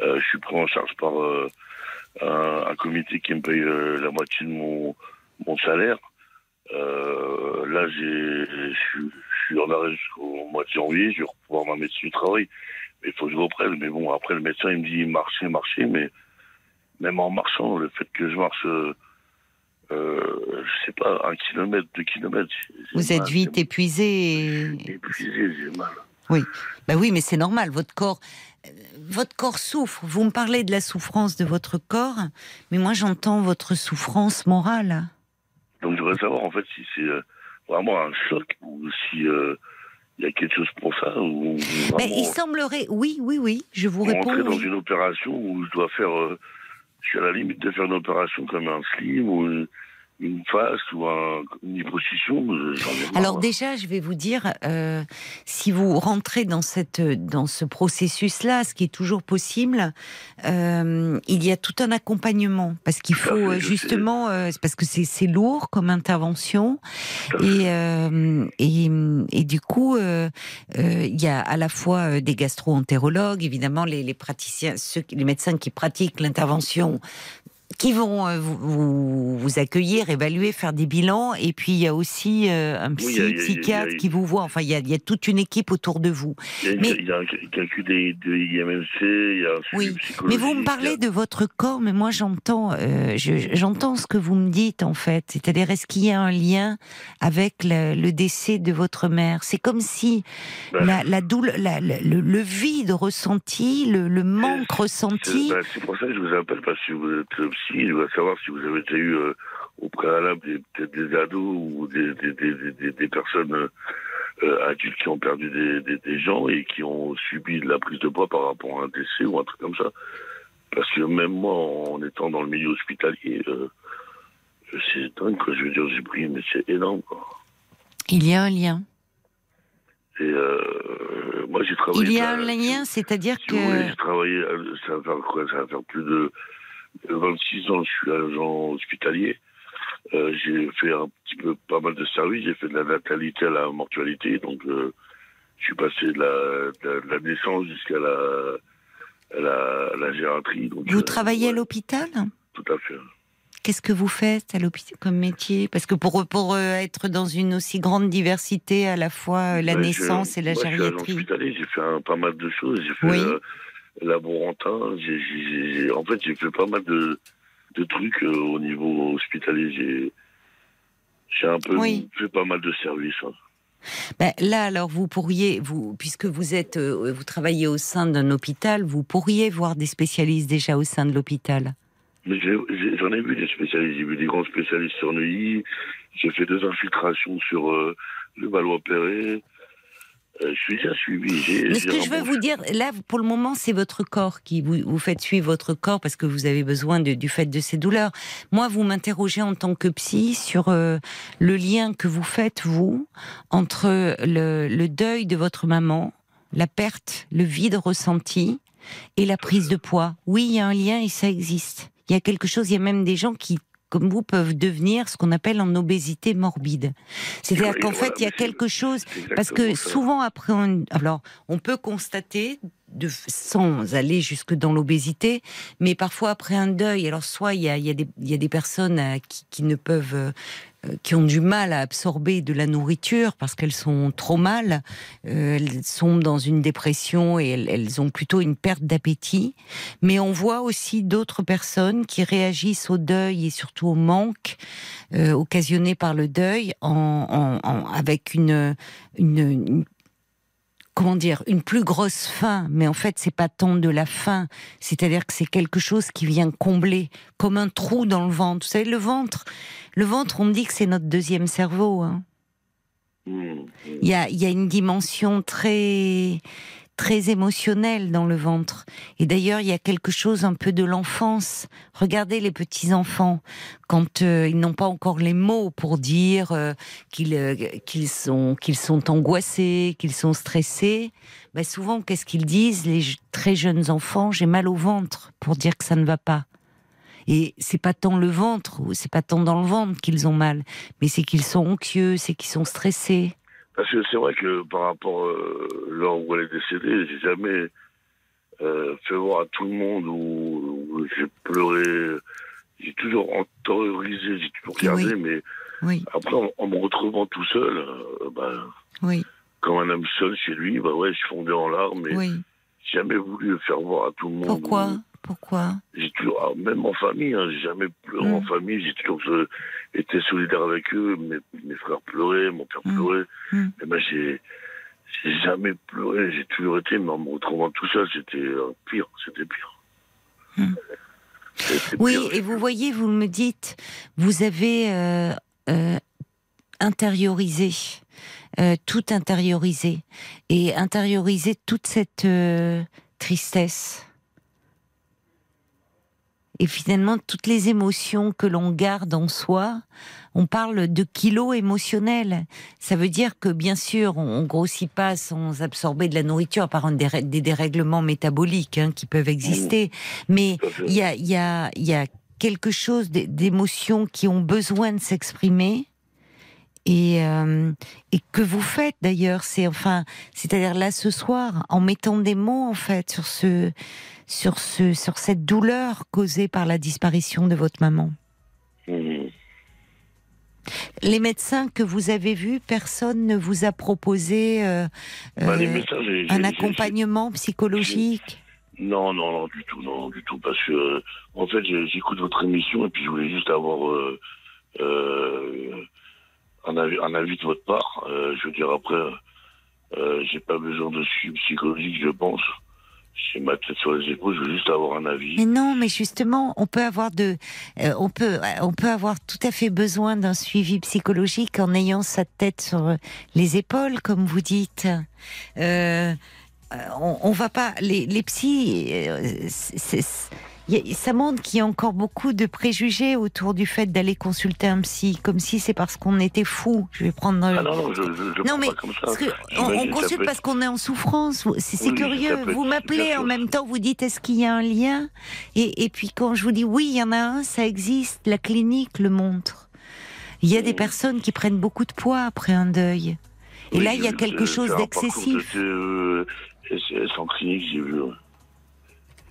Euh, je suis pris en charge par euh, un, un comité qui me paye la moitié de mon, mon salaire. Euh, là, j'ai, je suis- en arrêt jusqu'au mois de janvier. Je vais pouvoir ma médecine du travail. Mais il faut que je reprenne. Mais bon, après, le médecin, il me dit marcher, marcher. Mais même en marchant, le fait que je marche, euh, euh, je sais pas, un kilomètre, deux kilomètres. Vous êtes vite épuisé. et- épuisé, j'ai mal. Bah oui, mais c'est normal. Votre corps, votre corps souffre. Vous me parlez de la souffrance de votre corps, mais moi j'entends votre souffrance morale. Donc je voudrais savoir en fait si c'est euh, vraiment un choc ou si euh, il y a quelque chose pour ça ou Mais il semblerait, oui, oui, oui. Je vous réponds. rentrer dans oui. une opération où je dois faire, euh, je suis à la limite de faire une opération comme un slim ou une, face ou un, une liposuction. euh. Alors déjà, je vais vous dire, euh, si vous rentrez dans cette, dans ce processus-là, ce qui est toujours possible, euh, il y a tout un accompagnement parce qu'il faut fait, justement, euh, parce que c'est lourd comme intervention et et, et du coup, il y a à la fois des gastro-entérologues, évidemment les, les praticiens, ceux, les médecins qui pratiquent l'intervention qui vont euh, vous, vous, accueillir, évaluer, faire des bilans. Et puis il y a aussi euh, un psy, a- psychiatre a- qui vous voit. Enfin, il y, a, il y a toute une équipe autour de vous. Il y a, Mais- il y a un calcul des- de IMMC, il y a un Oui. Mais vous me parlez de votre corps, mais moi j'entends, euh, je- j'entends ce que vous me dites en fait. C'est-à-dire, est-ce qu'il y a un lien avec le, le décès de votre mère? C'est comme si Ben, la, la doule, la- la- le, le vide ressenti, le, le manque ressenti. ben, c'est pour ça que je vous appelle, parce que vous êtes euh, je veux savoir si vous avez déjà eu euh, au préalable peut-être des ados ou des, des, des, des- des- des personnes euh, euh, adultes qui ont perdu des, gens et qui ont subi de la prise de poids par rapport à un décès ou un truc comme ça. Parce que même moi, en étant dans le milieu hospitalier, euh, c'est dingue, quoi. Je veux dire, j'ai pris, mais c'est énorme, quoi. Il y a un lien. Et euh, moi, j'ai travaillé... Il y a un lien, c'est-à-dire Si que j'ai travaillé, ça va faire quoi? Ça va faire plus de 26 ans, je suis agent hospitalier. Euh, j'ai fait un petit peu pas mal de services, j'ai fait de la natalité à la mortualité, donc euh, je suis passé de la, de la naissance jusqu'à la, la, la gériatrie. Donc, vous euh, travaillez à l'hôpital? Tout à fait. Qu'est-ce que vous faites à l'hôpital comme métier? Parce que pour pour euh, être dans une aussi grande diversité, à la fois euh, la Ouais, naissance je- et la moi, Je suis agent gériatrie. hospitalier, j'ai fait un- pas mal de choses. J'ai fait Oui. Laborantin, en fait, j'ai fait pas mal de, de trucs euh, au niveau hospitalier. J'ai, un peu Oui. fait pas mal de services. hein. Ben, là, alors, vous pourriez, vous, puisque vous êtes, euh, vous travaillez au sein d'un hôpital, vous pourriez voir des spécialistes déjà au sein de l'hôpital? J'en ai, vu des spécialistes. J'ai vu des grands spécialistes sur Neuilly. J'ai fait deux infiltrations sur euh, le Valois-Perret. Euh, je suis suivi. Mais ce que je veux vous dire, là, pour le moment, c'est votre corps qui vous, vous faites suivre votre corps parce que vous avez besoin de- du fait de ces douleurs. Moi, vous m'interrogez en tant que psy sur euh, le lien que vous faites, vous, entre le, le deuil de votre maman, la perte, le vide ressenti et la prise de poids. Oui, il y a un lien et ça existe. Il y a quelque chose, il y a même des gens qui comme vous, peuvent devenir ce qu'on appelle en obésité morbide. C'est-à-dire Oui, qu'en fait, il y a quelque chose parce que ça. souvent après, on, alors on peut constater de, sans aller jusque dans l'obésité, mais parfois après un deuil. Alors soit il y a, il y a, des, il y a des personnes euh, qui, qui ne peuvent, euh, qui ont du mal à absorber de la nourriture parce qu'elles sont trop mal, euh, elles sont dans une dépression et elles, ont plutôt une perte d'appétit. Mais on voit aussi d'autres personnes qui réagissent au deuil et surtout au manque euh, occasionné par le deuil avec une- comment dire une plus grosse faim mais en fait c'est pas tant de la faim c'est-à-dire que c'est quelque chose qui vient combler comme un trou dans le ventre. Vous savez le ventre le ventre on dit que c'est notre deuxième cerveau hein. Mmh, il y a, il y a une dimension très très émotionnelle dans le ventre. Et d'ailleurs, il y a quelque chose un peu de l'enfance. Regardez les petits enfants quand euh, ils n'ont pas encore les mots pour dire euh, qu'ils euh, qu'ils sont qu'ils sont angoissés, qu'ils sont stressés. Ben souvent, qu'est-ce qu'ils disent les très jeunes enfants? J'ai mal au ventre pour dire que ça ne va pas. Et c'est pas tant le ventre, c'est pas tant dans le ventre qu'ils ont mal, mais c'est qu'ils sont anxieux, c'est qu'ils sont stressés. Parce que c'est vrai que par rapport euh, l'heure où elle est décédée, j'ai jamais euh, fait voir à tout le monde où, où j'ai pleuré. J'ai toujours intériorisé, j'ai toujours regardé, mais Oui, après, en, en me retrouvant tout seul, euh, bah, oui, comme un homme seul chez lui, bah ouais, je fondais en larmes, j'ai jamais voulu le faire voir à tout le monde. Pourquoi? Pourquoi? J'ai toujours, ah, même en famille, hein, j'ai jamais pleuré Mm. en famille, j'ai toujours euh, été solidaire avec eux, mes, mes frères pleuraient, mon père Mm. pleurait, Mm. mais moi j'ai, j'ai jamais pleuré, j'ai toujours été, mais en me retrouvant tout seul, c'était euh, pire, c'était pire. Mm. C'était Oui, pire. et vous voyez, vous me dites, vous avez euh, euh, intériorisé, tout intériorisé, et intériorisé toute cette tristesse. Et finalement, toutes les émotions que l'on garde en soi, on parle de kilos émotionnels. Ça veut dire que, bien sûr, on, grossit pas sans absorber de la nourriture, à part un dérè- des dérèglements métaboliques hein, qui peuvent exister. Mais à fait. il y a, y, a, y a quelque chose d'é- d'émotions qui ont besoin de s'exprimer et, euh, et que vous faites d'ailleurs. C'est enfin, c'est-à-dire là ce soir, en mettant des mots en fait sur ce, sur ce, sur cette douleur causée par la disparition de votre maman. Mhm. Les médecins que vous avez vus, personne ne vous a proposé euh, Bah, euh, médecins, j'ai- un accompagnement psychologique. Non, non, non, du tout, non, du tout, parce que euh, en fait, j'écoute votre émission et puis je voulais juste avoir euh, euh, un, avis, un avis de votre part. Je veux dire après, j'ai pas besoin de suivi psychologique, je pense. J'ai ma tête sur les épaules, je veux juste avoir un avis. Mais non, mais justement, on peut avoir de, euh, on peut, euh, on peut avoir tout à fait besoin d'un suivi psychologique en ayant sa tête sur les épaules, comme vous dites. Euh, euh, on, on va pas, les, les psys, euh, c'est- ça montre qu'il y a encore beaucoup de préjugés autour du fait d'aller consulter un psy, comme si c'est parce qu'on était fou. Je vais prendre. Ah non, non, je, je, je Non, mais pas comme ça. Parce que on, consulte parce qu'on est en souffrance. C'est Oui, curieux. Vous m'appelez en même temps, vous dites est-ce qu'il y a un lien? Et, et puis quand je vous dis oui, il y en a un, ça existe. La clinique le montre. Il y a des Mhm. personnes qui prennent beaucoup de poids après un deuil. Et Oui, là, il y a quelque chose d'excessif. de euh, en clinique, j'ai vu.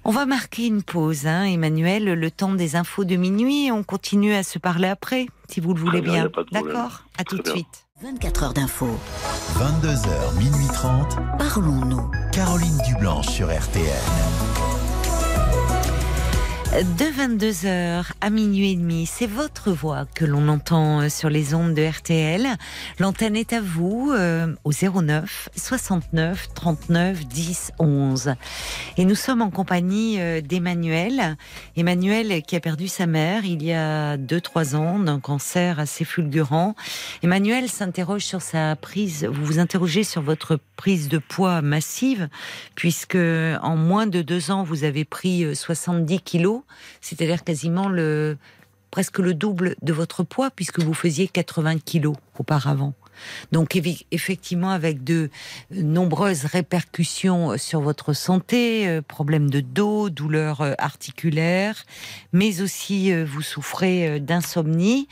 On va marquer une pause, hein, Emmanuel, le temps des infos de minuit. et On continue à se parler après, si vous le voulez bien, y a bien. D'accord? À tout de suite. 24 heures d'info. 22h, minuit 30. Parlons-nous. Caroline Dublanche sur RTL. De 22h à minuit et demi, c'est votre voix que l'on entend euh, sur les ondes de RTL. L'antenne est à vous euh, au 09 69 39 10 11. Et nous sommes en compagnie euh, d'Emmanuel. Emmanuel qui a perdu sa mère il y a 2-3 ans d'un cancer assez fulgurant. Emmanuel s'interroge sur sa prise, vous vous interrogez sur votre prise de poids massive puisque en moins de deux ans vous avez pris euh, 70 kilos c'est-à-dire quasiment le presque le double de votre poids puisque vous faisiez 80 kilos auparavant. Donc effectivement avec de nombreuses répercussions sur votre santé, euh, problèmes de dos, douleurs euh, articulaires, mais aussi euh, vous souffrez d'insomnie.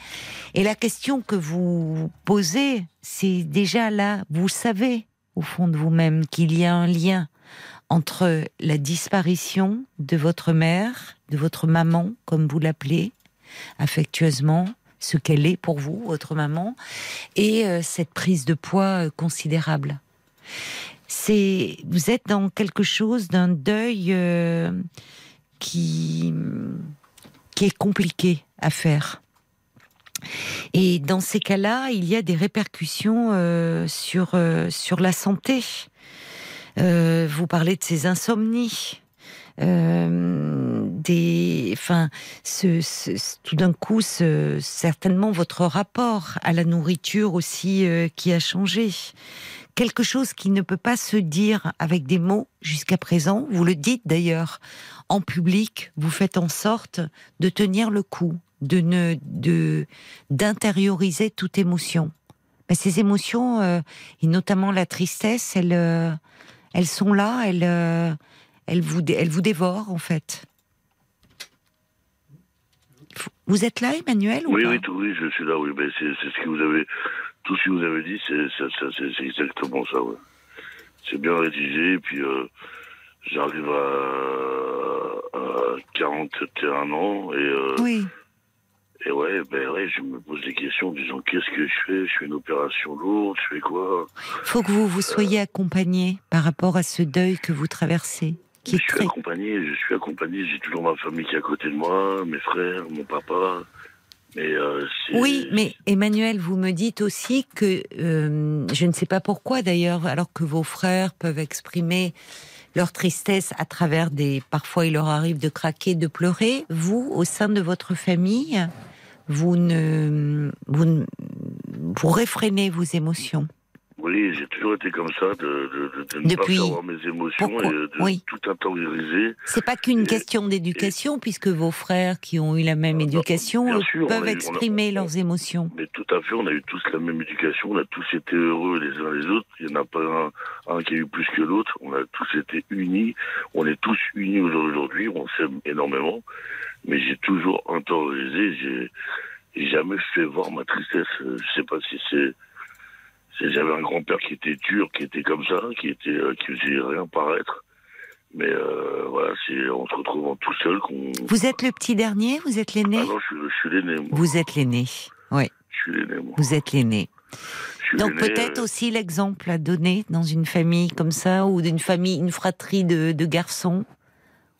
Et la question que vous posez, c'est déjà là, vous savez au fond de vous-même qu'il y a un lien entre la disparition de votre mère, de votre maman, comme vous l'appelez affectueusement, ce qu'elle est pour vous, votre maman, et euh, cette prise de poids euh, considérable. C'est, vous êtes dans quelque chose d'un deuil euh, qui qui est compliqué à faire. Et dans ces cas-là, il y a des répercussions sur sur la santé. Euh, vous parlez de ces insomnies, euh, des, enfin, ce, ce- tout d'un coup, ce- certainement votre rapport à la nourriture aussi euh, qui a changé. Quelque chose qui ne peut pas se dire avec des mots jusqu'à présent. Vous le dites d'ailleurs en public. Vous faites en sorte de tenir le coup, de ne, de d'intérioriser toute émotion. Mais ces émotions, euh, et notamment la tristesse, elles, euh, elles sont là, elles, euh, elles, vous, elles vous dévorent en fait. Vous êtes là, Emmanuel ou Oui, oui, tout, oui, je suis là, oui. Mais c'est c'est ce que vous avez, tout ce que vous avez dit, c'est c'est- c'est- c'est- c'est exactement ça, ouais. C'est bien rédigé, et puis euh, j'arrive à, à 41 ans, et, euh, Oui. Et ouais, ben ouais, je me pose des questions en disant qu'est-ce que je fais? Je fais une opération lourde, je fais quoi? Faut que vous vous soyez accompagné par rapport à ce deuil que vous traversez, qui Je est suis très. accompagné, je suis accompagné, j'ai toujours ma famille qui est à côté de moi, mes frères, mon papa. Mais euh, Oui, mais Emmanuel, vous me dites aussi que euh, je ne sais pas pourquoi d'ailleurs, alors que vos frères peuvent exprimer leur tristesse à travers des. Parfois, il leur arrive de craquer, de pleurer. Vous, au sein de votre famille, vous ne vous, ne- vous réfrénez vos émotions. Oui, j'ai toujours été comme ça, de, de, ne Depuis- pas savoir mes émotions Pourquoi et de Oui. tout intérioriser. C'est pas qu'une Et- question d'éducation, puisque vos frères qui ont eu la même Ah, bah, éducation sûr, peuvent eu- a- exprimer leurs émotions. Mais tout à fait, on a eu tous la même éducation, on a tous été heureux les uns les autres. Il n'y en a pas un, un qui a eu plus que l'autre. On a tous été unis. On est tous unis aujourd'hui. On s'aime énormément. Mais j'ai toujours intériorisé. J'ai, jamais fait voir ma tristesse. Euh, Je sais pas si c'est. J'avais un grand-père qui était dur, qui était comme ça, qui était, euh, qui faisait rien paraître. Mais euh, voilà, c'est en se retrouvant tout seul qu'on. Vous êtes le petit dernier Vous êtes l'aîné? Ah non, je suis, je suis l'aîné. Vous êtes l'aîné. Oui, Je suis l'aîné, moi. vous êtes l'aîné. Donc peut-être euh, aussi l'exemple à donner dans une famille comme ça, ou d'une famille, une fratrie de, de garçons.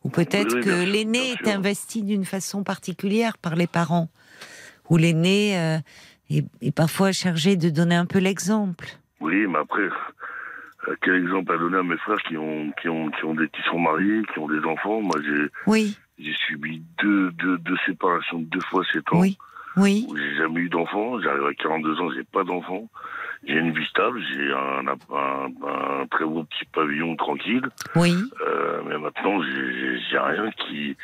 Ou peut-être Oui, que l'aîné est investi d'une façon particulière par les parents. Ou l'aîné euh, est, est parfois chargé de donner un peu l'exemple. Oui, mais après, euh, quel exemple à donner à mes frères qui ont, qui ont, qui ont des, qui sont mariés, qui ont des enfants? Moi, j'ai, Oui, j'ai subi deux, deux, deux séparations de deux fois sept ans. oui, oui, j'ai jamais eu d'enfant. J'arrive à 42 ans, j'ai pas d'enfant. J'ai une vie stable, j'ai un, un, un très beau petit pavillon tranquille. oui. Euh, mais maintenant, j'ai- rien qui.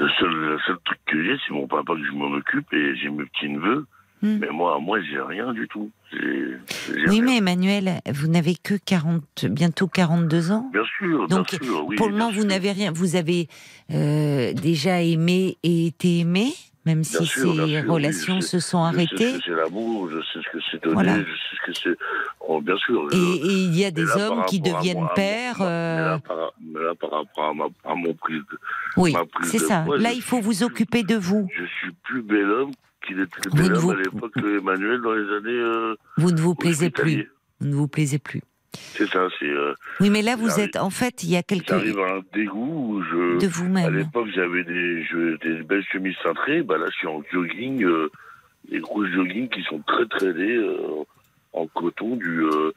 Le seul, le seul truc que j'ai, c'est mon papa que je m'en occupe et j'ai mes petits neveux. Hmm. Mais moi, moi, j'ai rien du tout. J'ai j'ai Oui, rien. mais Emmanuel, vous n'avez que 40, bientôt 42 ans. Bien sûr, Donc, bien sûr, oui. Pour le moment, vous n'avez rien. Vous avez euh, déjà aimé et été aimé, même Bien si sûr, ces sûr, relations se sont Je sais arrêtées. ce que c'est l'amour, je sais ce que c'est donner, Voilà. je sais ce que c'est. Oh, bien sûr. Et, je- et il y a des là, hommes qui deviennent moi, pères. moi, mais euh, là, par, mais là, par rapport à, ma, à mon prise de, oui, c'est ça. Là, il faut vous occuper de vous. Je suis plus bel homme qu'il était bel homme vous- à l'époque Emmanuel dans les années. Euh, Vous ne vous plaisez plus. Vous ne vous plaisez plus. C'est ça, c'est. Euh, Oui, mais là, vous êtes. En fait, il y a quelque J'arrive à un dégoût où je. de À vous-même. l'époque, j'avais des, je- des belles chemises cintrées. Bah là, je suis en jogging, euh, des grosses jogging qui sont très très laids, euh, en coton. Du, euh,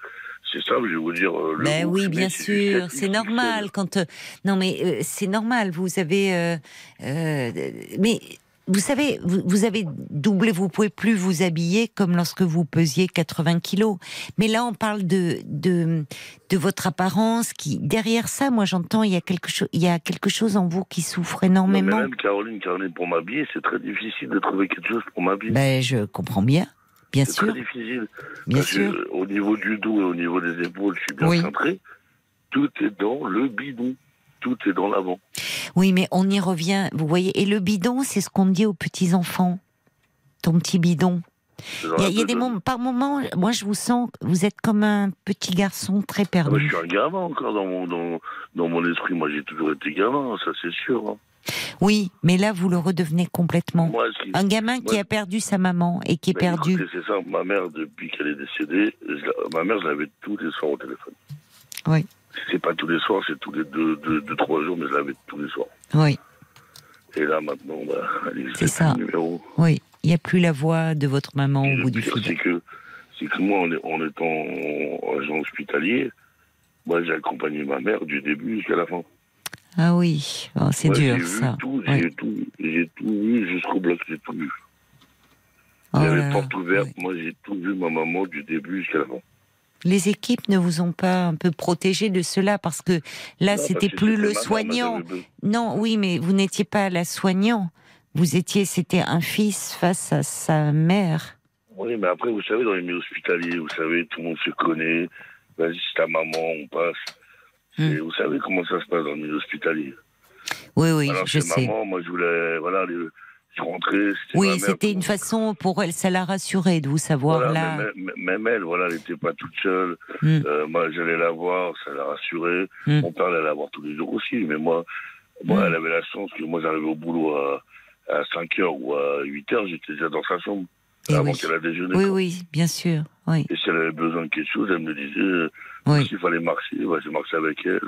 c'est ça, je vais vous dire. le Ben oui, bien sûr, 7 c'est normal quand non mais c'est normal. Vous avez mais vous savez, vous, vous avez doublé, vous pouvez plus vous habiller comme lorsque vous pesiez 80 kilos. Mais là, on parle de de de votre apparence qui derrière ça, moi j'entends il y a quelque chose, il y a quelque chose en vous qui souffre Non, mais énormément. même Caroline, Caroline, pour m'habiller, c'est très difficile de trouver quelque chose pour m'habiller. Ben je comprends bien, bien c'est sûr, très difficile. bien Parce sûr. au niveau du dos et au niveau des épaules, je suis bien Oui. centré. Tout est dans le bidon. Tout est dans l'avant. Oui, mais on y revient. Vous voyez, et le bidon, c'est ce qu'on dit aux petits enfants. Ton petit bidon. Il y a, y des moments, par moments, moi je vous sens, vous êtes comme un petit garçon très Ah bah, je perdu. suis un gamin encore dans mon, dans, dans mon esprit. Moi, j'ai toujours été gamin, ça c'est sûr. hein. Oui, mais là vous le redevenez complètement. Moi, Un gamin qui a perdu sa maman et qui est perdu. C'est ça, ma mère, depuis qu'elle est décédée, je ma mère, je l'avais tous les soirs au téléphone. Oui. C'est pas tous les soirs, c'est tous les deux, deux, deux, trois jours, mais je l'avais tous les soirs. Oui, Et là, maintenant, bah, allez, C'est ça. le numéro. oui. Il n'y a plus la voix de votre maman Et au bout du fil. c'est que, c'est que moi, en, étant agent hospitalier, moi, j'ai accompagné ma mère du début jusqu'à la fin. Ah oui, Oh, c'est dur vu ça. Oui. J'ai tout, j'ai tout vu jusqu'au bloc, j'ai tout vu. Oh Il y là avait là, porte ouverte, oui. moi, j'ai tout vu ma maman du début jusqu'à la fin. Les équipes ne vous ont pas un peu protégé de cela parce que là c'était plus le soignant. Non, oui, mais vous n'étiez pas la soignant. Vous étiez, c'était un fils face à sa mère. Oui, mais après, vous savez, dans les milieux hospitaliers, vous savez, tout le monde se connaît. Vas-y, c'est ta maman, on passe. Hmm. Et vous savez comment ça se passe dans le milieu hospitalier. Oui, oui, Alors, je c'est sais. maman, moi, je voulais, voilà, les- je ma Oui, c'était une façon pour elle, ça l'a rassurée de vous savoir Voilà, là. même, même elle, voilà, elle n'était pas toute seule. Hmm. Euh, moi, j'allais la voir, ça l'a rassurée. Hmm. Mon père allait la voir tous les jours aussi, mais moi, moi Hmm. elle avait la chance que moi, j'arrivais au boulot à, à 5 heures ou à 8 heures, j'étais déjà dans sa chambre Eh avant oui. qu'elle a déjeuné. Oui, quoi. oui, bien sûr. Oui, Et si elle avait besoin de quelque chose, elle me disait, oui. s'il fallait marcher, bah, je marchais avec elle.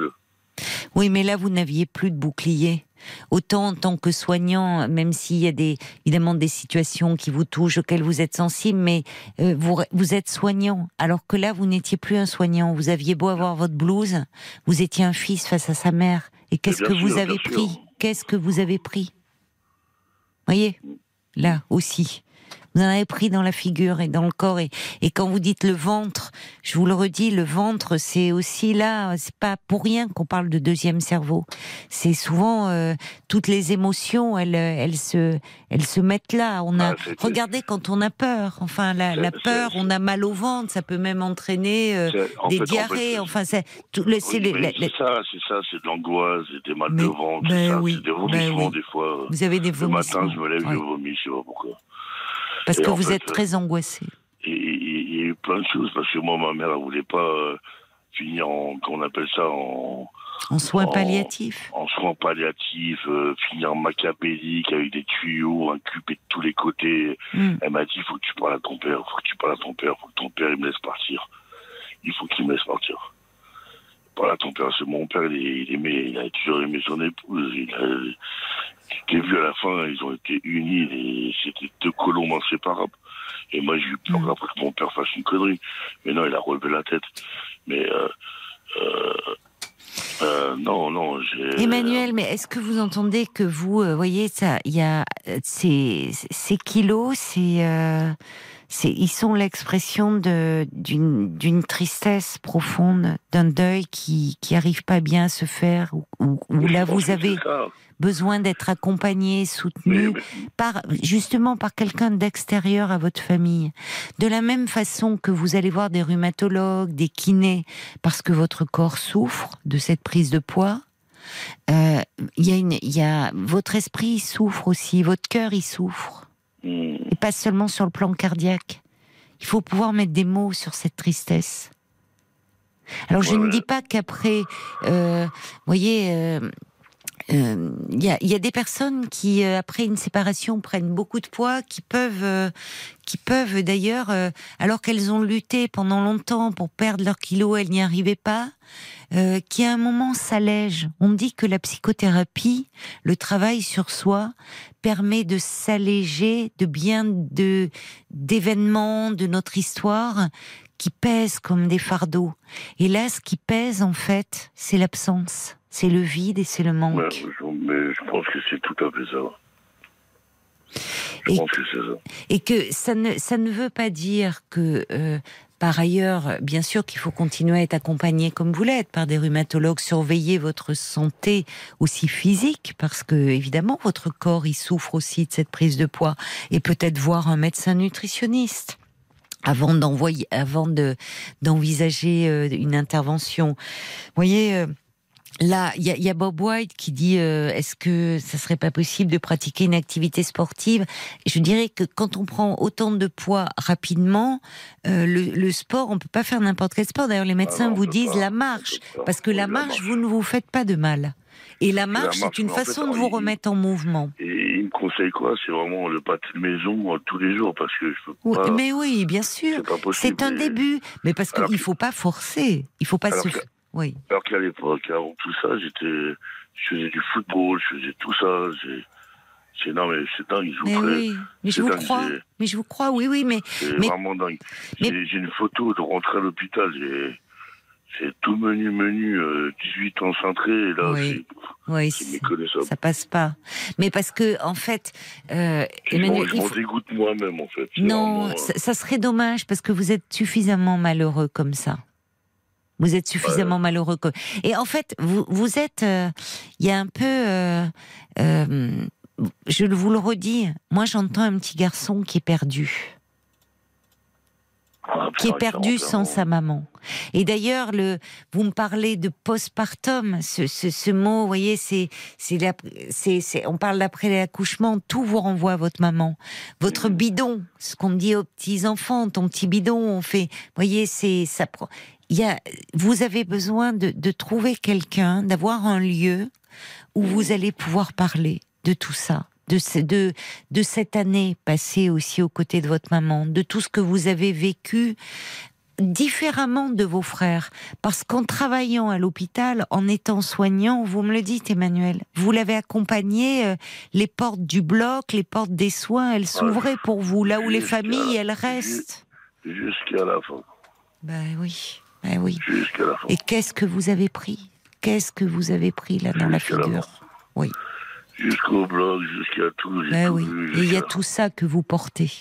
Oui, mais là, vous n'aviez plus de bouclier. Autant en tant que soignant, même s'il y a des, évidemment des situations qui vous touchent, auxquelles vous êtes sensible, mais euh, vous, vous êtes soignant. Alors que là, vous n'étiez plus un soignant. Vous aviez beau avoir votre blouse, vous étiez un fils face à sa mère. Et qu'est-ce que vous avez pris? Qu'est-ce que vous avez pris? Voyez? Là aussi. Vous en avez pris dans la figure et dans le corps. Et, et quand vous dites le ventre, je vous le redis, le ventre, c'est aussi là, c'est pas pour rien qu'on parle de deuxième cerveau. C'est souvent euh, toutes les émotions, elles, euh, elles se, elles se mettent là. On a, Ah, regardez quand on a peur. Enfin, la, la peur, on a mal au ventre, ça peut même entraîner euh, en des fait, en diarrhées. fait, enfin, c'est tout le, c'est Oui, le- c'est ça, c'est ça, c'est de l'angoisse, c'est des mal de ventre, ben oui, c'est des ben vomissements oui. des fois. vous avez des Le vomissements. matin, je me lève, je vomis, je sais pas pourquoi. Parce Et que en vous fait, êtes très angoissé. Il y a eu plein de choses parce que moi, ma mère, elle voulait pas euh, finir en, qu'on appelle ça, en, En soins Oh. palliatifs. en soins palliatifs, euh, finir macabélique avec des tuyaux inculpés de tous les côtés. Hmm. Elle m'a dit, faut que tu parles à ton père, faut que tu parles à ton père, faut que ton père, il me laisse partir. Il faut qu'il me laisse partir. À ton père, c'est mon père, il, il aimait, il a toujours aimé son épouse. Il a, je l'ai vu à la fin, ils ont été unis, et c'était deux colombes inséparables. Et moi, j'ai eu peur Mm. après que mon père fasse une connerie. Mais non, il a relevé la tête. Mais, euh, euh, euh, non, non, j'ai... Emmanuel, mais est-ce que vous entendez que vous, euh, voyez, ça, il y a euh, ces, ces kilos, c'est, euh, c'est, ils sont l'expression d'une tristesse profonde, d'un deuil qui qui arrive pas bien à se faire, Je là vous avez besoin d'être accompagné, soutenu mais- par justement par quelqu'un d'extérieur à votre famille. De la même façon que vous allez voir des rhumatologues, des kinés, parce que votre corps souffre de cette prise de poids. euh, Il y a une, il y a votre esprit souffre aussi, votre cœur il souffre. Et pas seulement sur le plan cardiaque. Il faut pouvoir mettre des mots sur cette tristesse. Alors je ne dis pas qu'après, euh, vous voyez. euh, euh, Il y, a, y a des personnes qui, euh, après une séparation, prennent beaucoup de poids, qui peuvent, euh, qui peuvent d'ailleurs, euh, alors qu'elles ont lutté pendant longtemps pour perdre leurs kilos, elles n'y arrivaient pas, euh, qui à un moment s'allègent. On dit que la psychothérapie, le travail sur soi, permet de s'alléger de bien de d'événements de notre histoire qui pèsent comme des fardeaux. Et là, ce qui pèse en fait, c'est l'absence, c'est le vide et c'est le manque. Ouais, je- mais je pense que c'est tout à fait ça. Je Et- pense que c'est ça. Et que ça ne, ça ne veut pas dire que, euh, par ailleurs, bien sûr qu'il faut continuer à être accompagné comme vous l'êtes par des rhumatologues, surveiller votre santé aussi physique, parce que évidemment votre corps il souffre aussi de cette prise de poids, et peut-être voir un médecin nutritionniste avant d'envoyer, avant de d'envisager euh, une intervention. Vous voyez. Là, il y, a- il y a Bob White qui dit euh, est-ce que ça serait pas possible de pratiquer une activité sportive? Je dirais que quand on prend autant de poids rapidement, euh, le, le sport, on peut pas faire n'importe quel sport. D'ailleurs, les médecins Ah on vous disent pas, la marche, parce que Oui, la la marche, vous ne vous faites pas de mal. Et la marche, marche, c'est une fait, façon de vous il- remettre en mouvement. Et il me conseille quoi? C'est vraiment le pâté de maison euh, tous les jours parce que je peux Oui, pas. mais oui, bien sûr. c'est un début, mais parce qu'il que- faut pas forcer. Il faut pas Alors se. que- Oui. Alors qu'à l'époque, avant tout ça, j'étais, je faisais du football, je faisais tout ça. j'ai- C'est non mais c'est dingue, je Mais vous ferai- oui, mais je vous dingue, crois. j'ai- Mais je vous crois, oui, oui, mais C'est Mais- vraiment dingue. mais- J'ai j'ai une photo de rentrer à l'hôpital. J'ai c'est tout menu menu, euh, 18 ans cintré. Et là, Oui. oui, ça passe pas. Mais parce que en fait, euh, Emmanuel, je m'en faut- dégoûte moi-même en fait. Non, vraiment, euh, ça, ça serait dommage parce que vous êtes suffisamment malheureux comme ça. Vous êtes suffisamment malheureux que. Et en fait, vous, vous êtes. euh, Il y a un peu. euh, euh, je vous le redis. Moi, j'entends un petit garçon qui est perdu. ah, qui est perdu sans sa maman. Et d'ailleurs, le, vous me parlez de postpartum, ce, ce, ce mot, vous voyez, c'est, c'est, la- c'est, c'est, on parle d'après l'accouchement, tout vous renvoie à votre maman. Votre bidon, ce qu'on dit aux petits enfants, ton petit bidon, on fait, vous voyez, c'est, ça y a, vous avez besoin de, de trouver quelqu'un, d'avoir un lieu où vous allez pouvoir parler de tout ça. De, ce- de, de cette année passée aussi aux côtés de votre maman, de tout ce que vous avez vécu différemment de vos frères. Parce qu'en travaillant à l'hôpital, en étant soignant, vous me le dites Emmanuel, vous l'avez accompagné, euh, les portes du bloc, les portes des soins, elles s'ouvraient pour vous, là où les familles, elles restent. Jusqu'à la fin. Ben oui, oui. Jusqu'à la fin. Et qu'est-ce que vous avez pris? Qu'est-ce que vous avez pris là dans la figure? Oui. Jusqu'au blog, jusqu'à tout. j'ai tout oui. vu, Et il y a tout ça que vous portez.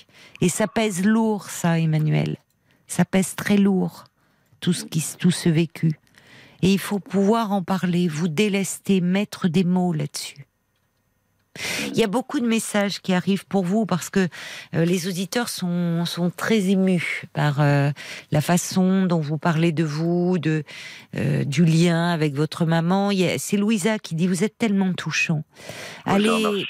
Et ça pèse lourd, ça, Emmanuel. Ça pèse très lourd, tout ce, qui, tout ce vécu. Et il faut pouvoir en parler, vous délester, mettre des mots là-dessus. Il y a beaucoup de messages qui arrivent pour vous parce que euh, les auditeurs sont, sont très émus par euh, la façon dont vous parlez de vous, de, euh, du lien avec votre maman. C'est Louisa qui dit Vous êtes tellement touchant. Allez,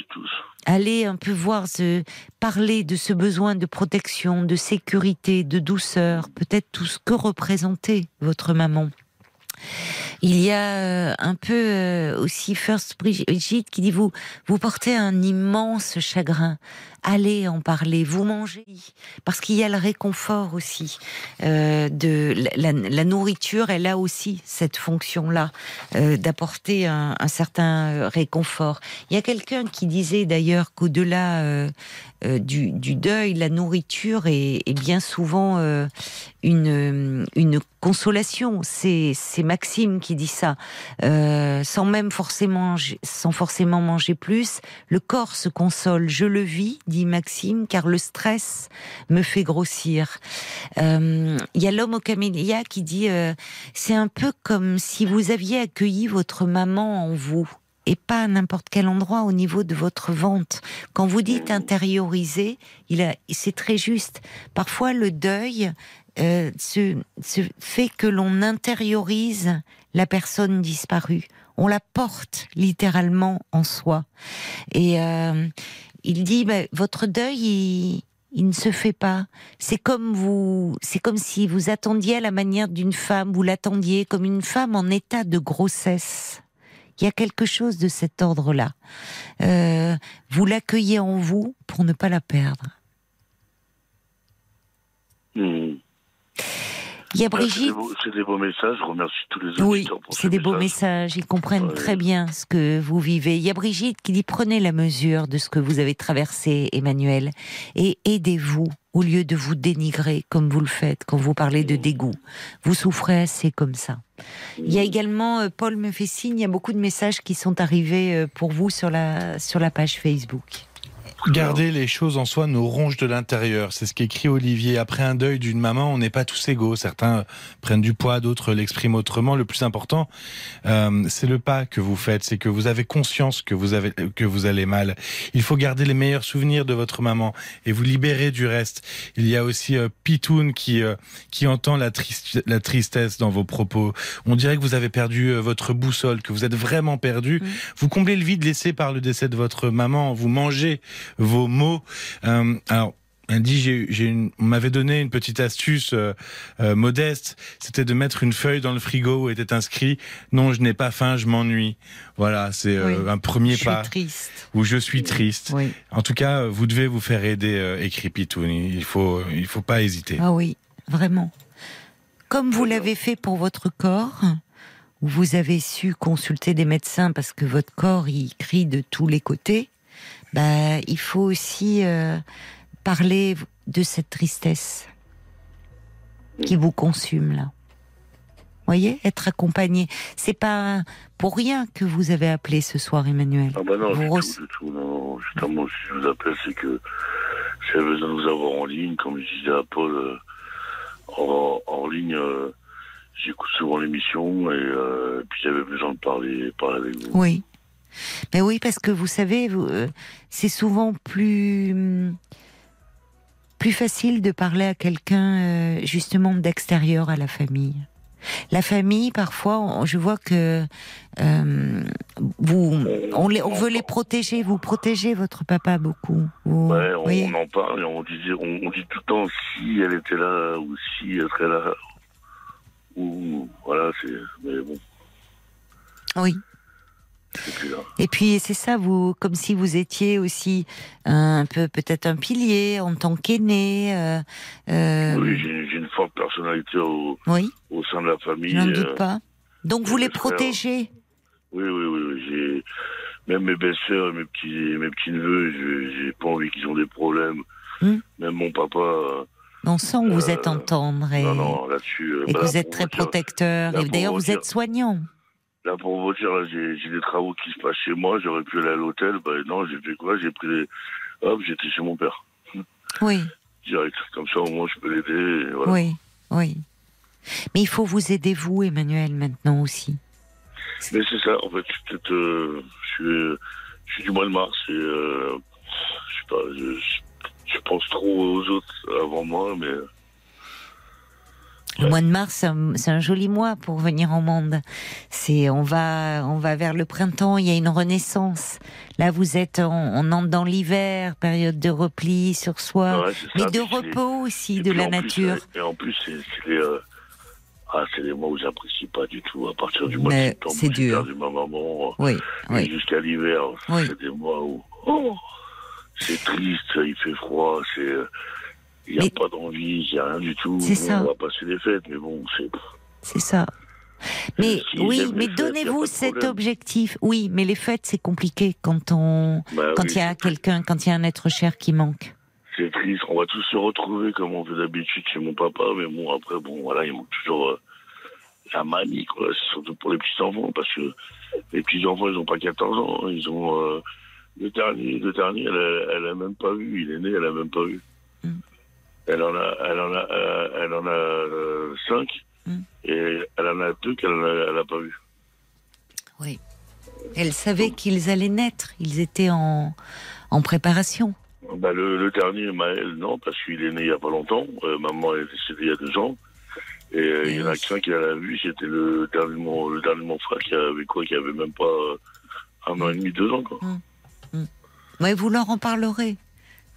allez un peu voir, ce, parler de ce besoin de protection, de sécurité, de douceur, peut-être tout ce que représentait votre maman. Il y a euh, un peu euh, aussi First Brigitte qui dit vous vous portez un immense chagrin. Allez en parler, vous mangez parce qu'il y a le réconfort aussi euh, de la, nourriture. Elle a aussi cette fonction-là euh, d'apporter un, certain réconfort. Il y a quelqu'un qui disait d'ailleurs qu'au-delà euh, du, deuil, la nourriture est, bien souvent une consolation. C'est Maxime qui dit ça, sans même forcément, sans forcément manger plus. Le corps se console. Je le vis, dit Maxime, car le stress me fait grossir. Euh, il y a l'homme au camélia qui dit, euh, c'est un peu comme si vous aviez accueilli votre maman en vous et pas n'importe quel endroit au niveau de votre vente. Quand vous dites intérioriser, il a, c'est très juste. Parfois, le deuil euh, ce, fait que l'on intériorise la personne disparue. On la porte littéralement en soi. Et euh, il dit, votre deuil, il, ne se fait pas. C'est comme vous, c'est comme si vous attendiez à la manière d'une femme, vous l'attendiez comme une femme en état de grossesse. Il y a quelque chose de cet ordre-là. Euh, vous l'accueillez en vous pour ne pas la perdre. Hmm. Il y a Brigitte. C'est des, beaux messages. Je remercie tous les auditeurs oui, c'est des beaux messages. Ils comprennent très bien ce que vous vivez. Il y a Brigitte qui dit prenez la mesure de ce que vous avez traversé, Emmanuel, et aidez-vous au lieu de vous dénigrer comme vous le faites quand vous parlez de dégoût. Vous souffrez assez comme ça. Il y a également, euh, Paul me fait signe, il y a beaucoup de messages qui sont arrivés euh, pour vous sur la, sur la page Facebook. Garder les choses en soi nous ronge de l'intérieur. C'est ce qu'écrit Olivier. Après un deuil d'une maman, on n'est pas tous égaux. Certains prennent du poids, d'autres l'expriment autrement. Le plus important, euh, c'est le pas que vous faites. C'est que vous avez conscience que vous avez que vous allez mal. Il faut garder les meilleurs souvenirs de votre maman et vous libérer du reste. Il y a aussi euh, Pitoun qui euh, qui entend la, triste, la tristesse dans vos propos. On dirait que vous avez perdu euh, votre boussole, que vous êtes vraiment perdu. Vous comblez le vide laissé par le décès de votre maman. Vous mangez vos mots. Euh, alors, elle dit, j'ai, une, on m'avait donné une petite astuce euh, euh, modeste, c'était de mettre une feuille dans le frigo où était inscrit "Non, je n'ai pas faim, je m'ennuie". Voilà, c'est un premier je pas. Suis triste. Où je suis triste. Oui. En tout cas, vous devez vous faire aider, écrit Pitoun. Il faut, il faut pas hésiter. Ah oui, vraiment. Comme vous l'avez fait pour votre corps, où vous avez su consulter des médecins parce que votre corps il crie de tous les côtés bah, il faut aussi euh, parler de cette tristesse qui vous consume là. Voyez, être accompagné. C'est pas pour rien que vous avez appelé ce soir, Emmanuel. Ah bah non, du, tout, du tout, non. Justement, si je vous appelle, c'est que j'avais besoin de vous avoir en ligne, comme je disais à Paul, euh, en, ligne. Euh, j'écoute souvent l'émission et, puis j'avais besoin de parler, parler avec vous. Oui. Mais oui, parce que vous savez, euh, c'est souvent plus plus facile de parler à quelqu'un euh, justement d'extérieur à la famille. La famille, parfois, je vois que euh, vous, on, les, on, veut les protéger. Vous protégez votre papa beaucoup. Vous, ouais, on, en parle. On, disait, on, dit tout le temps si elle était là ou si elle serait là. Ou voilà, c'est. Mais bon. Oui. Et puis c'est ça, vous, comme si vous étiez aussi un peu peut-être un pilier en tant qu'aîné. Euh, euh... Oui, j'ai une forte personnalité au, oui. au sein de la famille. Je n'en doute euh, pas. Donc vous les protégez. Oui, oui, oui. J'ai même mes belles-sœurs, mes petits, mes petits neveux, j'ai pas envie qu'ils ont des problèmes. Hmm. Même mon papa. On sent que vous êtes en tendre et, non, non, et bah, que vous êtes très protecteur. Et d'ailleurs, vous êtes soignant. Là, pour vous dire, j'ai des travaux qui se passent chez moi, j'aurais pu aller à l'hôtel. Ben non, j'ai fait quoi? J'ai pris les... Hop, j'étais chez mon père. Oui. Direct. Comme ça, au moins, je peux l'aider. Voilà. Oui, oui. Mais il faut vous aider, vous, Emmanuel, maintenant aussi. Mais c'est ça, en fait, je, euh, je, suis, du mois de mars et euh, je sais pas, je, je, pense trop aux autres avant moi, mais. Le mois de mars, c'est un, joli mois pour venir au monde. C'est, on va, on va vers le printemps. Il y a une renaissance. Là, vous êtes, on, on entre dans l'hiver, période de repli sur soi, Ouais, c'est ça. mais de repos aussi, de la en plus, nature. euh, et en plus, c'est euh, ah, les mois où j'apprécie pas du tout. À partir du mois de septembre, c'est dur. ma maman. Oui, Et oui. jusqu'à l'hiver, Oui. c'est des mois où oh, c'est triste, il fait froid, c'est euh, il n'y a Mais- pas d'envie, il n'y a rien du tout. Bon, ça. On va passer les fêtes, mais bon, c'est C'est ça. Mais Si, oui, mais donnez-vous cet objectif. Oui, mais les fêtes, c'est compliqué quand on, bah quand oui, il y a quelqu'un, quand il y a un être cher qui manque. c'est triste. On va tous se retrouver comme on fait d'habitude chez mon papa, mais bon après bon voilà, il manque toujours euh, la mamie quoi. C'est surtout pour les petits enfants parce que les petits enfants ils ont pas 14 ans, ils ont euh, le dernier, le dernier, elle, elle a même pas vu. Il est né, elle a même pas vu. Mm. Elle en a, elle en a, euh, elle en a euh, cinq Mm. et elle en a deux qu'elle a, elle a pas vu. Oui. Elle savait qu'ils allaient naître. Ils étaient en, en préparation. Bah, le, le dernier, Maël, non, parce qu'il est né il y a pas longtemps. Euh, maman est décédée il y a deux ans. Et euh, il y en a qu'un qui l'a vu, c'était le dernier, de mon, le dernier de mon frère qui avait quoi, qui avait même pas euh, un an et demi, deux ans, quoi. Mais vous leur en parlerez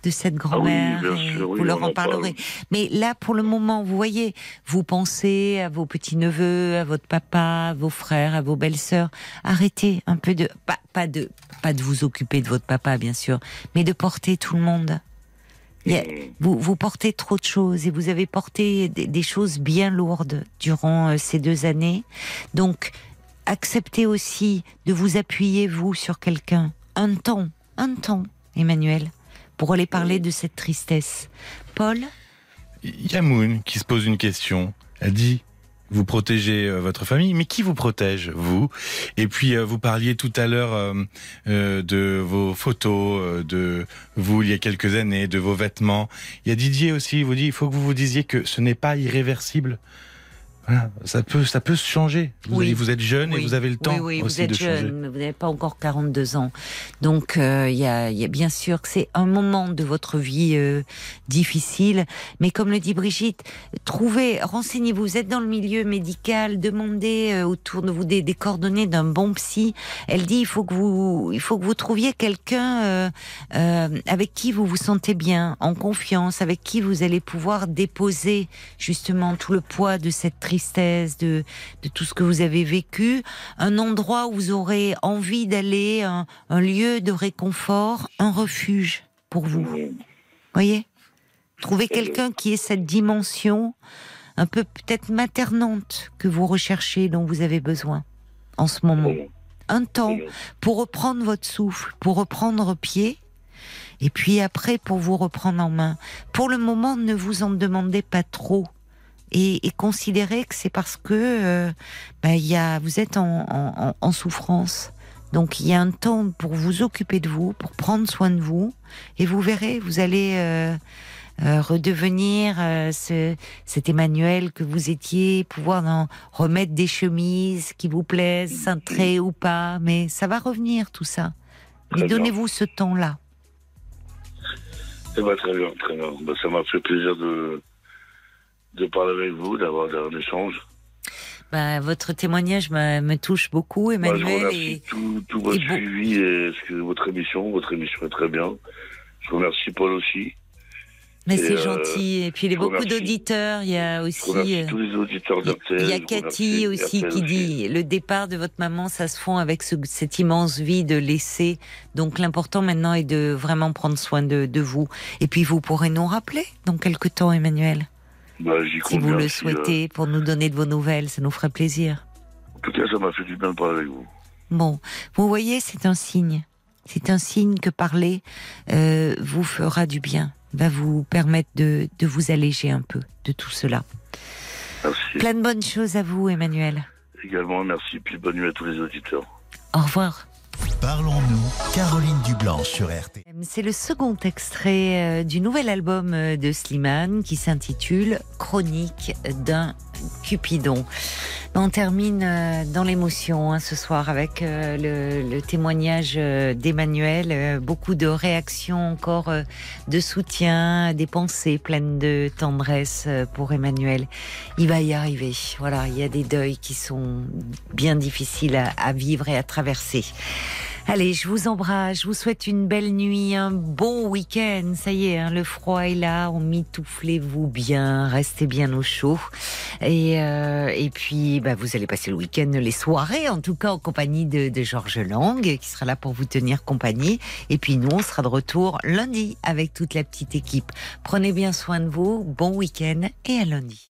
de cette grand-mère. sûr, oui, vous leur en en parle. parlerez. Mais là, pour le moment, vous voyez, vous pensez à vos petits-neveux, à votre papa, à vos frères, à vos belles-sœurs. Arrêtez un peu de, pas, pas de, pas de vous occuper de votre papa, bien sûr, mais de porter tout le monde. A- vous, vous portez trop de choses et vous avez porté des, des choses bien lourdes durant euh, ces deux années. Donc, acceptez aussi de vous appuyer, vous, sur quelqu'un. Un temps, un temps, Emmanuel, pour aller parler de cette tristesse. Paul Il y a Moon qui se pose une question. Elle dit vous protégez euh, votre famille, mais qui vous protège vous? Et puis euh, vous parliez tout à l'heure euh, euh, de vos photos, euh, de vous il y a quelques années, de vos vêtements. Il y a Didier aussi. Il vous dit il faut que vous vous disiez que ce n'est pas irréversible. Voilà, ça peut ça peut se changer. Vous, Oui. vous êtes jeune et vous avez le temps Oui, oui, vous aussi êtes de jeune, mais vous n'avez pas encore 42 ans. Donc, euh, il y, a, y a bien sûr que c'est un moment de votre vie euh, difficile. Mais comme le dit Brigitte, trouvez, renseignez-vous. Vous êtes dans le milieu médical, demandez euh, autour de vous des, des coordonnées d'un bon psy. Elle dit il faut que vous, il faut que vous trouviez quelqu'un avec qui vous vous sentez bien, en confiance, avec qui vous allez pouvoir déposer justement tout le poids de cette tristesse, de, de tout ce que vous avez vécu, un endroit où vous aurez envie d'aller, un, un lieu de réconfort, un refuge pour vous. Voyez? Trouvez quelqu'un qui ait cette dimension un peu peut-être maternante que vous recherchez, dont vous avez besoin en ce moment. Un temps pour reprendre votre souffle, pour reprendre pied, et puis après pour vous reprendre en main. Pour le moment, ne vous en demandez pas trop. Et, et considérez que c'est parce que euh, bah, il y a, vous êtes en, en- en- en souffrance. Donc il y a un temps pour vous occuper de vous, pour prendre soin de vous, et vous verrez, vous allez euh, euh, redevenir euh, ce, cet Emmanuel que vous étiez, pouvoir en remettre des chemises qui vous plaisent, cintrées ou pas, mais ça va revenir tout ça. Mais Très donnez-vous ce temps-là. Eh ben, très bien, très bien. Ben, ça m'a fait plaisir de, de parler avec vous, d'avoir un échange. Bah, votre témoignage me, me touche beaucoup, je vous Emmanuel. remercie et... tout, tout votre et suivi et que- votre émission. Votre émission est très bien. Je vous remercie Paul aussi. Mais c'est euh, gentil. Et puis il y a je beaucoup remercie. d'auditeurs. Il y a Je aussi. remercie euh, tous les auditeurs Il y a- je Cathy remercie aussi qui dit le départ de votre maman, ça se fond avec ce- cette immense vie de laisser. Donc l'important maintenant est de vraiment prendre soin de, de vous. Et puis vous pourrez nous rappeler dans quelques temps, Emmanuel, Bah, si vous le euh, souhaitez, pour nous donner de vos nouvelles. Ça nous ferait plaisir. en tout cas, ça m'a fait du bien de parler avec vous. Bon, vous voyez, c'est un signe. C'est un signe que parler euh, vous fera du bien, va vous permettre de, de vous alléger un peu de tout cela. Merci. Plein de bonnes choses à vous, Emmanuel. Également, merci. Puis bonne nuit à tous les auditeurs. Au revoir. Parlons-nous, Caroline Dublanche sur RT. C'est le second extrait euh, du nouvel album euh, de Slimane qui s'intitule Chronique d'un Cupidon. On termine euh, dans l'émotion hein, ce soir avec le, témoignage d'Emmanuel. Beaucoup de réactions encore, de soutien, des pensées pleines de tendresse pour Emmanuel. Il va y arriver. Voilà, il y a des deuils qui sont bien difficiles à vivre et à traverser. Allez, je vous embrasse, je vous souhaite une belle nuit, un bon week-end. Ça y est, hein, le froid est là, on mitouflez-vous bien, restez bien au chaud. Et, euh, et puis, bah, vous allez passer le week-end, les soirées, en tout cas en compagnie de, de Georges Lang, qui sera là pour vous tenir compagnie. Et puis nous, on sera de retour lundi avec toute la petite équipe. Prenez bien soin de vous, bon week-end et à lundi.